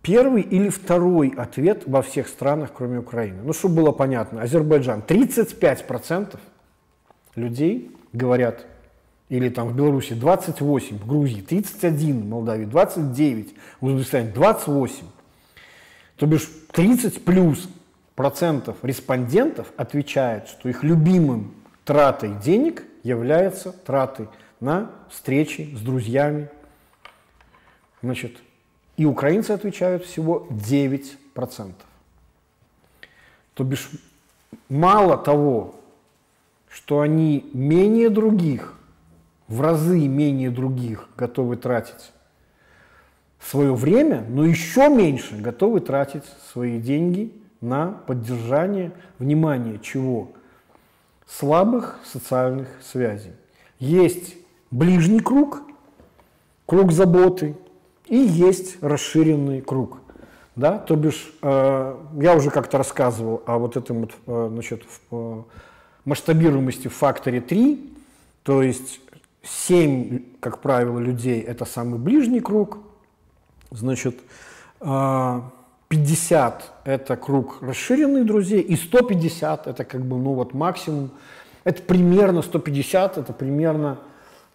первый или второй ответ во всех странах, кроме Украины. Ну, чтобы было понятно, Азербайджан 35% людей говорят или там в Беларуси 28, в Грузии 31, в Молдавии 29, в Узбекистане 28. То бишь 30 плюс процентов респондентов отвечают, что их любимым тратой денег является тратой на встречи с друзьями. Значит, и украинцы отвечают всего 9%. То бишь мало того, что они менее других, в разы менее других готовы тратить свое время, но еще меньше готовы тратить свои деньги на поддержание, внимание чего? Слабых социальных связей. Есть ближний круг, круг заботы, и есть расширенный круг. Да? То бишь, э, я уже как-то рассказывал о вот этом вот, э, значит, в, э, масштабируемости в факторе 3, то есть 7, как правило, людей – это самый ближний круг, значит, 50 э, – это круг расширенных друзей, и 150 – это как бы, ну вот максимум, это примерно 150, это примерно,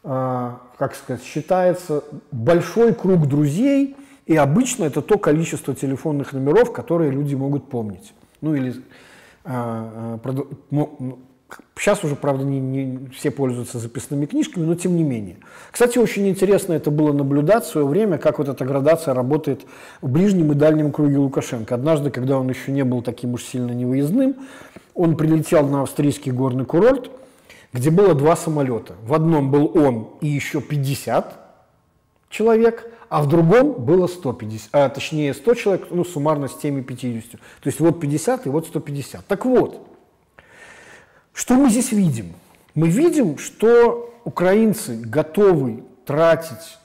э, как сказать, считается большой круг друзей, и обычно это то количество телефонных номеров, которые люди могут помнить. Ну или э, Сейчас уже, правда, не, не все пользуются записными книжками, но тем не менее. Кстати, очень интересно это было наблюдать в свое время, как вот эта градация работает в ближнем и дальнем круге Лукашенко. Однажды, когда он еще не был таким уж сильно невыездным, он прилетел на австрийский горный курорт, где было два самолета. В одном был он и еще 50 человек, а в другом было 150, а точнее 100 человек, ну суммарно с теми 50. То есть вот 50 и вот 150. Так вот, что мы здесь видим? Мы видим, что украинцы готовы тратить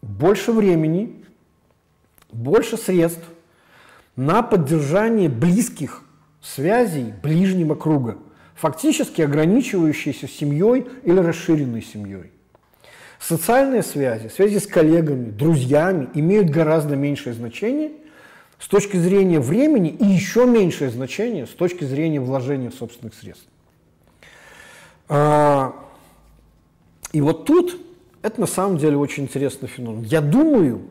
больше времени, больше средств на поддержание близких связей ближнего круга, фактически ограничивающиеся семьей или расширенной семьей. Социальные связи, связи с коллегами, друзьями имеют гораздо меньшее значение с точки зрения времени и еще меньшее значение с точки зрения вложения собственных средств. А, и вот тут это на самом деле очень интересный феномен. Я думаю,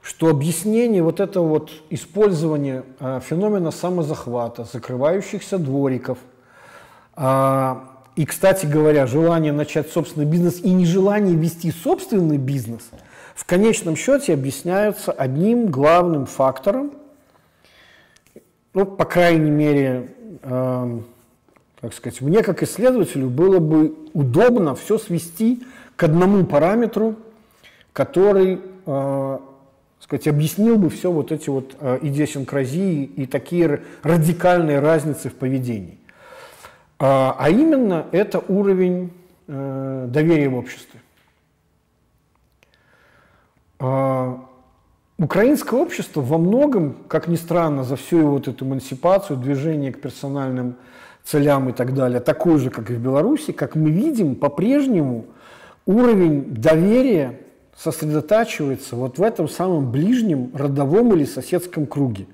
что объяснение вот этого вот использования а, феномена самозахвата, закрывающихся двориков, а, и, кстати говоря, желание начать собственный бизнес и нежелание вести собственный бизнес в конечном счете объясняются одним главным фактором, ну, по крайней мере, как сказать, мне как исследователю было бы удобно все свести к одному параметру, который, э, сказать, объяснил бы все вот эти вот э, идиосинкразии и такие радикальные разницы в поведении. А, а именно это уровень э, доверия в обществе. А, украинское общество во многом, как ни странно, за всю вот эту эмансипацию, движение к персональным целям и так далее, такой же, как и в Беларуси, как мы видим, по-прежнему уровень доверия сосредотачивается вот в этом самом ближнем родовом или соседском круге.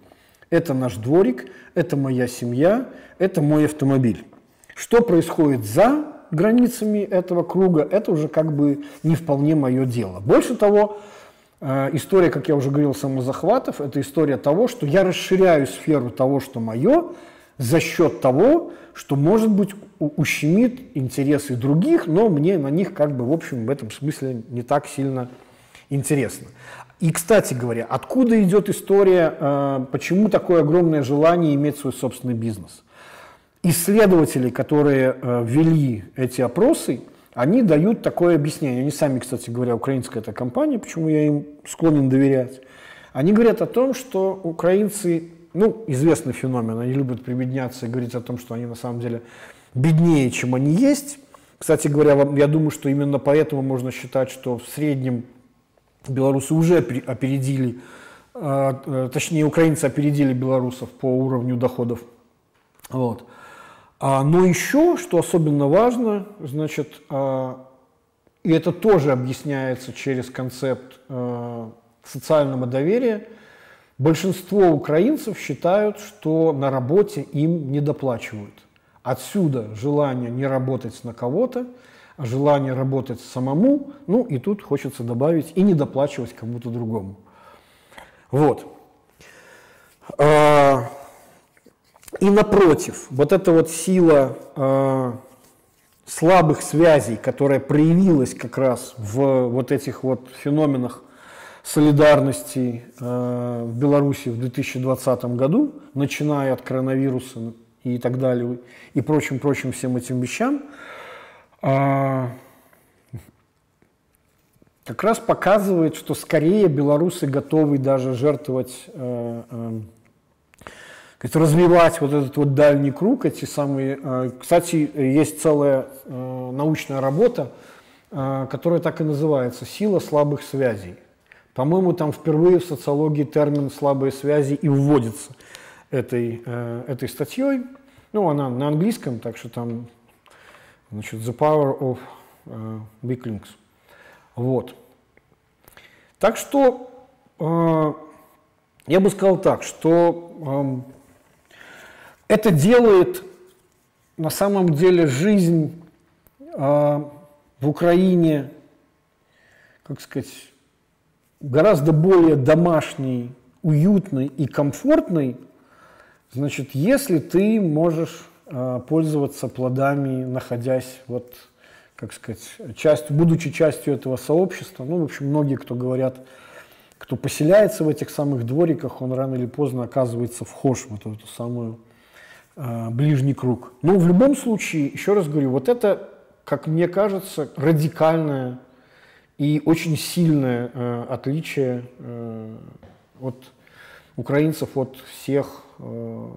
Это наш дворик, это моя семья, это мой автомобиль. Что происходит за границами этого круга, это уже как бы не вполне мое дело. Больше того, э, история, как я уже говорил, самозахватов, это история того, что я расширяю сферу того, что мое, за счет того, что, может быть, ущемит интересы других, но мне на них, как бы, в общем, в этом смысле не так сильно интересно. И, кстати говоря, откуда идет история, э, почему такое огромное желание иметь свой собственный бизнес? Исследователи, которые э, ввели эти опросы, они дают такое объяснение. Они сами, кстати говоря, украинская эта компания, почему я им склонен доверять. Они говорят о том, что украинцы ну, известный феномен, они любят прибедняться и говорить о том, что они на самом деле беднее, чем они есть. Кстати говоря, я думаю, что именно поэтому можно считать, что в среднем белорусы уже опередили, а, э, точнее, украинцы опередили белорусов по уровню доходов. Вот. А, но еще, что особенно важно, значит, а, и это тоже объясняется через концепт э, социального доверия – Большинство украинцев считают, что на работе им не доплачивают. Отсюда желание не работать на кого-то, а желание работать самому, ну и тут хочется добавить и не доплачивать кому-то другому. Вот. А, и напротив, вот эта вот сила а, слабых связей, которая проявилась как раз в вот этих вот феноменах солидарности э, в Беларуси в 2020 году, начиная от коронавируса и так далее, и прочим-прочим всем этим вещам, э, как раз показывает, что скорее белорусы готовы даже жертвовать, э, э, развивать вот этот вот дальний круг, эти самые... Э, кстати, есть целая э, научная работа, которая так и называется «Сила слабых связей». По-моему, там впервые в социологии термин «слабые связи» и вводится этой, э, этой статьей. Ну, она на английском, так что там значит, «The power of э, weak links». Вот. Так что э, я бы сказал так, что э, это делает на самом деле жизнь в Украине, как сказать, гораздо более домашней, уютной и комфортной, значит, если ты можешь э, пользоваться плодами, находясь вот как сказать, часть, будучи частью этого сообщества, ну, в общем, многие, кто говорят, кто поселяется в этих самых двориках, он рано или поздно оказывается вхож в эту, эту самую э, ближний круг. Но в любом случае, еще раз говорю, вот это, как мне кажется, радикальное и очень сильное э, отличие э, от украинцев от всех э,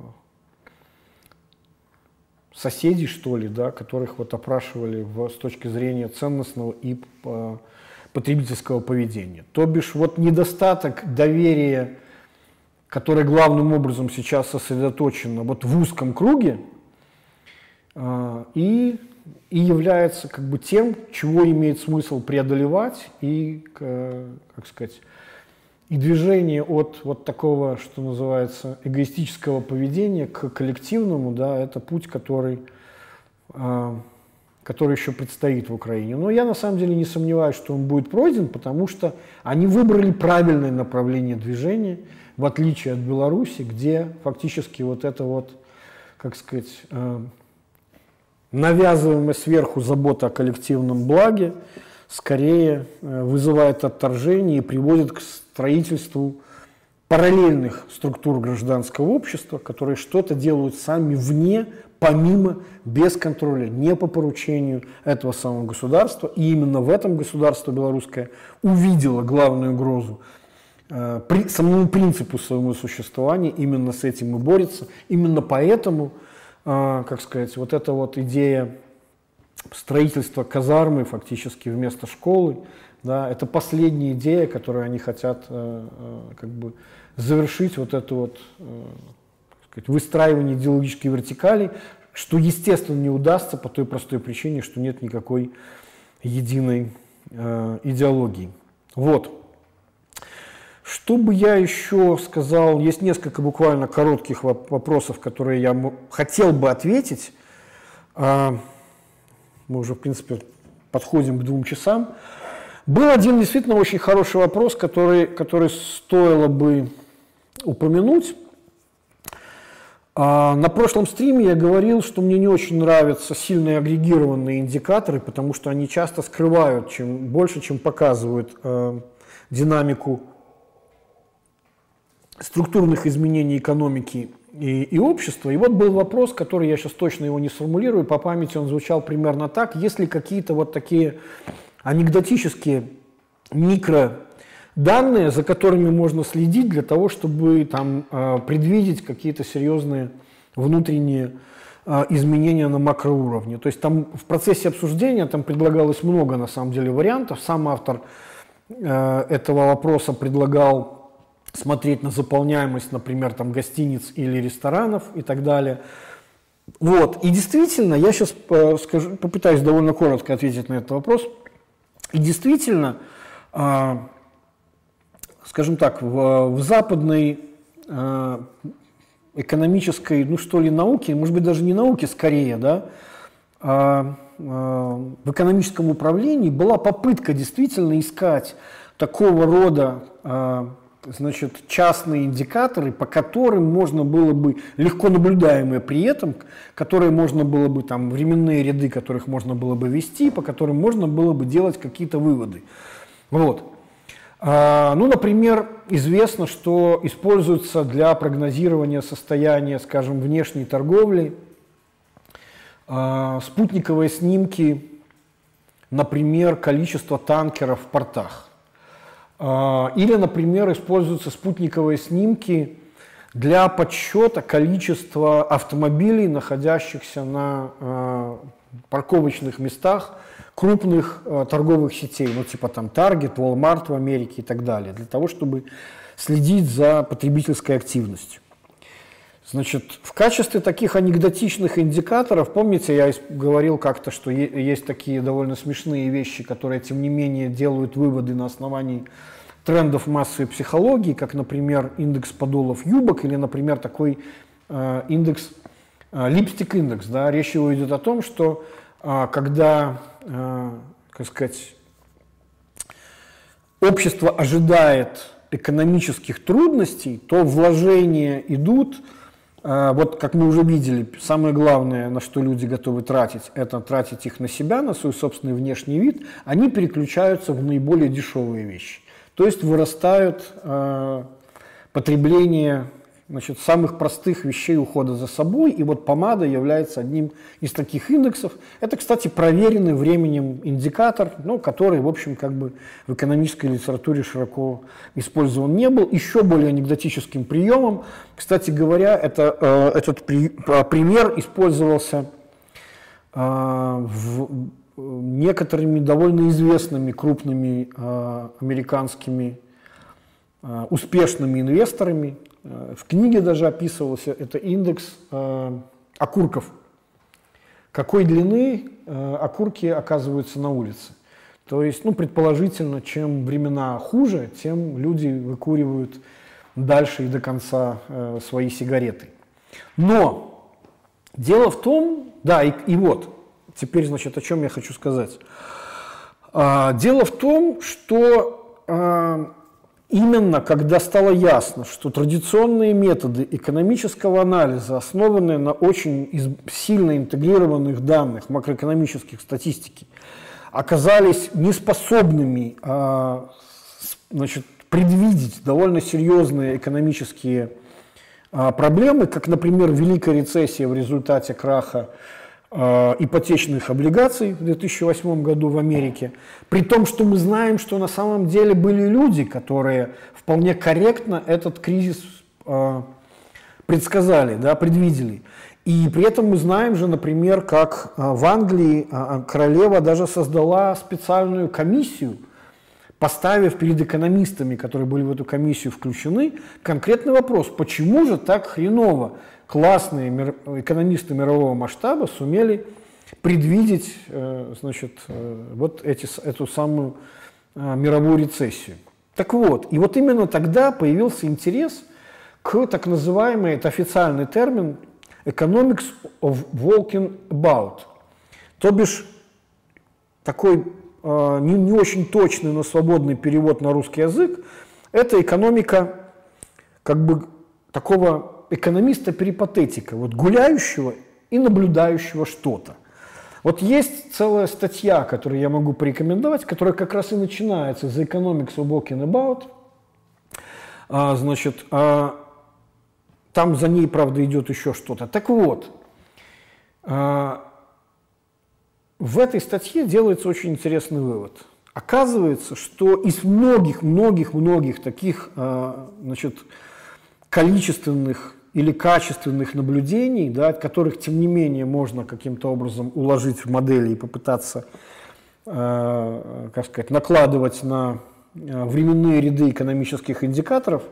соседей, что ли, да, которых вот опрашивали в, с точки зрения ценностного и э, потребительского поведения. То бишь вот недостаток доверия, который главным образом сейчас сосредоточен вот в узком круге, э, и, и является как бы тем, чего имеет смысл преодолевать и, э, как сказать, и движение от вот такого, что называется, эгоистического поведения к коллективному, да, это путь, который, э, который еще предстоит в Украине. Но я на самом деле не сомневаюсь, что он будет пройден, потому что они выбрали правильное направление движения, в отличие от Беларуси, где фактически вот это вот, как сказать, э, навязываемая сверху забота о коллективном благе, скорее э, вызывает отторжение и приводит к строительству параллельных структур гражданского общества, которые что-то делают сами вне, помимо, без контроля, не по поручению этого самого государства. И именно в этом государство белорусское увидело главную угрозу э, при, самому принципу своего существования, именно с этим и борется. Именно поэтому, как сказать, вот эта вот идея строительство казармы фактически вместо школы. Да, это последняя идея, которую они хотят э, э, как бы завершить вот это вот э, сказать, выстраивание идеологической вертикали, что, естественно, не удастся по той простой причине, что нет никакой единой э, идеологии. Вот. Что бы я еще сказал, есть несколько буквально коротких вопросов, которые я хотел бы ответить. А, мы уже, в принципе, подходим к двум часам. Был один действительно очень хороший вопрос, который, который стоило бы упомянуть. А, на прошлом стриме я говорил, что мне не очень нравятся сильные агрегированные индикаторы, потому что они часто скрывают чем, больше, чем показывают э, динамику структурных изменений экономики и, и общества. И вот был вопрос, который я сейчас точно его не сформулирую, по памяти он звучал примерно так. Есть ли какие-то вот такие анекдотические микроданные, за которыми можно следить для того, чтобы там э, предвидеть какие-то серьезные внутренние э, изменения на макроуровне. То есть там в процессе обсуждения там предлагалось много на самом деле вариантов. Сам автор э, этого вопроса предлагал смотреть на заполняемость, например, там, гостиниц или ресторанов и так далее. Вот. И действительно, я сейчас э, скажу, попытаюсь довольно коротко ответить на этот вопрос. И действительно, э, скажем так, в, в западной э, экономической, ну что ли, науке, может быть, даже не науке скорее, да, а, в экономическом управлении была попытка действительно искать такого рода значит, частные индикаторы, по которым можно было бы, легко наблюдаемые при этом, которые можно было бы, там, временные ряды, которых можно было бы вести, по которым можно было бы делать какие-то выводы. Вот. А, ну, например, известно, что используются для прогнозирования состояния, скажем, внешней торговли а, спутниковые снимки, например, количества танкеров в портах. А, или, например, используются спутниковые снимки для подсчета количества автомобилей, находящихся на а, парковочных местах крупных а, торговых сетей, ну типа там Target, Walmart в Америке и так далее, для того, чтобы следить за потребительской активностью. Значит, в качестве таких анекдотичных индикаторов, помните, я говорил как-то, что есть такие довольно смешные вещи, которые, тем не менее, делают выводы на основании трендов массовой психологии, как, например, индекс подолов юбок или, например, такой э, индекс, э, липстик-индекс. Да? Речь его идет о том, что э, когда, э, как сказать, общество ожидает экономических трудностей, то вложения идут, э, вот как мы уже видели, самое главное, на что люди готовы тратить, это тратить их на себя, на свой собственный внешний вид, они переключаются в наиболее дешевые вещи. То есть вырастают э, потребление значит, самых простых вещей ухода за собой, и вот помада является одним из таких индексов. Это, кстати, проверенный временем индикатор, ну, который, в общем, как бы в экономической литературе широко использован не был. Еще более анекдотическим приемом, кстати говоря, это, э, этот при, э, пример использовался э, в некоторыми довольно известными крупными э, американскими э, успешными инвесторами. Э, в книге даже описывался это индекс э, окурков. Какой длины э, окурки оказываются на улице. То есть, ну, предположительно, чем времена хуже, тем люди выкуривают дальше и до конца э, свои сигареты. Но дело в том, да, и, и вот, Теперь, значит, о чем я хочу сказать. А, дело в том, что а, именно когда стало ясно, что традиционные методы экономического анализа, основанные на очень сильно интегрированных данных макроэкономических статистики, оказались неспособными а, значит, предвидеть довольно серьезные экономические проблемы, как, например, великая рецессия в результате краха ипотечных облигаций в 2008 году в Америке, при том, что мы знаем, что на самом деле были люди, которые вполне корректно этот кризис э, предсказали, да, предвидели. И при этом мы знаем же, например, как э, в Англии королева даже создала специальную комиссию, поставив перед экономистами, которые были в эту комиссию включены, конкретный вопрос, почему же так хреново классные мир, экономисты мирового масштаба сумели предвидеть э, значит, э, вот эти, эту самую э, мировую рецессию. Так вот, и вот именно тогда появился интерес к так называемый, это официальный термин, economics of walking about. То бишь, такой не, не очень точный, но свободный перевод на русский язык, это экономика как бы такого экономиста-перипатетика, вот гуляющего и наблюдающего что-то. Вот есть целая статья, которую я могу порекомендовать, которая как раз и начинается «The Economics of Walking About». А, значит, а, там за ней, правда, идет еще что-то. Так вот, а, в этой статье делается очень интересный вывод. Оказывается, что из многих-многих-многих таких а, значит, количественных или качественных наблюдений, да, которых, тем не менее, можно каким-то образом уложить в модели и попытаться, э, как сказать, накладывать на э, временные ряды экономических индикаторов,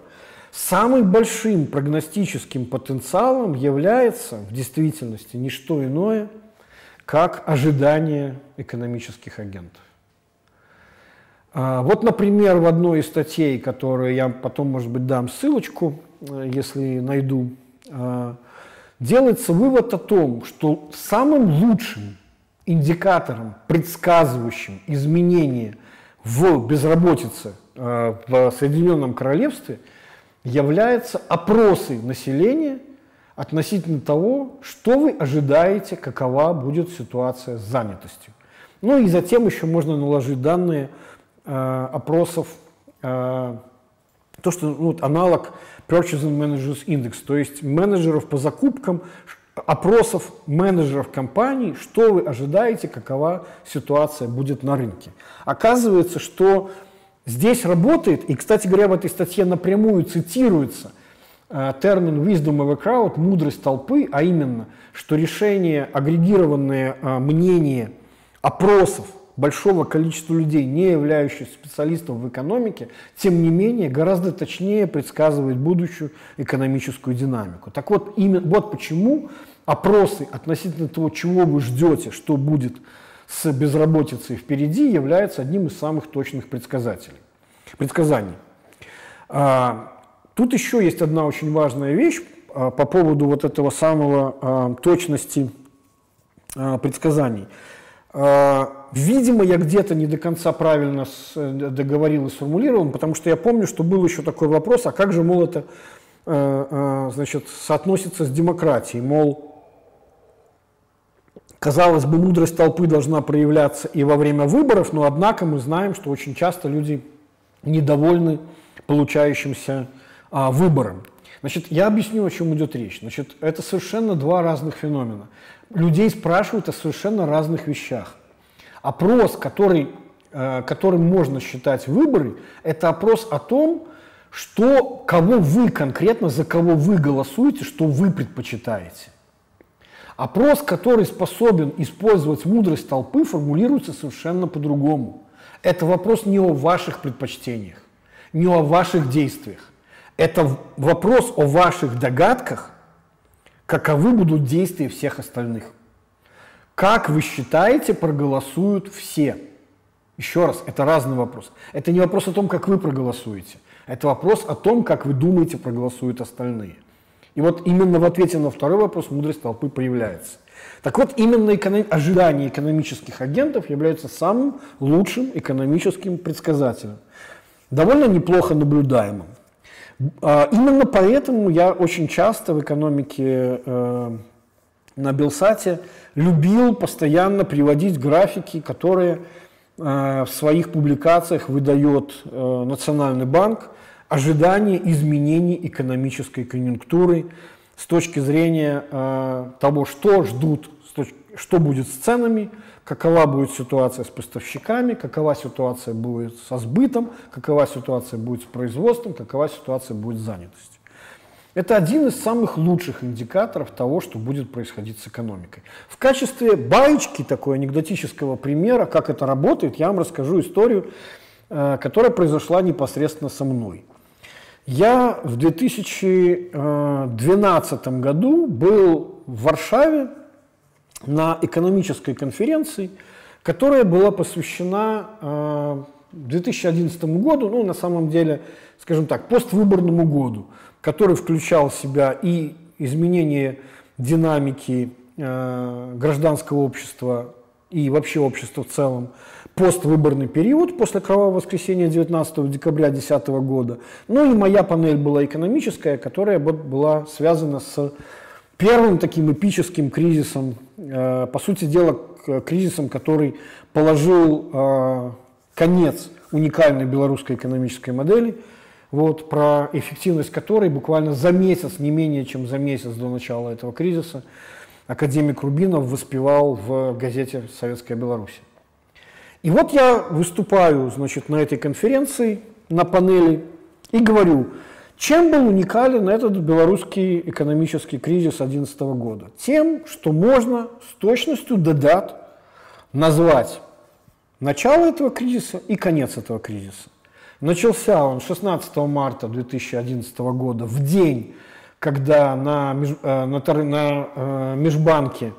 самым большим прогностическим потенциалом является в действительности не что иное, как ожидание экономических агентов. А, вот, например, в одной из статей, которую я потом, может быть, дам ссылочку, если найду, э, делается вывод о том, что самым лучшим индикатором, предсказывающим изменение в безработице э, в Соединенном Королевстве является опросы населения относительно того, что вы ожидаете, какова будет ситуация с занятостью. Ну и затем еще можно наложить данные э, опросов, э, то, что ну, аналог Purchasing Managers Index, то есть менеджеров по закупкам, опросов менеджеров компаний, что вы ожидаете, какова ситуация будет на рынке. Оказывается, что здесь работает, и, кстати говоря, в этой статье напрямую цитируется э, термин wisdom of a crowd, мудрость толпы, а именно, что решение, агрегированное э, мнение опросов большого количества людей, не являющихся специалистом в экономике, тем не менее гораздо точнее предсказывает будущую экономическую динамику. Так вот, именно, вот почему опросы относительно того, чего вы ждете, что будет с безработицей впереди, являются одним из самых точных предсказателей, предсказаний. А, тут еще есть одна очень важная вещь а, по поводу вот этого самого а, точности предсказаний. Видимо, я где-то не до конца правильно договорил и сформулировал, потому что я помню, что был еще такой вопрос, а как же, мол, это э, э, значит, соотносится с демократией, мол, казалось бы, мудрость толпы должна проявляться и во время выборов, но однако мы знаем, что очень часто люди недовольны получающимся а, выбором. Значит, я объясню, о чем идет речь. Значит, это совершенно два разных феномена людей спрашивают о совершенно разных вещах. Опрос, который, э, которым можно считать выборы, это опрос о том, что, кого вы конкретно, за кого вы голосуете, что вы предпочитаете. Опрос, который способен использовать мудрость толпы, формулируется совершенно по-другому. Это вопрос не о ваших предпочтениях, не о ваших действиях. Это вопрос о ваших догадках каковы будут действия всех остальных. Как вы считаете, проголосуют все? Еще раз, это разный вопрос. Это не вопрос о том, как вы проголосуете. Это вопрос о том, как вы думаете, проголосуют остальные. И вот именно в ответе на второй вопрос мудрость толпы появляется. Так вот, именно эконом... ожидания экономических агентов являются самым лучшим экономическим предсказателем. Довольно неплохо наблюдаемым. А, именно поэтому я очень часто в экономике э, на Белсате любил постоянно приводить графики, которые э, в своих публикациях выдает э, Национальный банк, ожидания изменений экономической конъюнктуры с точки зрения того, что ждут, что будет с ценами, какова будет ситуация с поставщиками, какова ситуация будет со сбытом, какова ситуация будет с производством, какова ситуация будет с занятостью. Это один из самых лучших индикаторов того, что будет происходить с экономикой. В качестве баечки, такой анекдотического примера, как это работает, я вам расскажу историю, э, которая произошла непосредственно со мной. Я в 2012 году был в Варшаве на экономической конференции, которая была посвящена 2011 э, году, ну, на самом деле, скажем так, поствыборному году, который включал в себя и изменение динамики э, гражданского общества и вообще общества в целом, поствыборный период после кровавого воскресенья 19 декабря 2010 года. Ну и моя панель была экономическая, которая была связана с первым таким эпическим кризисом, э, по сути дела, кризисом, который положил э, конец уникальной белорусской экономической модели, вот, про эффективность которой буквально за месяц, не менее чем за месяц до начала этого кризиса, академик Рубинов воспевал в газете «Советская Беларусь». И вот я выступаю значит, на этой конференции, на панели, и говорю, чем был уникален этот белорусский экономический кризис 2011 года? Тем, что можно с точностью до дат назвать начало этого кризиса и конец этого кризиса. Начался он 16 марта 2011 года, в день, когда на, э, на, на э, межбанке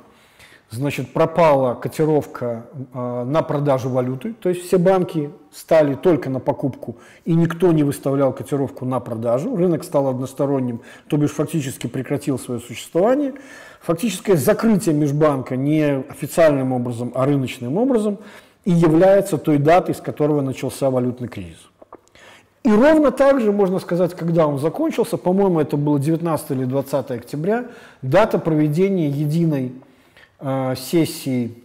значит, пропала котировка э, на продажу валюты, то есть все банки стали только на покупку, и никто не выставлял котировку на продажу. Рынок стал односторонним, то бишь фактически прекратил свое существование. Фактическое закрытие межбанка не официальным образом, а рыночным образом и является той датой, с которого начался валютный кризис. И ровно так же, можно сказать, когда он закончился, по-моему, это было 19 или 20 октября, дата проведения единой э, сессии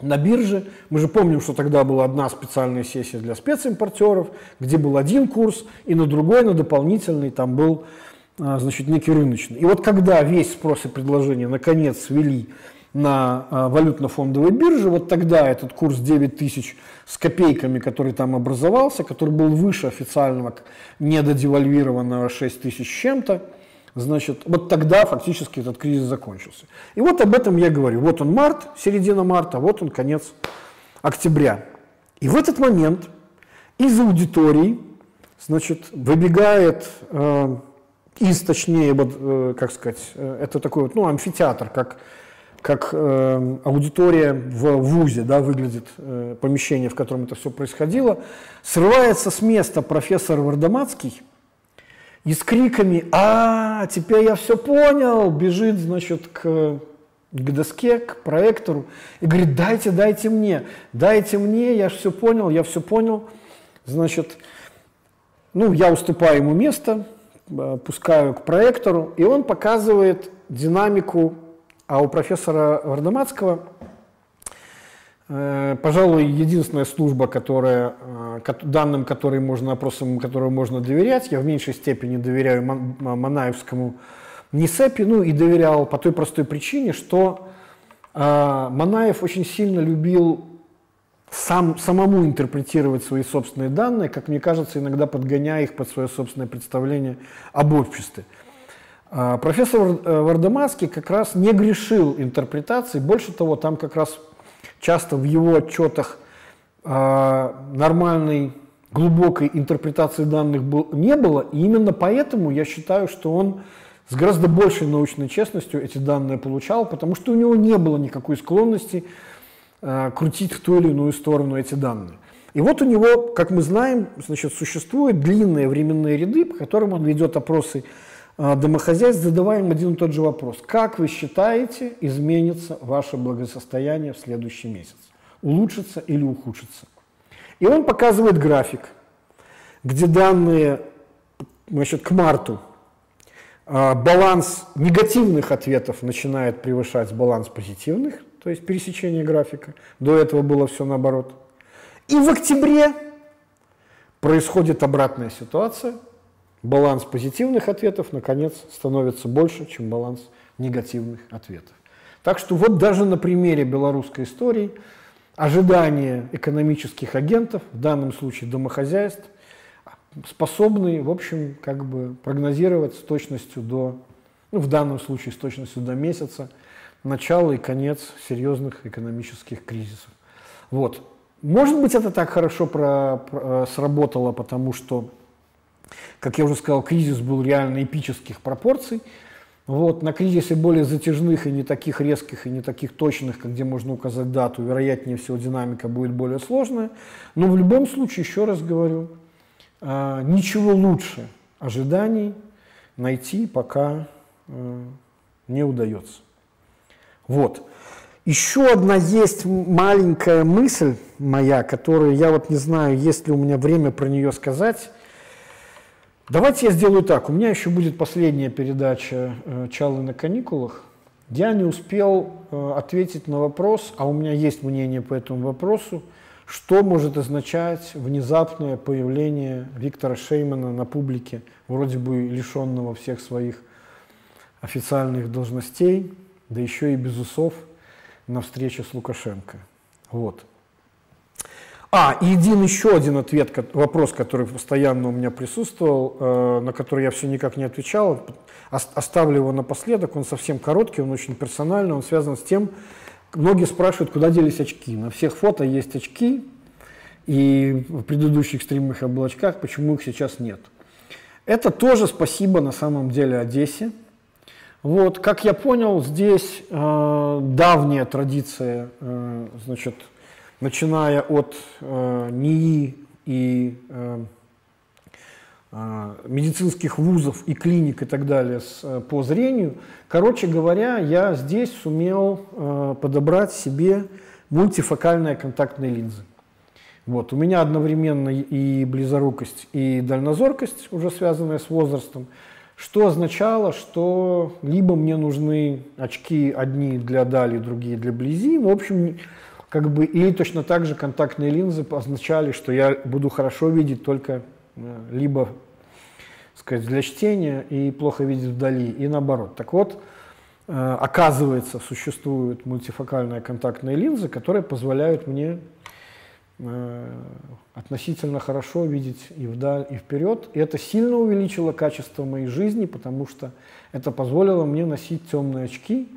на бирже. Мы же помним, что тогда была одна специальная сессия для специмпортеров, где был один курс, и на другой, на дополнительный, там был э, значит, некий рыночный. И вот когда весь спрос и предложение наконец свели на а, валютно-фондовой бирже, вот тогда этот курс 9 тысяч с копейками, который там образовался, который был выше официального недодевальвированного 6 тысяч чем-то, значит, вот тогда фактически этот кризис закончился. И вот об этом я говорю. Вот он март, середина марта, вот он конец октября. И в этот момент из аудитории, значит, выбегает э, из, точнее, вот, э, как сказать, э, это такой вот, ну, амфитеатр, как как э, аудитория в ВУЗе да, выглядит э, помещение, в котором это все происходило, срывается с места профессор Вардамацкий и с криками «А, теперь я все понял!» бежит, значит, к, к доске, к проектору и говорит «Дайте, дайте мне, дайте мне, я все понял, я все понял». Значит, ну, я уступаю ему место, э, пускаю к проектору, и он показывает динамику а у профессора Вардаматского, э, пожалуй, единственная служба, которая, э, данным которой можно, опросам которого можно доверять, я в меньшей степени доверяю Манаевскому НИСЭПи, ну и доверял по той простой причине, что э, Манаев очень сильно любил сам, самому интерпретировать свои собственные данные, как мне кажется, иногда подгоняя их под свое собственное представление об обществе. А, профессор э, Вардемаский как раз не грешил интерпретацией, больше того, там как раз часто в его отчетах а, нормальной глубокой интерпретации данных не было, и именно поэтому я считаю, что он с гораздо большей научной честностью эти данные получал, потому что у него не было никакой склонности э, крутить в ту или иную сторону эти данные. И вот у него, как мы знаем, значит, существуют длинные временные ряды, по которым он ведет опросы домохозяйств задаваем один и тот же вопрос. Как вы считаете, изменится ваше благосостояние в следующий месяц? Улучшится или ухудшится? И он показывает график, где данные значит, к марту а, баланс негативных ответов начинает превышать баланс позитивных, то есть пересечение графика. До этого было все наоборот. И в октябре происходит обратная ситуация – баланс позитивных ответов, наконец, становится больше, чем баланс негативных ответов. Так что вот даже на примере белорусской истории ожидания экономических агентов, в данном случае домохозяйств, способны, в общем, как бы прогнозировать с точностью до, ну, в данном случае с точностью до месяца, начало и конец серьезных экономических кризисов. Вот. Может быть, это так хорошо про, про, сработало, потому что как я уже сказал, кризис был реально эпических пропорций. Вот, на кризисе более затяжных и не таких резких, и не таких точных, где можно указать дату, вероятнее всего динамика будет более сложная. Но в любом случае, еще раз говорю, а, ничего лучше ожиданий найти пока а, не удается. Вот. Еще одна есть маленькая мысль моя, которую я вот не знаю, есть ли у меня время про нее сказать. Давайте я сделаю так. У меня еще будет последняя передача э, «Чалы на каникулах». Я не успел э, ответить на вопрос, а у меня есть мнение по этому вопросу, что может означать внезапное появление Виктора Шеймана на публике, вроде бы лишенного всех своих официальных должностей, да еще и без усов на встрече с Лукашенко. Вот. А, и один еще один ответ, вопрос, который постоянно у меня присутствовал, э, на который я все никак не отвечал, оставлю его напоследок, он совсем короткий, он очень персональный, он связан с тем, многие спрашивают, куда делись очки. На всех фото есть очки, и в предыдущих стримах об очках, почему их сейчас нет. Это тоже спасибо на самом деле Одессе. Вот, как я понял, здесь э, давняя традиция, э, значит, начиная от э, НИИ и э, э, медицинских вузов и клиник и так далее с, э, по зрению. Короче говоря, я здесь сумел э, подобрать себе мультифокальные контактные линзы. Вот. У меня одновременно и близорукость, и дальнозоркость, уже связанная с возрастом, что означало, что либо мне нужны очки одни для дали, другие для близи. В общем, как бы, и точно так же контактные линзы означали, что я буду хорошо видеть только э, либо сказать, для чтения и плохо видеть вдали, и наоборот. Так вот, э, оказывается, существуют мультифокальные контактные линзы, которые позволяют мне э, относительно хорошо видеть и вдаль, и вперед. И это сильно увеличило качество моей жизни, потому что это позволило мне носить темные очки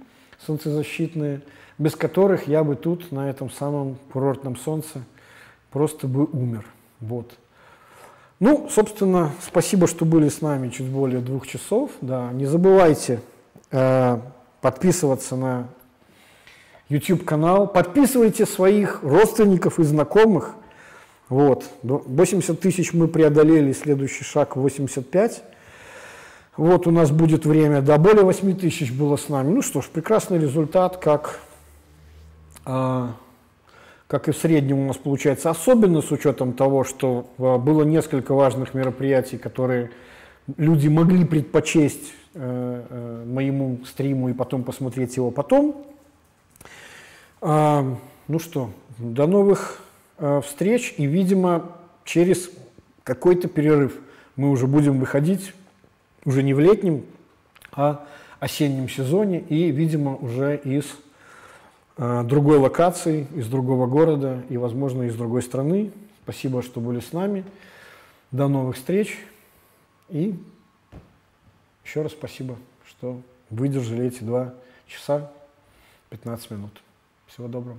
солнцезащитные, без которых я бы тут, на этом самом курортном солнце, просто бы умер. Вот. Ну, собственно, спасибо, что были с нами чуть более двух часов. Да, не забывайте э, подписываться на YouTube-канал, подписывайте своих родственников и знакомых. Вот, 80 тысяч мы преодолели, следующий шаг 85. Вот у нас будет время, да, более 8 тысяч было с нами. Ну что ж, прекрасный результат, как, как и в среднем у нас получается, особенно с учетом того, что э, было несколько важных мероприятий, которые люди могли предпочесть э, э, моему стриму и потом посмотреть его потом. Э, ну что, до новых встреч и, видимо, через какой-то перерыв мы уже будем выходить уже не в летнем, а осеннем сезоне и, видимо, уже из другой локации, из другого города и, возможно, из другой страны. Спасибо, что были с нами. До новых встреч. И еще раз спасибо, что выдержали эти два часа 15 минут. Всего доброго.